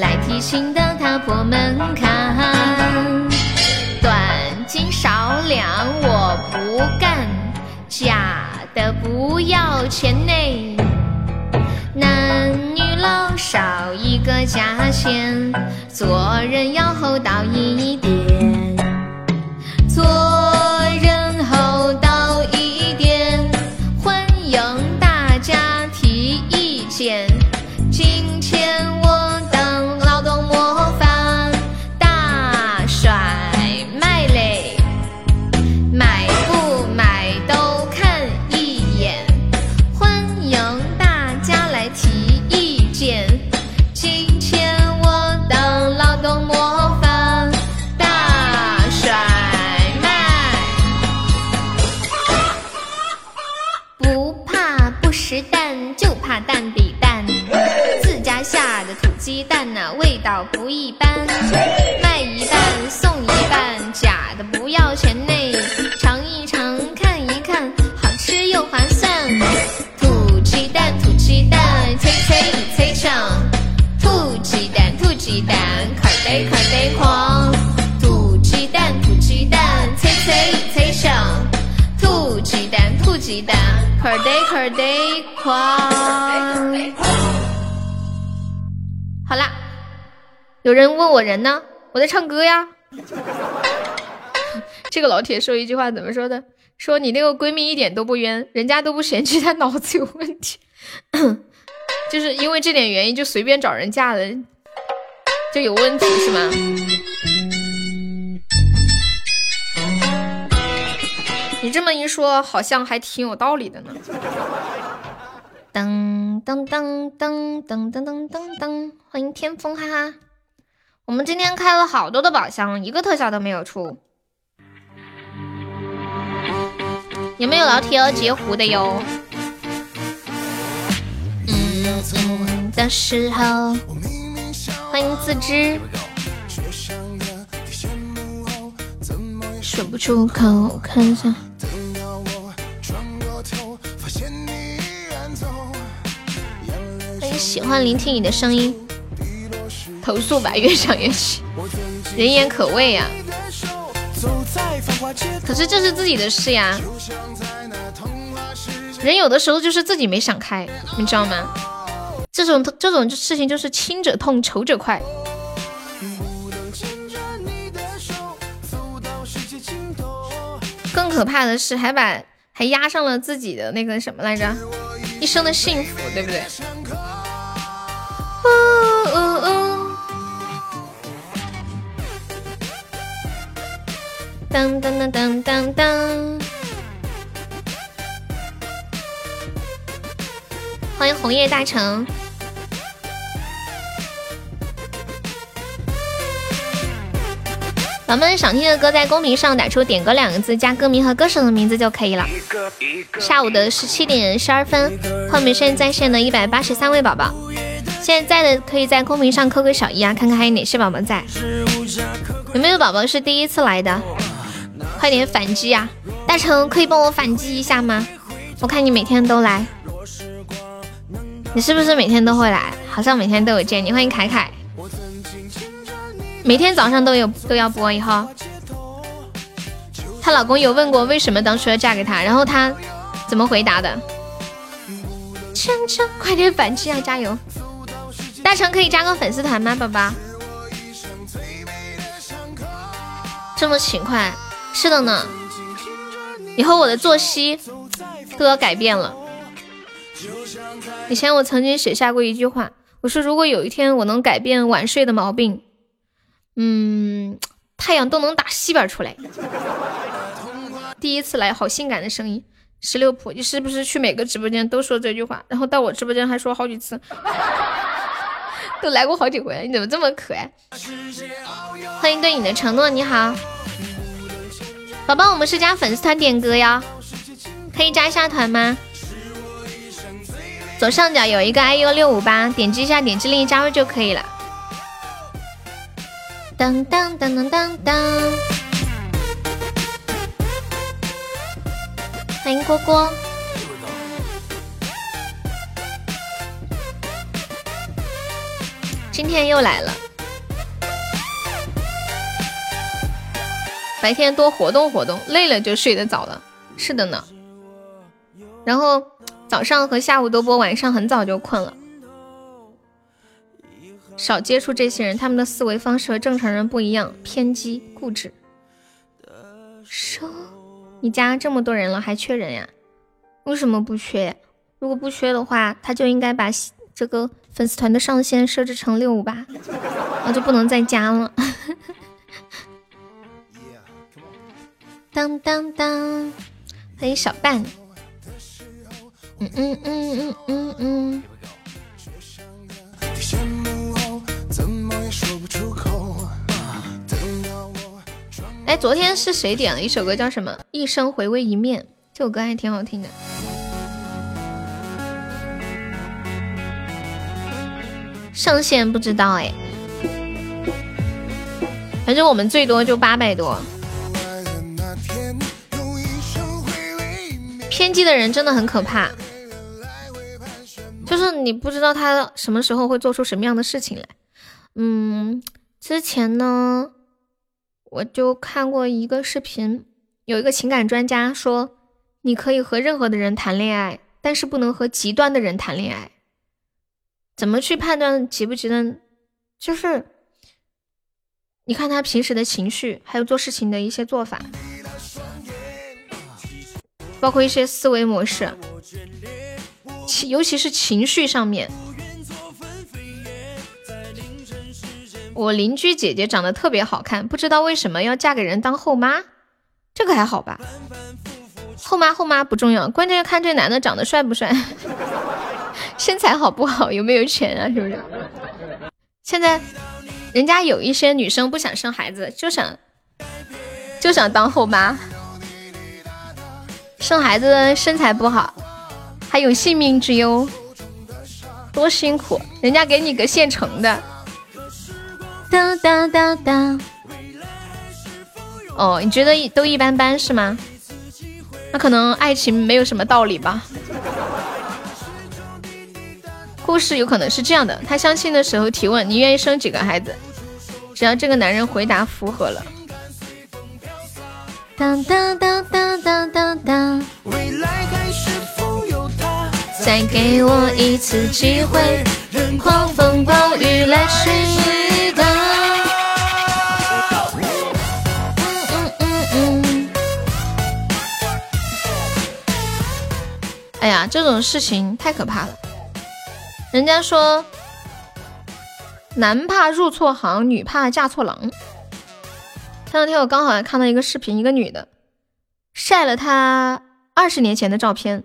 Speaker 1: 来提亲的踏破门槛。短斤少两我不干，假的不要钱呢。男女老少一个价钱，做人要厚道一点，鸡蛋呐、味道不一般，卖一半送一半，假的不要钱呢。尝一尝，看一看，好吃又划算。土鸡蛋，土鸡蛋，脆脆脆巧。土鸡蛋，土鸡蛋，壳儿得壳儿得狂。土鸡蛋，土鸡蛋，脆脆脆巧。土鸡蛋，土鸡蛋，壳儿得壳儿得狂。好啦，有人问我人呢，我在唱歌呀。这个老铁说一句话怎么说的？说你那个闺蜜一点都不冤，人家都不嫌弃她脑子有问题，就是因为这点原因就随便找人嫁了，就有问题是吗？你这么一说，好像还挺有道理的呢。噔噔噔噔噔噔噔噔噔，欢迎天风，哈哈！我们今天开了好多的宝箱，一个特效都没有出。有没有老铁要截胡的哟？嗯，的时候，欢迎自知。说不出口，我看一下。喜欢聆听你的声音，投诉吧，越想越气，人言可畏呀、可是这是自己的事呀，人有的时候就是自己没想开，你知道吗？这种这种事情就是亲者痛，仇者快。更可怕的是，还把还压上了自己的那个什么来着，一生的幸福，对不对？哦哦哦！当当当当当当！欢迎红叶大成。宝宝们想听的歌，在公屏上打出“点歌”两个字，加歌名和歌手的名字就可以了。下午的十七点十二分，后面现在在线的一百八十三位宝宝，现在在的可以在公屏上扣个小一啊，看看还有哪些宝宝在。有没有宝宝是第一次来的？快点反击啊！大成可以帮我反击一下吗？我看你每天都来，你是不是每天都会来？好像每天都有见你。欢迎凯凯。每天早上都有都要播以后，她老公有问过为什么当初要嫁给他，然后她怎么回答的？锵锵，快点反击啊！加油！大成可以加个粉丝团吗，宝宝？这么勤快，是的呢。以后我的作息都要改变了。以前我曾经写下过一句话，我说如果有一天我能改变晚睡的毛病。嗯，太阳都能打西边出来。第一次来，好性感的声音，十六婆，你是不是去每个直播间都说这句话？然后到我直播间还说好几次，都来过好几回了，你怎么这么可爱？欢迎对你的承诺，你好，宝宝，我们是加粉丝团点歌呀，可以加一下团吗？左上角有一个 iu 六五八，点击一下，点击另一加入就可以了。当当当当当当！欢迎蝈蝈，今天又来了。白天多活动活动，累了就睡得早了。是的呢。然后早上和下午都播，晚上很早就困了。少接触这些人，他们的思维方式和正常人不一样，偏激固执。说，你家这么多人了，还缺人呀？为什么不缺？如果不缺的话，他就应该把这个粉丝团的上限设置成六五八，那就不能再加了。当当当，欢迎小半。嗯嗯嗯嗯嗯嗯。哎，昨天是谁点了一首歌，叫什么？一生回味一面，这首歌还挺好听的。上限不知道哎，反正我们最多就八百多。偏激的人真的很可怕，就是你不知道他什么时候会做出什么样的事情来。嗯，之前呢，我就看过一个视频，有一个情感专家说，你可以和任何的人谈恋爱，但是不能和极端的人谈恋爱。怎么去判断极不极端？就是你看他平时的情绪，还有做事情的一些做法，包括一些思维模式，其尤其是情绪上面。我邻居姐姐长得特别好看，不知道为什么要嫁给人当后妈，这个还好吧？后妈后妈不重要，关键要看这男的长得帅不帅，身材好不好，有没有钱啊？是不是？现在人家有一些女生不想生孩子，就想就想当后妈，生孩子身材不好，还有性命之忧，多辛苦！人家给你个现成的。哒哒哒哒！哦，你觉得都一般般是吗？那可能爱情没有什么道理吧。故事有可能是这样的：他相亲的时候提问你愿意生几个孩子，只要这个男人回答符合了，当当当当当当当，
Speaker 3: 未来还是否有他？
Speaker 1: 再给我一次机会，任狂风暴雨来袭打。嗯嗯嗯。哎呀，这种事情太可怕了。人家说，男怕入错行，女怕嫁错郎。前两天我刚好还看到一个视频，一个女的晒了她二十年前的照片，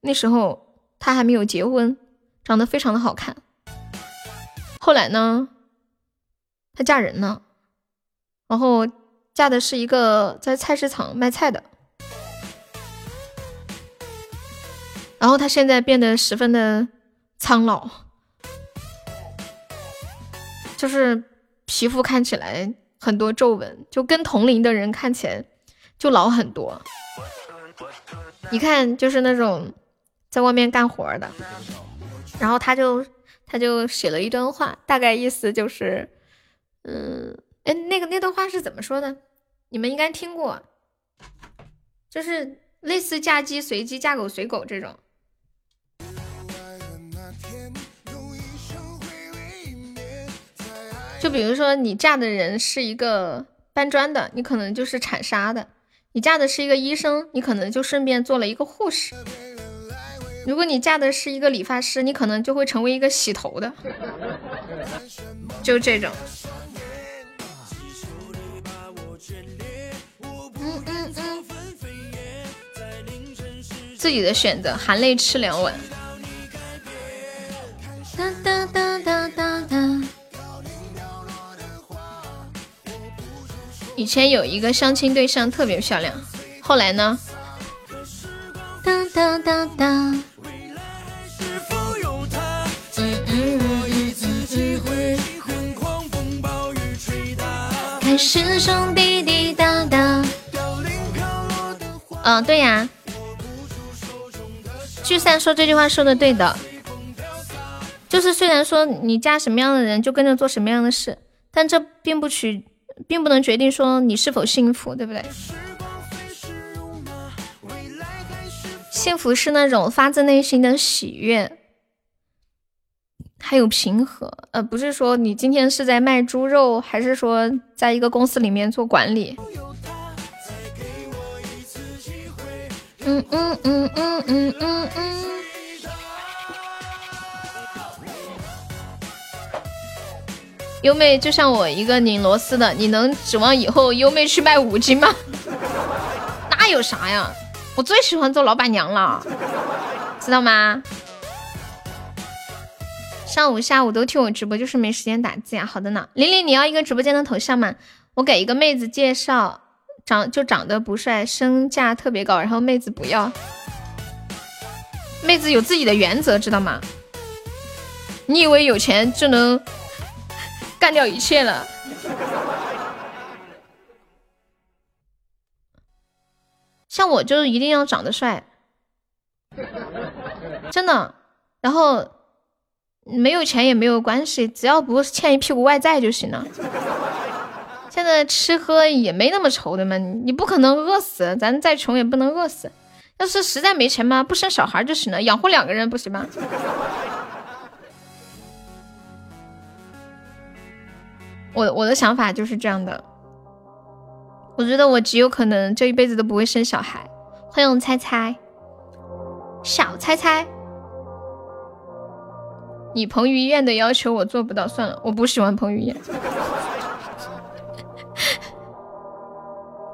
Speaker 1: 那时候她还没有结婚，长得非常的好看。后来呢，她嫁人了，然后嫁的是一个在菜市场卖菜的，然后她现在变得十分的苍老，就是皮肤看起来很多皱纹，就跟同龄的人看起来就老很多。一看就是那种在外面干活的，然后他就他就写了一段话，大概意思就是，嗯，哎，那个那段话是怎么说的？你们应该听过，就是类似嫁鸡随鸡，嫁狗随狗这种。就比如说，你嫁的人是一个搬砖的，你可能就是铲沙的；你嫁的是一个医生，你可能就顺便做了一个护士；如果你嫁的是一个理发师，你可能就会成为一个洗头的，就这种。嗯嗯嗯，自己的选择，含泪吃两碗。哒哒哒哒以前有一个相亲对象特别漂亮，后来呢？当当当当，
Speaker 3: 是否有他？
Speaker 1: 嗯嗯嗯
Speaker 3: 一次机会，任狂风暴雨吹打。
Speaker 1: 开始中滴滴答答。嗯，对呀。聚散说这句话说的对的，就是虽然说你嫁什么样的人就跟着做什么样的事，但这并不取，并不能决定说你是否幸福，对不对？幸福是那种发自内心的喜悦，还有平和，呃，不是说你今天是在卖猪肉，还是说在一个公司里面做管理。嗯嗯嗯嗯嗯嗯嗯。优妹就像我一个拧螺丝的，你能指望以后优妹去卖五金吗？那有啥呀？我最喜欢做老板娘了，知道吗？上午、下午都听我直播，就是没时间打字呀。好的呢，琳琳，你要一个直播间的头像吗？我给一个妹子介绍，长就长得不帅，身价特别高，然后妹子不要。妹子有自己的原则，知道吗？你以为有钱就能干掉一切了？像我就是一定要长得帅，真的。然后没有钱也没有关系，只要不欠一屁股外债就行了。现在吃喝也没那么愁的嘛，你不可能饿死，咱再穷也不能饿死。要是实在没钱嘛，不生小孩就行了，养活两个人不行吗？我我的想法就是这样的，我觉得我极有可能这一辈子都不会生小孩。欢迎猜猜，小猜猜，你彭于晏的要求我做不到，算了，我不喜欢彭于晏。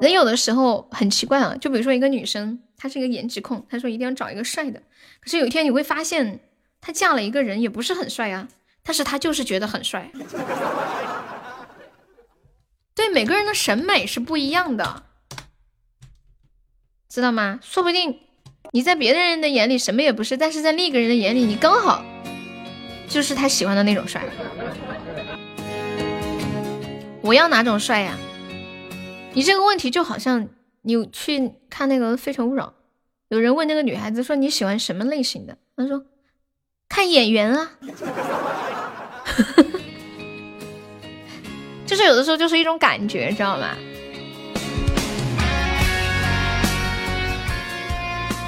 Speaker 1: 人有的时候很奇怪啊，就比如说一个女生，她是一个颜值控，她说一定要找一个帅的，可是有一天你会发现，她嫁了一个人也不是很帅啊，但是她就是觉得很帅。对，每个人的审美是不一样的，知道吗？说不定你在别的人的眼里什么也不是，但是在另一个人的眼里，你刚好就是他喜欢的那种帅。我要哪种帅呀？你这个问题就好像你去看那个《非诚勿扰》，有人问那个女孩子说你喜欢什么类型的，她说看眼缘啊，就是有的时候就是一种感觉，知道吗？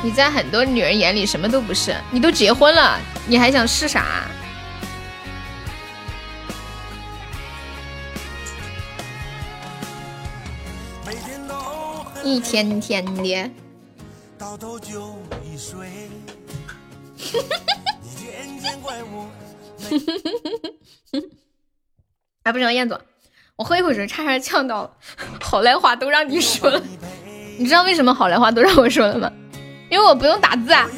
Speaker 1: 你在很多女人眼里什么都不是，你都结婚了，你还想是啥？一天天的，
Speaker 3: 到头就一睡。天天怪我
Speaker 1: 哎，不行，燕总，我喝一口水，差点呛到了。好赖话都让你说了，你知道为什么好赖话都让我说了吗？因为我不用打字啊，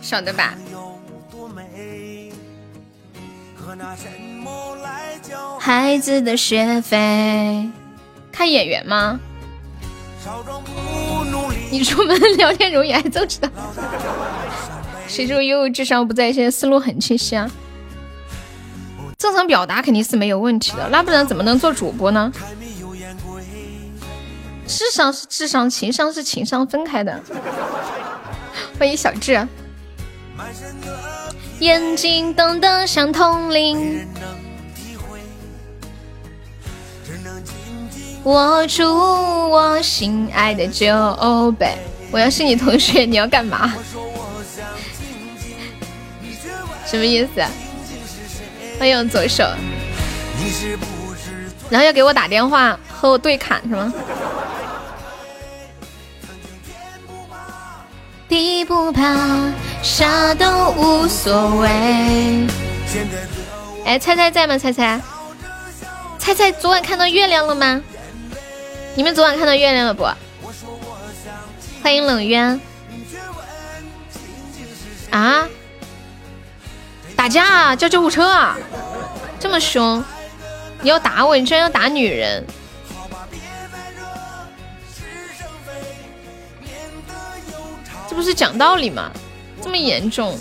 Speaker 1: 晓得吧？孩子的学费，看眼缘吗？你出门聊天容易挨揍，知道？谁说悠悠智商不在线，思路很清晰啊？正常表达肯定是没有问题的，那不然怎么能做主播呢？智商是智商，情商是情商，分开的。欢迎小智，眼睛瞪得像铜铃，
Speaker 3: 人能体会，只能紧紧
Speaker 1: 握住我心爱的酒杯。我要是你同学，你要干嘛？什么意思？欢迎左手，
Speaker 3: 你是不是
Speaker 1: 然后要给我打电话和我对砍是吗？地不怕，啥都无所谓。
Speaker 3: 现在的我
Speaker 1: 哎，猜猜在吗？猜猜，猜猜昨晚看到月亮了吗？你们昨晚看到月亮了不？欢迎冷渊。啊？打架？叫救护车啊？这么凶？你要打我？你居然要打女人？这不是讲道理吗？这么严重？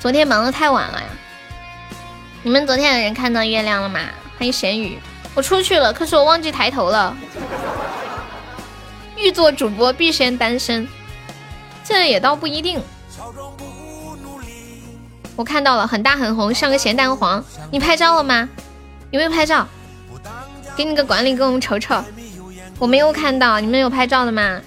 Speaker 1: 昨天忙的太晚了呀。你们昨天有人看到月亮了吗？欢迎咸鱼。我出去了，可是我忘记抬头了。欲做主播必先单身，这也倒不一定。我看到了，很大很红，像个咸蛋黄。你拍照了吗？有没有拍照？给你个管理，给我们瞅瞅。我没有看到，你们有拍照的吗？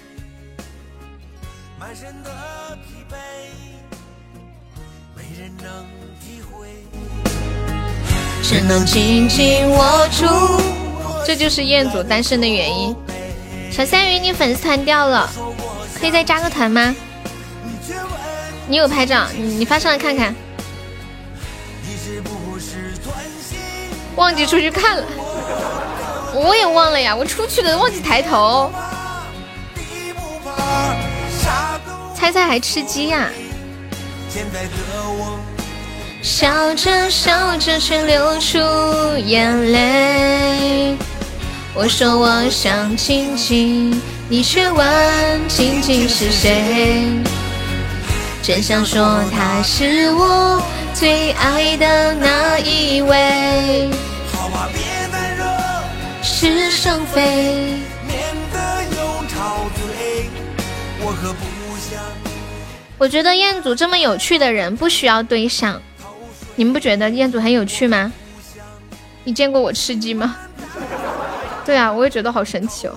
Speaker 1: 只能紧紧握住。这就是彦祖单身的原因。小三鱼，你粉丝团掉了，可以再加个团吗？你有拍照，你发上来看看。忘记出去看了，我也忘了呀，我出去了，忘记抬头。猜猜还吃鸡呀、笑着笑着却流出眼泪。我说我想亲亲，你却问亲亲是谁？真想说他是我最爱的那一位。
Speaker 3: 好吧，别再惹，
Speaker 1: 是生非。
Speaker 3: 免得又吵嘴。我可不想
Speaker 1: 我觉得彦祖这么有趣的人不需要对象，你们不觉得彦祖很有趣吗？你见过我吃鸡吗？对啊，我也觉得好神奇哦。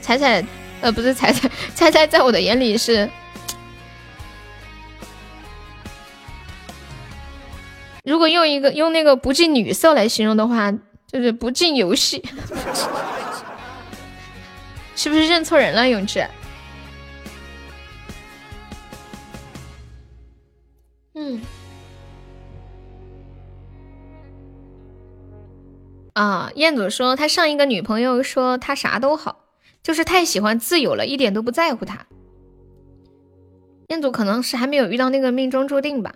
Speaker 1: 彩彩，呃，不是彩彩，彩彩在我的眼里是，如果用一个用那个不近女色来形容的话，就是不进游戏，是不是认错人了，永志？嗯。啊，彦祖说他上一个女朋友说他啥都好，就是太喜欢自由了，一点都不在乎他。彦祖可能是还没有遇到那个命中注定吧。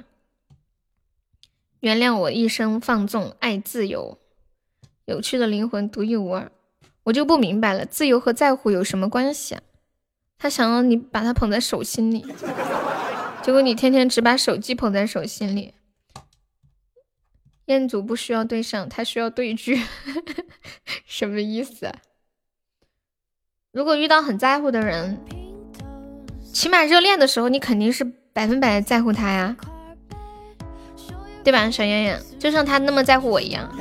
Speaker 1: 原谅我一生放纵，爱自由，有趣的灵魂独一无二。我就不明白了，自由和在乎有什么关系啊？他想要你把他捧在手心里。结果你天天只把手机捧在手心里。彦祖不需要对上，他需要对句，什么意思？如果遇到很在乎的人，起码热恋的时候，你肯定是百分百在乎他呀，对吧，小圆圆？就像他那么在乎我一样。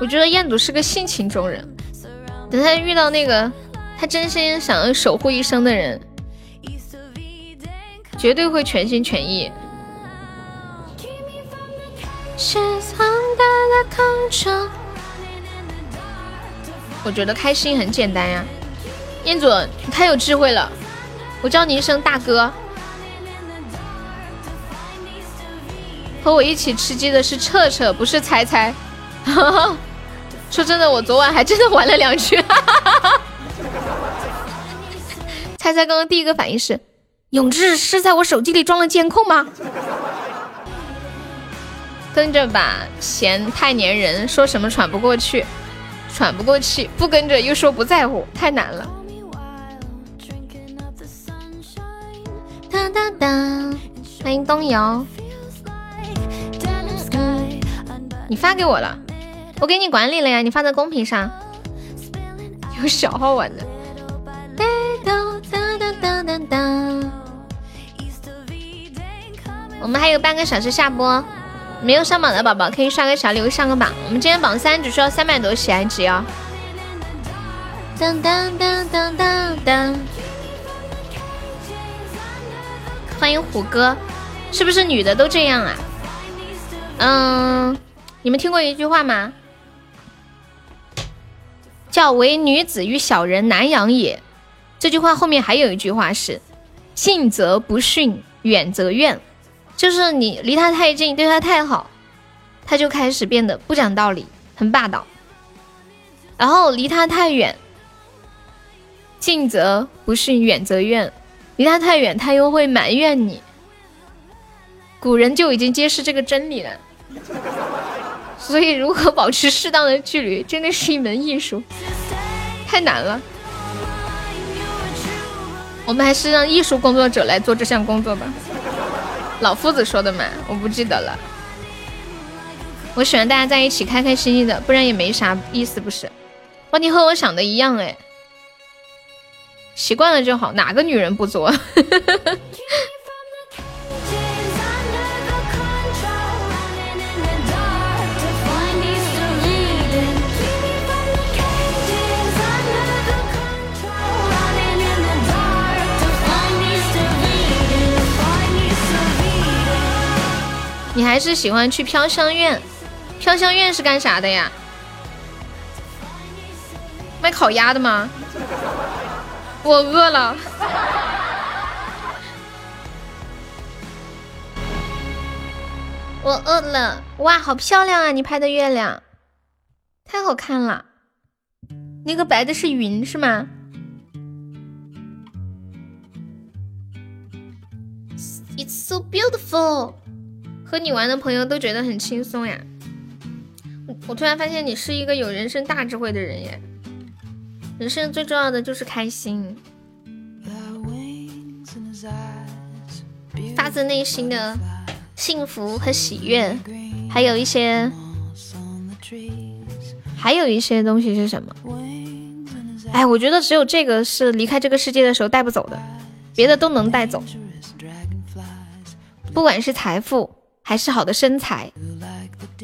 Speaker 1: 我觉得彦祖是个性情中人，等他遇到那个他真心想要守护一生的人，绝对会全心全意。我觉得开心很简单呀，彦祖你太有智慧了，我叫你一声大哥。和我一起吃鸡的是彻彻，不是猜猜。说真的，我昨晚还真的玩了两局。猜猜刚刚第一个反应是，永志是在我手机里装了监控吗？跟着吧，嫌太粘人，说什么喘不过去，喘不过气；不跟着又说不在乎，太难了。当，欢迎东游
Speaker 4: ，Feels like denim sky under
Speaker 1: 你发给我了，我给你管理了呀，你发在公屏上有小号玩的。当当我们还有半个小时下播，没有上榜的宝宝可以刷个小礼物上个榜。我们今天榜三只需要三百多喜爱值哦。当当当当当当，欢迎虎哥，是不是女的都这样啊？嗯，你们听过一句话吗？叫“唯女子与小人难养也”。这句话后面还有一句话是“近则不逊，远则怨”，就是你离他太近，对他太好，他就开始变得不讲道理，很霸道；然后离他太远，近则不逊，远则怨，离他太远，他又会埋怨你。古人就已经揭示这个真理了。所以，如何保持适当的距离，真的是一门艺术，太难了。我们还是让艺术工作者来做这项工作吧。老夫子说的嘛，我不记得了。我喜欢大家在一起开开心心的，不然也没啥意思，不是？哇，你和我想的一样哎，习惯了就好，哪个女人不作？还是喜欢去飘香苑？飘香苑是干啥的呀？卖烤鸭的吗？我饿了。我饿了，哇，好漂亮啊！你拍的月亮，太好看了。那个白的是云是吗？It's so beautiful。和你玩的朋友都觉得很轻松呀。我突然发现你是一个有人生大智慧的人耶。人生最重要的就是开心，发自内心的幸福和喜悦，还有一些，还有一些东西是什么？哎，我觉得只有这个是离开这个世界的时候带不走的，别的都能带走。不管是财富，还是好的身材，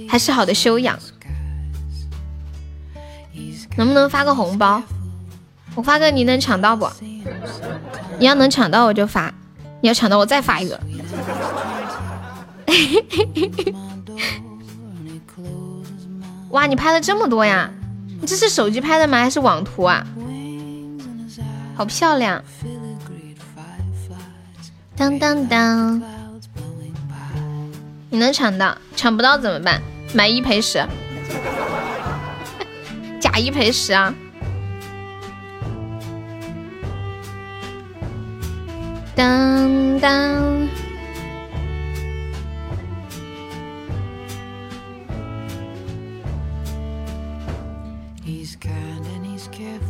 Speaker 1: 还是好的修养，能不能发个红包？我发个你能抢到不？你要能抢到我就发，你要抢到我再发一个。哇，你拍了这么多呀？你这是手机拍的吗？还是网图啊？好漂亮！当当当，你能抢到，抢不到怎么办？买一赔十，假一赔十啊！当当，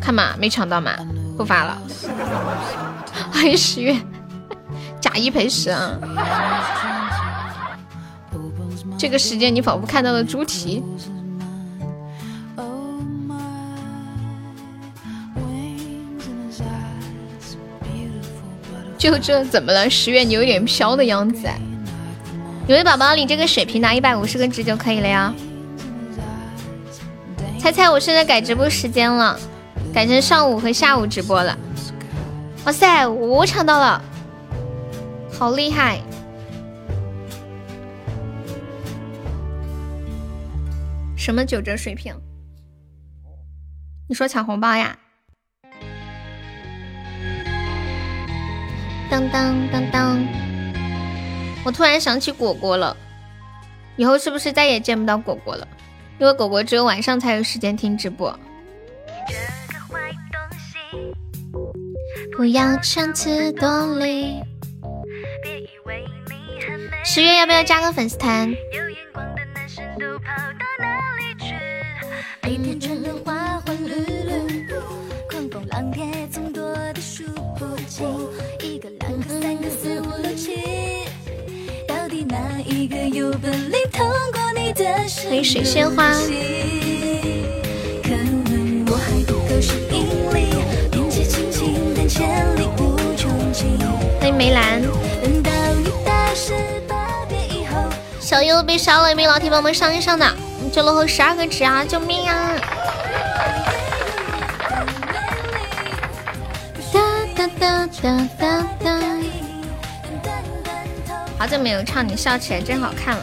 Speaker 1: 看嘛，没抢到嘛？不发了。欢迎 十月，假一赔十啊！这个时间你仿佛看到了猪蹄。就这怎么了？十月你有点飘的样子哎。有位宝宝领这个水瓶拿一百五十个值就可以了呀。猜猜我现在改直播时间了，改成上午和下午直播了。哇塞，我抢到了，好厉害！什么九折水平？你说抢红包呀？当当当当！我突然想起果果了，以后是不是再也见不到果果了？因为果果只有晚上才有时间听直播。不要强词夺理。十月要不要加个粉丝团？有眼光的花。花。绿绿，狂风浪蝶总多的数不清，一个两个三个四五六七，到底哪一个有本领通过你的欢迎水仙花。可能我还不够是引力，年纪轻轻但潜力无穷尽。欢迎梅兰。小优被杀了，有没有老铁帮我们上一上的？就落后十二个值啊！救命啊！哒哒哒哒哒哒。好久没有唱，你笑起来真好看了。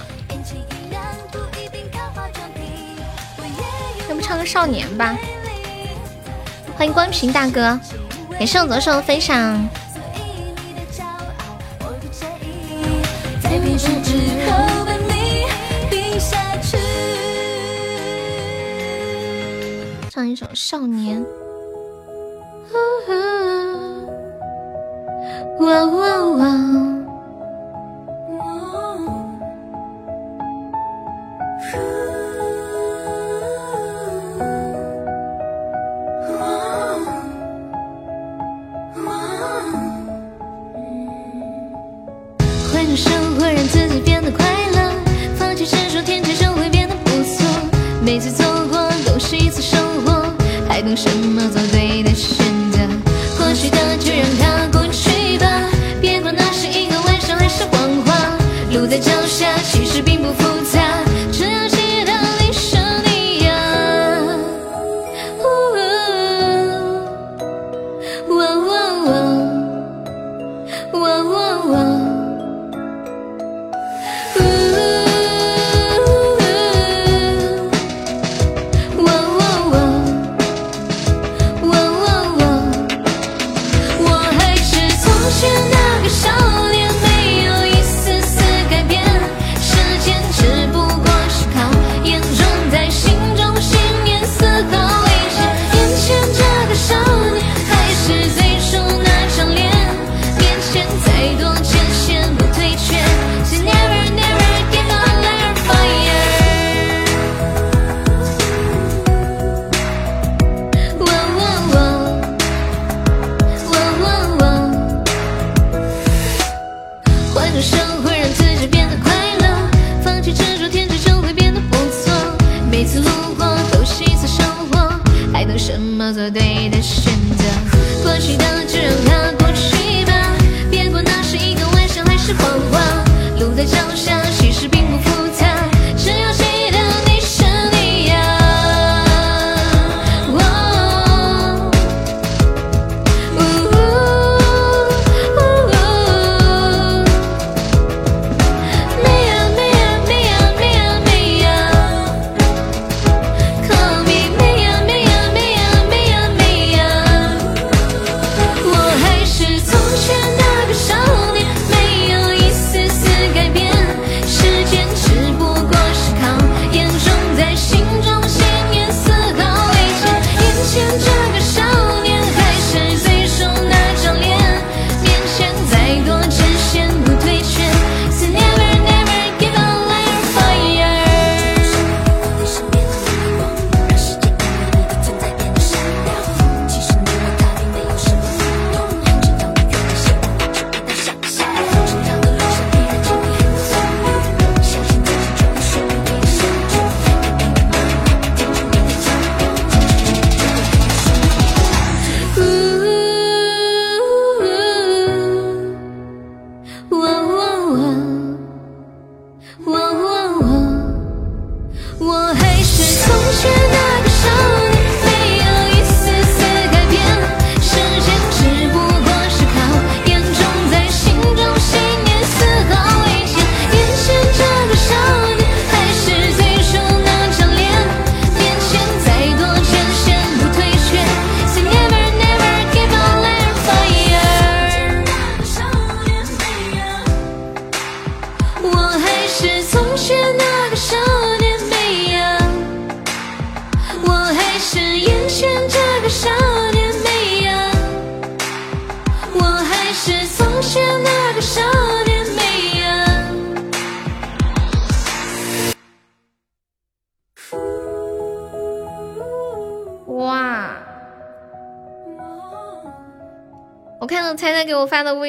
Speaker 1: 要不唱个少年吧？欢迎关平大哥，感谢我左手的分享。在唱一首《少年》。哇哇哇！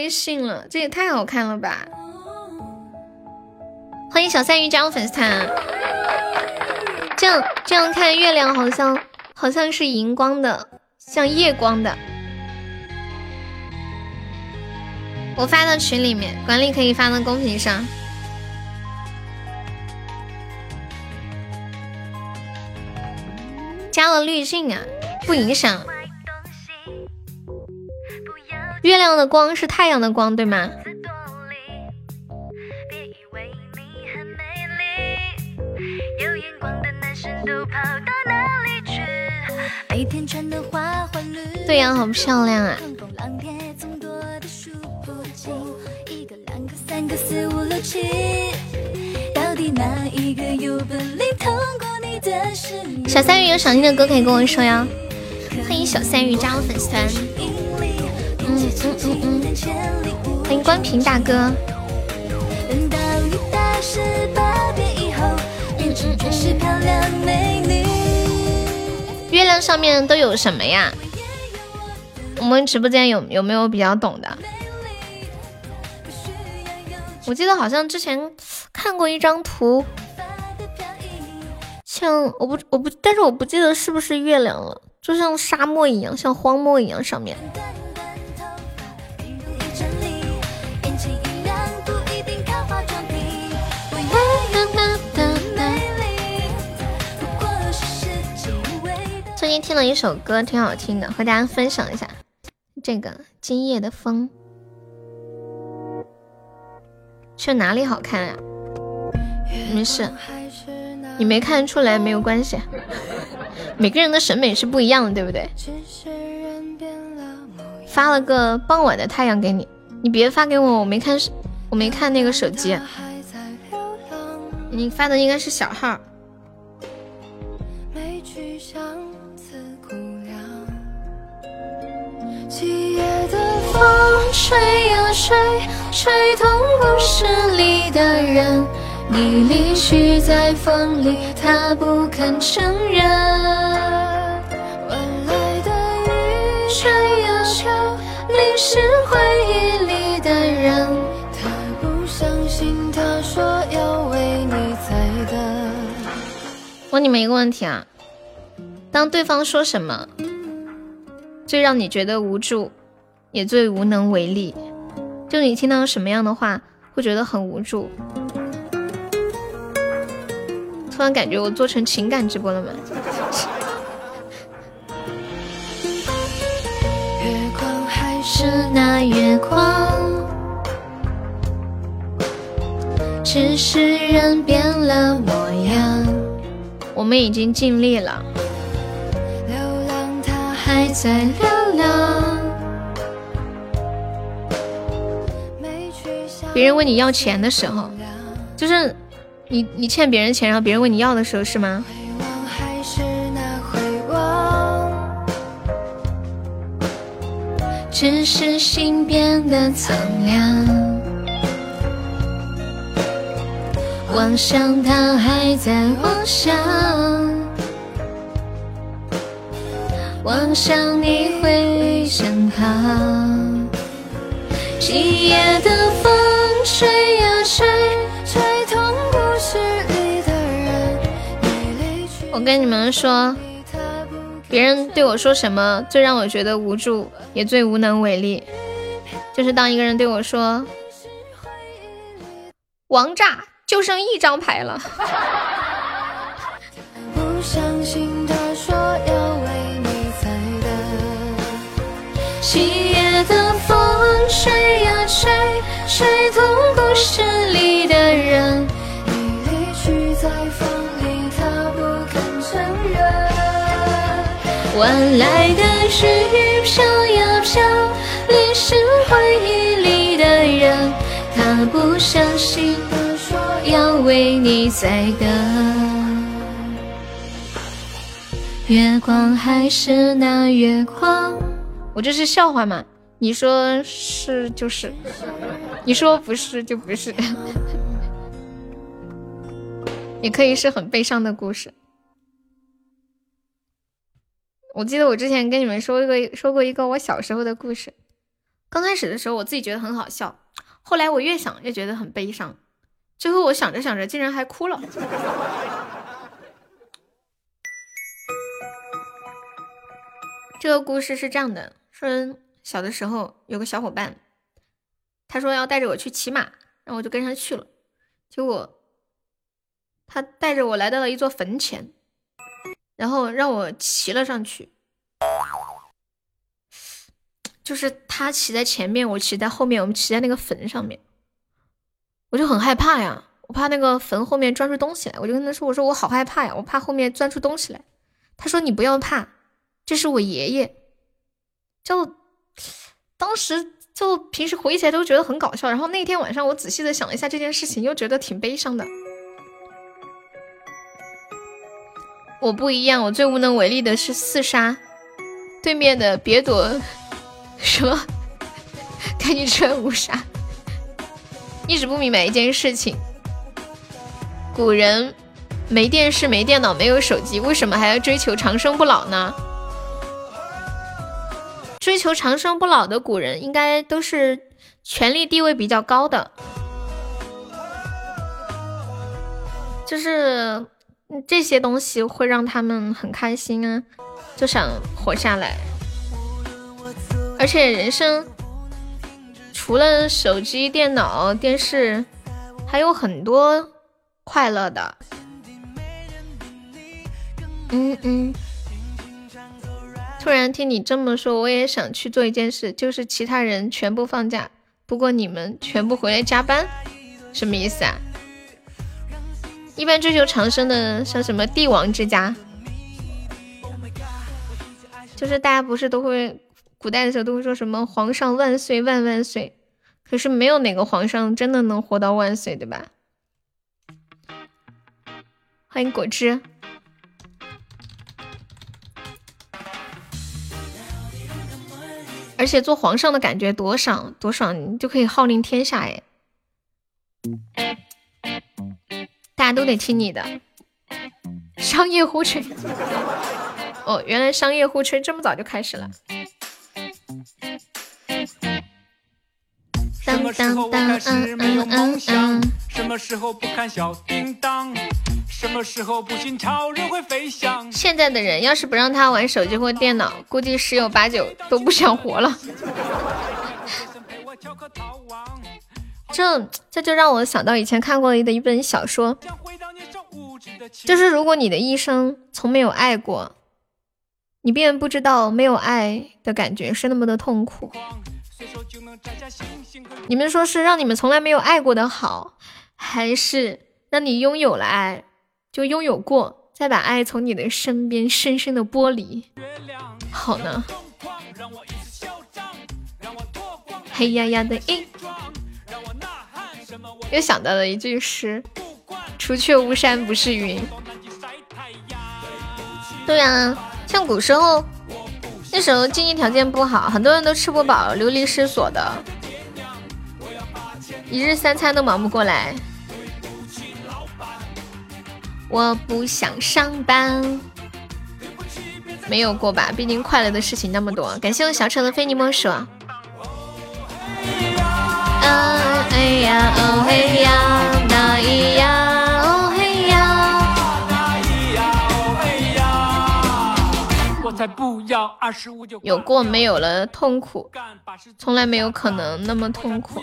Speaker 1: 微信了，这也太好看了吧！欢迎小三鱼加入粉丝团。这样这样看月亮好像好像是荧光的，像夜光的。我发到群里面，管理可以发到公屏上。加了滤镜啊，不影响。月亮的光是太阳的光，对吗？对呀，好漂亮啊！
Speaker 4: 三个四五六七，到底哪一个有本领通过你的视野？
Speaker 1: 小三鱼有想听的歌可以跟我说呀。欢迎小三鱼加入粉丝团，欢迎关平大哥。
Speaker 4: 等到你大十八变以后，变成绝世漂亮美女。
Speaker 1: 月亮上面都有什么呀？我们直播间有有没有比较懂的？我记得好像之前看过一张图，像我不我不，但是我不记得是不是月亮了，就像沙漠一样，像荒漠一样，上面听了一首歌，挺好听的，和大家分享一下。这个《今夜的风》去哪里好看呀、没事，你没看出来没有关系，每个人的审美是不一样的，对不对？发了个傍晚的太阳给你，你别发给我，我没看，我没看那个手机，你发的应该是小号。
Speaker 4: 风吹呀吹，吹痛故事里的人。你离去在风里，他不肯承认。晚来的雨吹呀吹，淋湿回忆里的人。他不相信，他说要为你猜的。
Speaker 1: 问你们一个问题啊，当对方说什么，最让你觉得无助，也最无能为力？就你听到什么样的话，会觉得很无助？突然感觉我做成情感直播了吗？
Speaker 4: 月光还是那月光，
Speaker 1: 只是人变了模样。我们已经尽力了，
Speaker 4: 流浪它
Speaker 1: 还在流浪。别人问你要钱的时候，就是你你欠别人钱，然后别人问你要的时候是吗？只是心变得苍凉。妄想他还在妄想，妄想你会身旁。今夜的风吹呀吹，
Speaker 4: 吹痛故事里的人。
Speaker 1: 我跟你们说，别人对我说什么最让我觉得无助，也最无能为力，就是当一个人对我说“王炸就剩一张牌了
Speaker 4: 不相信，他说要为你猜的。”，
Speaker 1: 七月的风吹呀吹，吹痛故事里的人。
Speaker 4: 你离去在风里，他不肯承认。
Speaker 1: 晚来的雨飘呀飘，淋湿回忆里的人。他不相信，
Speaker 4: 他说
Speaker 1: 要为你猜的。月光还是那月光，我这是笑话吗？你说是就是，你说不是就不是，也可以是很悲伤的故事。我记得我之前跟你们说过说过一个我小时候的故事，刚开始的时候我自己觉得很好笑，后来我越想越觉得很悲伤，最后我想着想着竟然还哭了。这个故事是这样的：说小的时候有个小伙伴，他说要带着我去骑马，然后我就跟上去了。结果他带着我来到了一座坟前，然后让我骑了上去。就是他骑在前面，我骑在后面，我们骑在那个坟上面，我就很害怕呀，我怕那个坟后面钻出东西来，我就跟他说：“我说我好害怕呀，我怕后面钻出东西来。”他说：“你不要怕，这是我爷爷。”就当时就平时回忆起来都觉得很搞笑，然后那天晚上我仔细的想了一下这件事情，又觉得挺悲伤的。我不一样，我最无能为力的是四杀对面的，别躲什么，赶紧出来五杀。一直不明白一件事情，古人没电视、没电脑、没有手机，为什么还要追求长生不老呢？追求长生不老的古人，应该都是权力地位比较高的，就是这些东西会让他们很开心啊，就想活下来。而且人生除了手机、电脑、电视，还有很多快乐的。嗯嗯。突然听你这么说，我也想去做一件事，就是其他人全部放假，不过你们全部回来加班，什么意思啊？一般追求长生的，像什么帝王之家，就是大家不是都会，古代的时候都会说什么皇上万岁万万岁，可是没有哪个皇上真的能活到万岁，对吧？欢迎果汁。而且做皇上的感觉多爽多爽，你就可以号令天下哎！大家都得听你的。商业互吹，哦，原来商业互吹这么早就开始了。
Speaker 3: 什么时候我开始没有梦想？什么时候不看小叮当？什么时候不信超人会飞翔？
Speaker 1: 现在的人要是不让他玩手机或电脑，估计十有八九都不想活了。这这就让我想到以前看过的一本小说，就是如果你的一生从没有爱过，你便不知道没有爱的感觉是那么的痛苦。你们说是让你们从来没有爱过的好，还是让你拥有了爱？就拥有过，再把爱从你的身边深深的剥离，好呢。黑压压的一，又想到了一句诗：“除却巫山不是云。”对啊，像古时候，那时候经济条件不好，很多人都吃不饱，流离失所的，一日三餐都忙不过来。我不想上班，没有过吧？毕竟快乐的事情那么多。感谢我小丑的非你莫属。啊哎呀哦嘿呀，那咿呀
Speaker 3: 才不要二十五就
Speaker 1: 有过没有了痛苦，从来没有可能那么痛苦。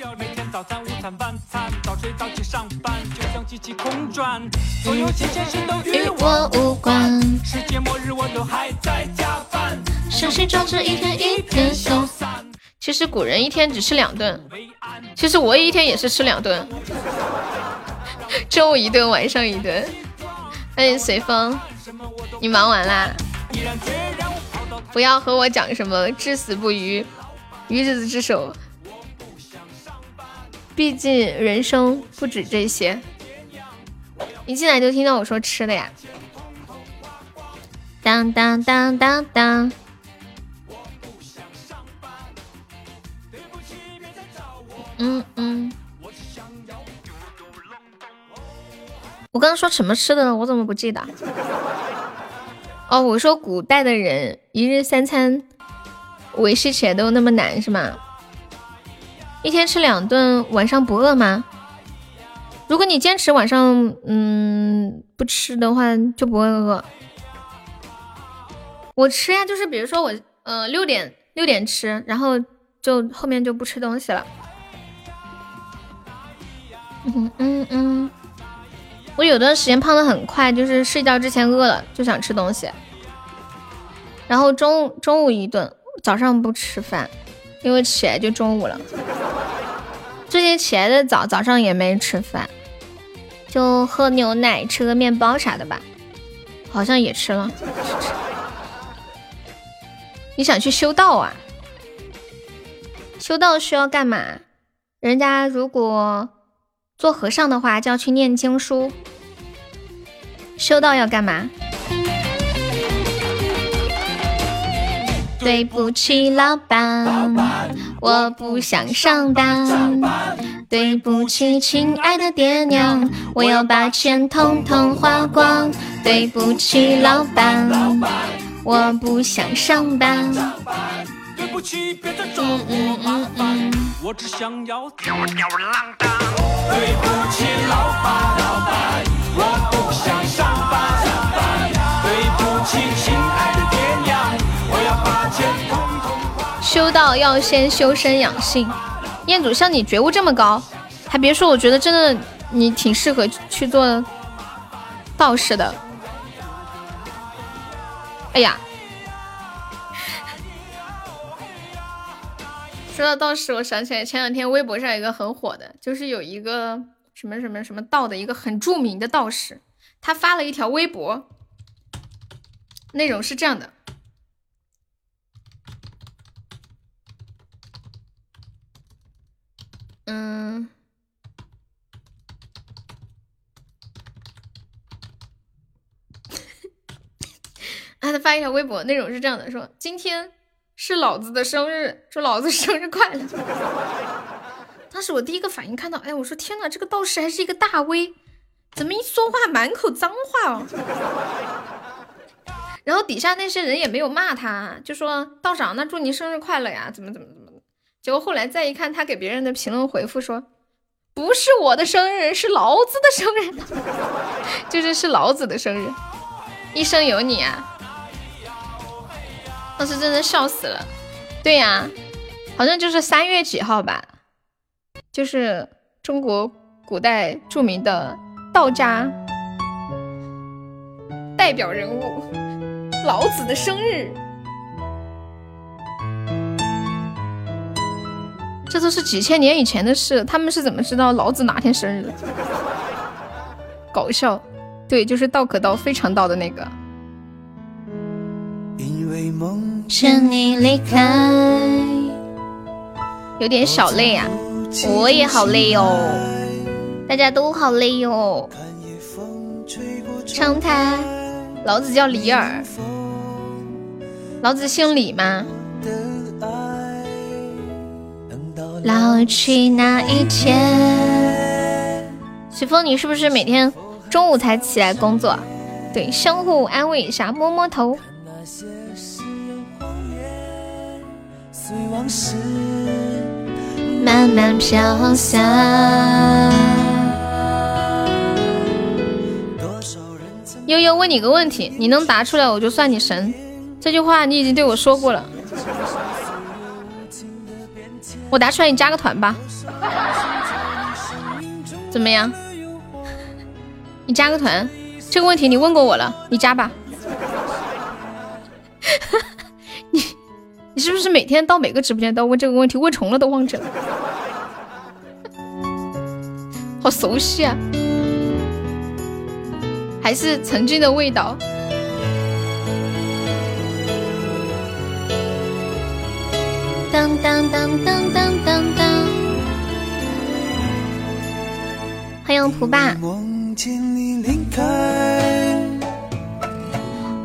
Speaker 3: 与
Speaker 1: 我无关，
Speaker 3: 世界末日我都还在加班。
Speaker 1: 一天一天走。其实古人一天只吃两顿，其实我一天也是吃两顿，中午一顿，晚上一顿。欢哎，随风，你忙完啦？不要和我讲什么至死不渝，鱼子之手。毕竟人生不止这些。一进来就听到我说吃的呀，当当当当当。嗯嗯。我刚刚说什么吃的呢？我怎么不记得？哦，我说古代的人一日三餐维持起来都那么难是吗？一天吃两顿，晚上不饿吗？如果你坚持晚上嗯不吃的话，就不会饿。我吃呀，就是比如说我呃六点六点吃，然后就后面就不吃东西了。嗯嗯嗯，我有段时间胖的很快，就是睡觉之前饿了就想吃东西，然后中中午一顿，早上不吃饭，因为起来就中午了。最近起来的早，早上也没吃饭，就喝牛奶、吃个面包啥的吧，好像也吃了。你想去修道啊？修道需要干嘛？人家如果做和尚的话，就要去念经书。修道要干嘛？对不起，老板，我不想上班。对不起，亲爱的爹娘，我要把钱统统花光。对不起，老板，我不想上班。
Speaker 3: 对不起，别再找我麻烦，我只想要吊吊郎当。对不起，老板，老板，我不想上班，对不起，亲爱的爹娘，
Speaker 1: 修道要先修身养性。彦祖，像你觉悟这么高，还别说，我觉得真的你挺适合去做道士的。哎呀，说到道士，我想起来前两天微博上有一个很火的，就是有一个什么什么什么道的一个很著名的道士，他发了一条微博，内容是这样的。嗯，啊，他发一条微博，内容是这样的：说今天是老子的生日，祝老子生日快乐。当时我第一个反应看到，哎，我说天呐，这个道士还是一个大 V，怎么一说话满口脏话哦？然后底下那些人也没有骂他，就说道长，那祝你生日快乐呀，怎么怎么怎么。结果后来再一看，他给别人的评论回复说，不是我的生日，是老子的生日，就是是老子的生日，一生有你啊！当时真的笑死了。对呀、好像就是三月几号吧，就是中国古代著名的道家代表人物老子的生日。这都是几千年以前的事，他们是怎么知道老子哪天生日的？搞笑，对，就是道可道非常道的那个。
Speaker 3: 因为梦
Speaker 1: 趁你离开，有点小累啊，我也好累哦，大家都好累哦。
Speaker 3: 看夜风吹过
Speaker 1: 长台，老子叫李耳，老子姓李吗？老去那一天。随风，你是不是每天中午才起来工作？对，相互安慰一下，摸摸头。慢慢飘散。悠悠问你个问题，你能答出来，我就算你神。这句话你已经对我说过了，我答出来你加个团吧，怎么样？你加个团，这个问题你问过我了，你加吧。你你是不是每天到每个直播间都问这个问题，问重了都忘记了？好熟悉啊！还是曾经的味道。当当当当当当当，欢迎蒲爸，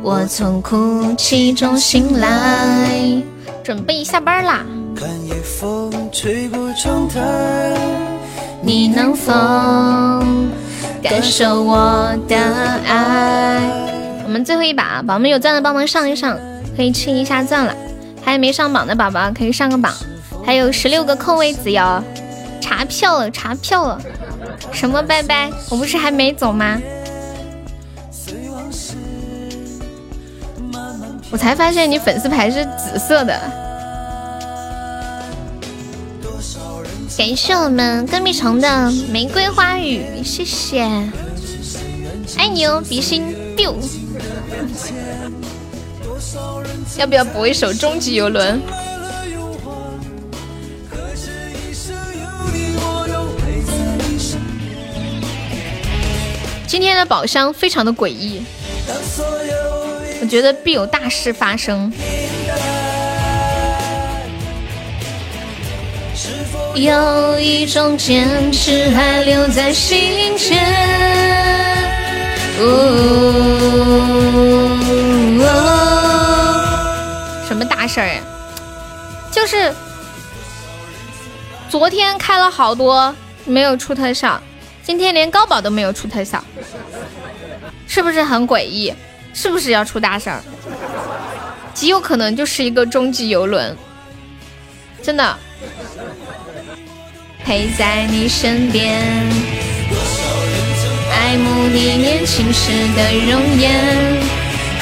Speaker 1: 我从哭泣中醒来，准备下班啦。
Speaker 3: 看夜风吹过窗台，
Speaker 1: 你能否感受我的爱？我们最后一把啊，宝宝们有钻的帮忙上一上，可以清一下钻了。还没上榜的宝宝可以上个榜，还有十六个空位子哟。查票了，查票了。什么拜拜？我不是还没走吗？我才发现你粉丝牌是紫色的。感谢我们跟屁虫的玫瑰花语，谢谢，爱你哦，比心 biu。要不要播一首《终极游轮》？今天的宝箱非常的诡异，我觉得必有大事发生。有一种坚持还留在心间。哦事儿呀？就是昨天开了好多没有出特效，今天连高宝都没有出特效，是不是很诡异？是不是要出大事儿？极有可能就是一个终极游轮，真的。陪在你身边，爱慕你年轻时的容颜，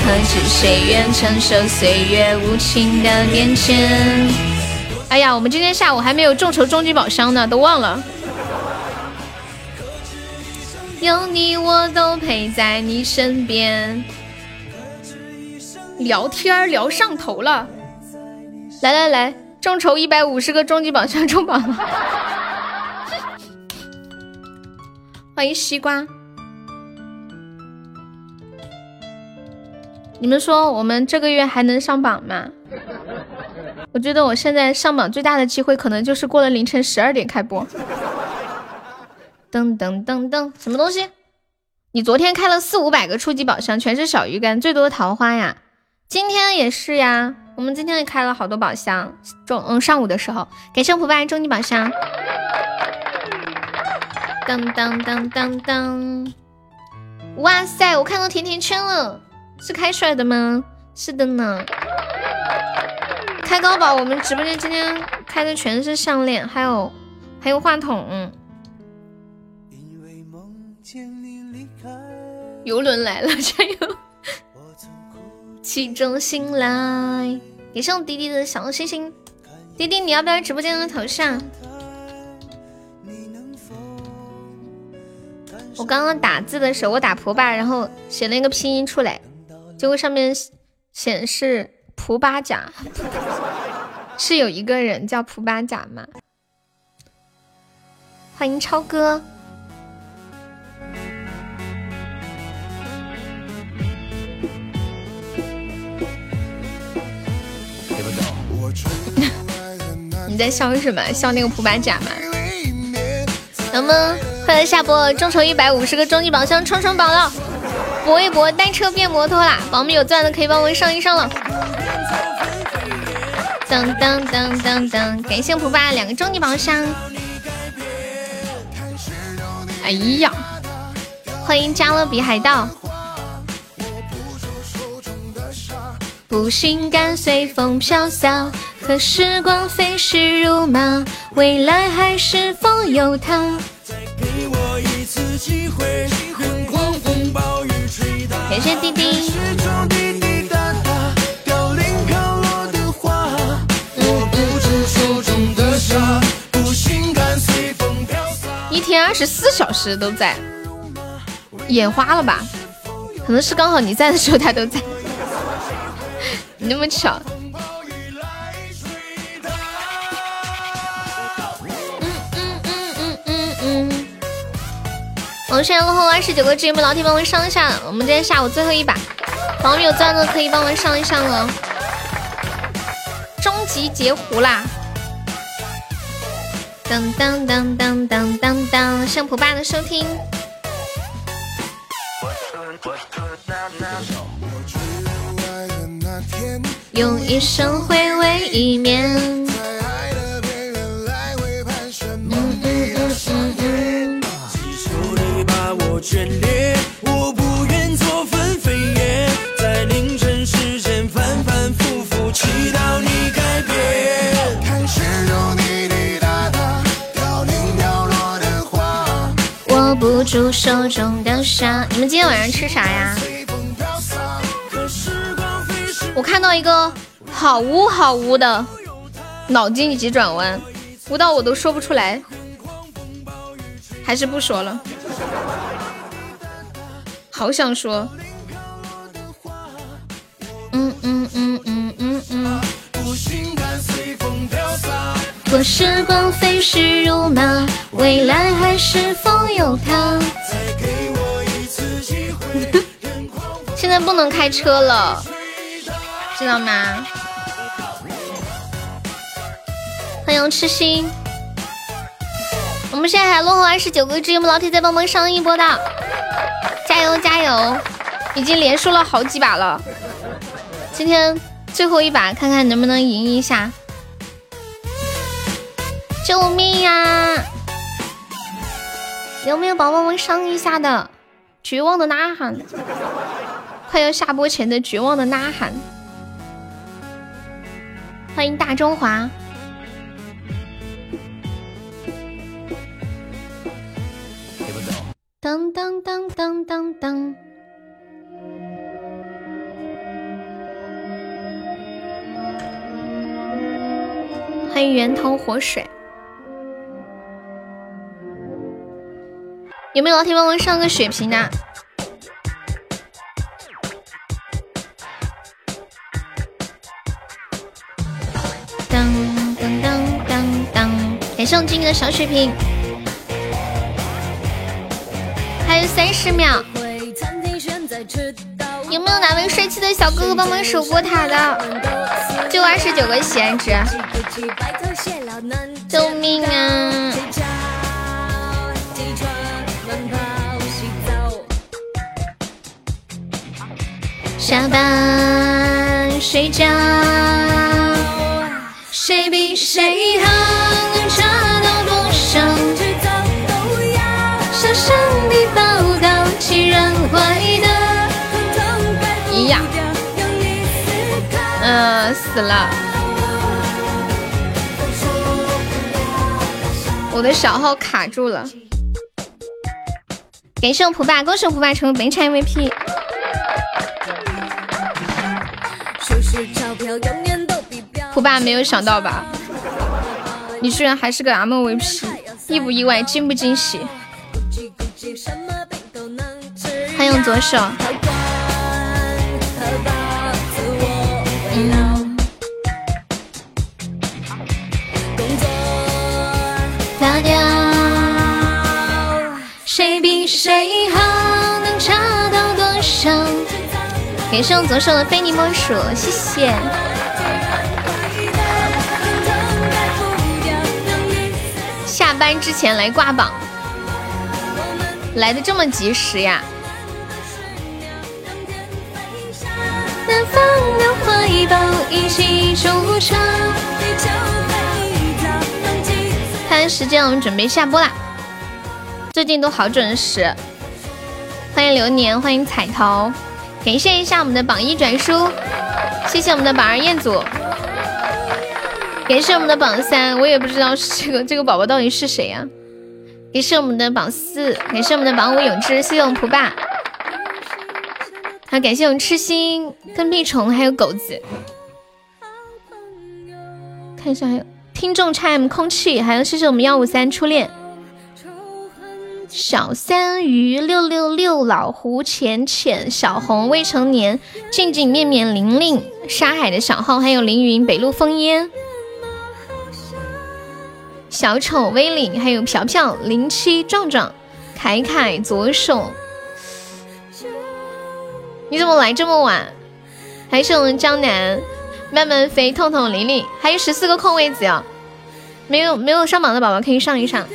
Speaker 1: 可知谁愿承受岁月无情的变迁？哎呀，我们今天下午还没有众筹终极宝箱呢，都忘了。有你，我都陪在你身边。聊天聊上头了，来来来，众筹一百五十个终极宝箱中榜了。欢迎西瓜。你们说我们这个月还能上榜吗？我觉得我现在上榜最大的机会，可能就是过了凌晨十二点开播。噔噔噔噔，什么东西？你昨天开了四五百个初级宝箱，全是小鱼干，最多桃花呀。今天也是呀，我们今天也开了好多宝箱。中嗯，上午的时候，感谢普白终极宝箱。当当当当当！哇塞，我看到甜甜圈了，是开出来的吗？是的呢。开高宝，我们直播间今天开的全是项链，还有还有话筒。游轮来了，加油！起重心来，给上滴滴的小星星。滴滴，你要不要直播间的头像？我刚刚打字的时候，我打蒲巴，然后写了一个拼音出来，结果上面显示蒲巴甲，是有一个人叫蒲巴甲吗？欢迎超哥。你在笑什么？笑那个蒲巴甲吗？能不能快来下播？众筹一百五十个终极宝箱，冲冲宝了！搏一搏，单车变摩托啦！宝宝们有钻的可以帮我上一上了。噔噔噔噔噔，感谢蒲巴两个终极宝箱。哎呀，欢迎加勒比海盗。不信敢随风飘洒，可时光飞逝如马，未来还是否有他？感谢滴滴。一天二十四小时都在，眼花了吧？可能是刚好你在的时候他都在。你那么巧，我们现在落后二十九个值，有没有老铁帮我上一下？我们今天下午最后一把，宝宝们有钻的可以帮我上一上了。终极截胡啦！当当当当当当当，圣普爸的收听。用一生回味一面。
Speaker 3: 眷恋。我不愿做分飞燕，在凌晨时间反反复复祈祷你改变。
Speaker 5: 看是如滴滴答答，飘零飘落的花，
Speaker 1: 握不住手中的沙。你们今天晚上吃啥呀？
Speaker 5: 随风飘洒。
Speaker 3: 可时光飞逝，
Speaker 1: 我看到一个好污好污的脑筋急转弯，污到我都说不出来，还是不说了。好想说，嗯嗯嗯嗯嗯嗯。
Speaker 5: 不心甘随风飘洒。
Speaker 1: 若时光飞逝如麻，未来还是否有他？现在不能开车了，知道吗？欢迎痴心，我们现在还落后二十九个只，有没有老铁再帮忙上一波的？加油加油！已经连输了好几把了，今天最后一把，看看能不能赢一下。救命呀！有没有宝宝们上一下的？绝望的呐喊，快要下播前的绝望的呐喊。欢迎大中华。当当当当当当。欢迎源头活水。有没有老铁帮我上个血瓶的？当当当当当，感谢我今天的小血瓶，还有三十秒，有没有哪位帅气的小哥哥帮忙守过塔的？就二十九个喜爱值，救命啊！下班睡觉，谁比谁好，能差到多少？咦呀，嗯、死了。我的小号卡住了。感谢我普爸，恭喜我普爸成为本场 MVP。普爸没有想到吧？你居然还是个 MVP，意不意外，惊不惊喜？欢迎左手。嗯，大掉，谁比谁好，能差到多少？感谢我左手的非你莫属，谢谢。下班之前来挂榜，来的这么及时呀！南方的怀抱一起筑巢。看看时间，我们准备下播啦。最近都好准时。欢迎流年，欢迎彩头，感谢一下我们的榜一转书，谢谢我们的榜二彦祖，感谢我们的榜三，我也不知道这个这个宝宝到底是谁呀、感谢我们的榜四，感谢我们的榜五永志，谢谢我们普爸，感谢我们痴心、跟屁虫还有狗子，看一下还有听众叉 M 空气，还有谢谢我们幺五三初恋。小三鱼六六六老胡浅浅小红未成年静静面面玲玲沙海的小号，还有凌云北路烽烟小丑威领，还有飘飘零七壮壮凯凯左手，你怎么来这么晚？还是我们江南慢慢飞痛痛玲玲，还有十四个空位子哟，没有没有上榜的宝宝可以上一上。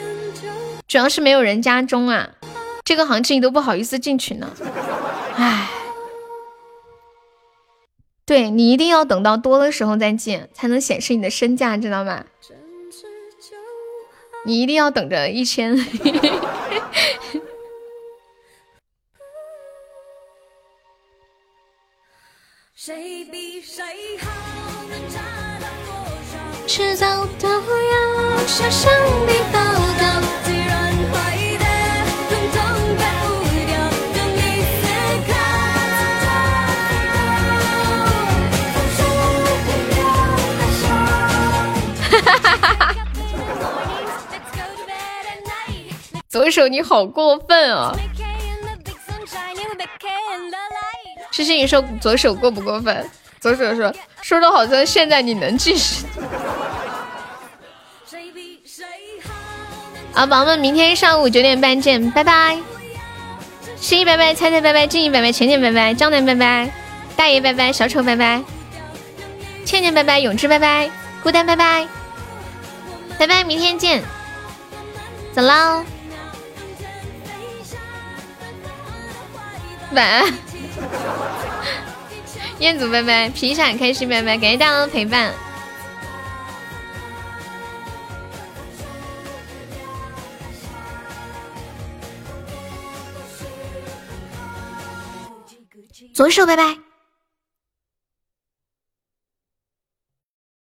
Speaker 1: 主要是没有人加钟啊，这个行情你都不好意思进群呢，唉，对你一定要等到多的时候再进，才能显示你的身价，知道吗？你一定要等着一千。
Speaker 4: 谁比谁好，能差到多少？
Speaker 1: 迟早都要向上帝报告。
Speaker 4: 既然坏的统统改不掉，用你思考。放手不要大笑。Let's go to bed at night.
Speaker 1: 左手你好过分
Speaker 4: 啊！
Speaker 1: 诗诗，你说左手过不过分？左手说说的好像现在你能继续？啊！宝宝们，明天上午九点半见，拜拜！诗一拜拜，猜猜拜拜，静怡拜拜，浅浅拜拜，江南拜拜，大爷拜拜，小丑拜拜，倩倩拜拜，永志拜拜，孤单拜拜，拜拜，明天见，走喽，晚安。彦祖拜拜，皮闪开心拜拜，感谢大家的陪伴。左手拜拜。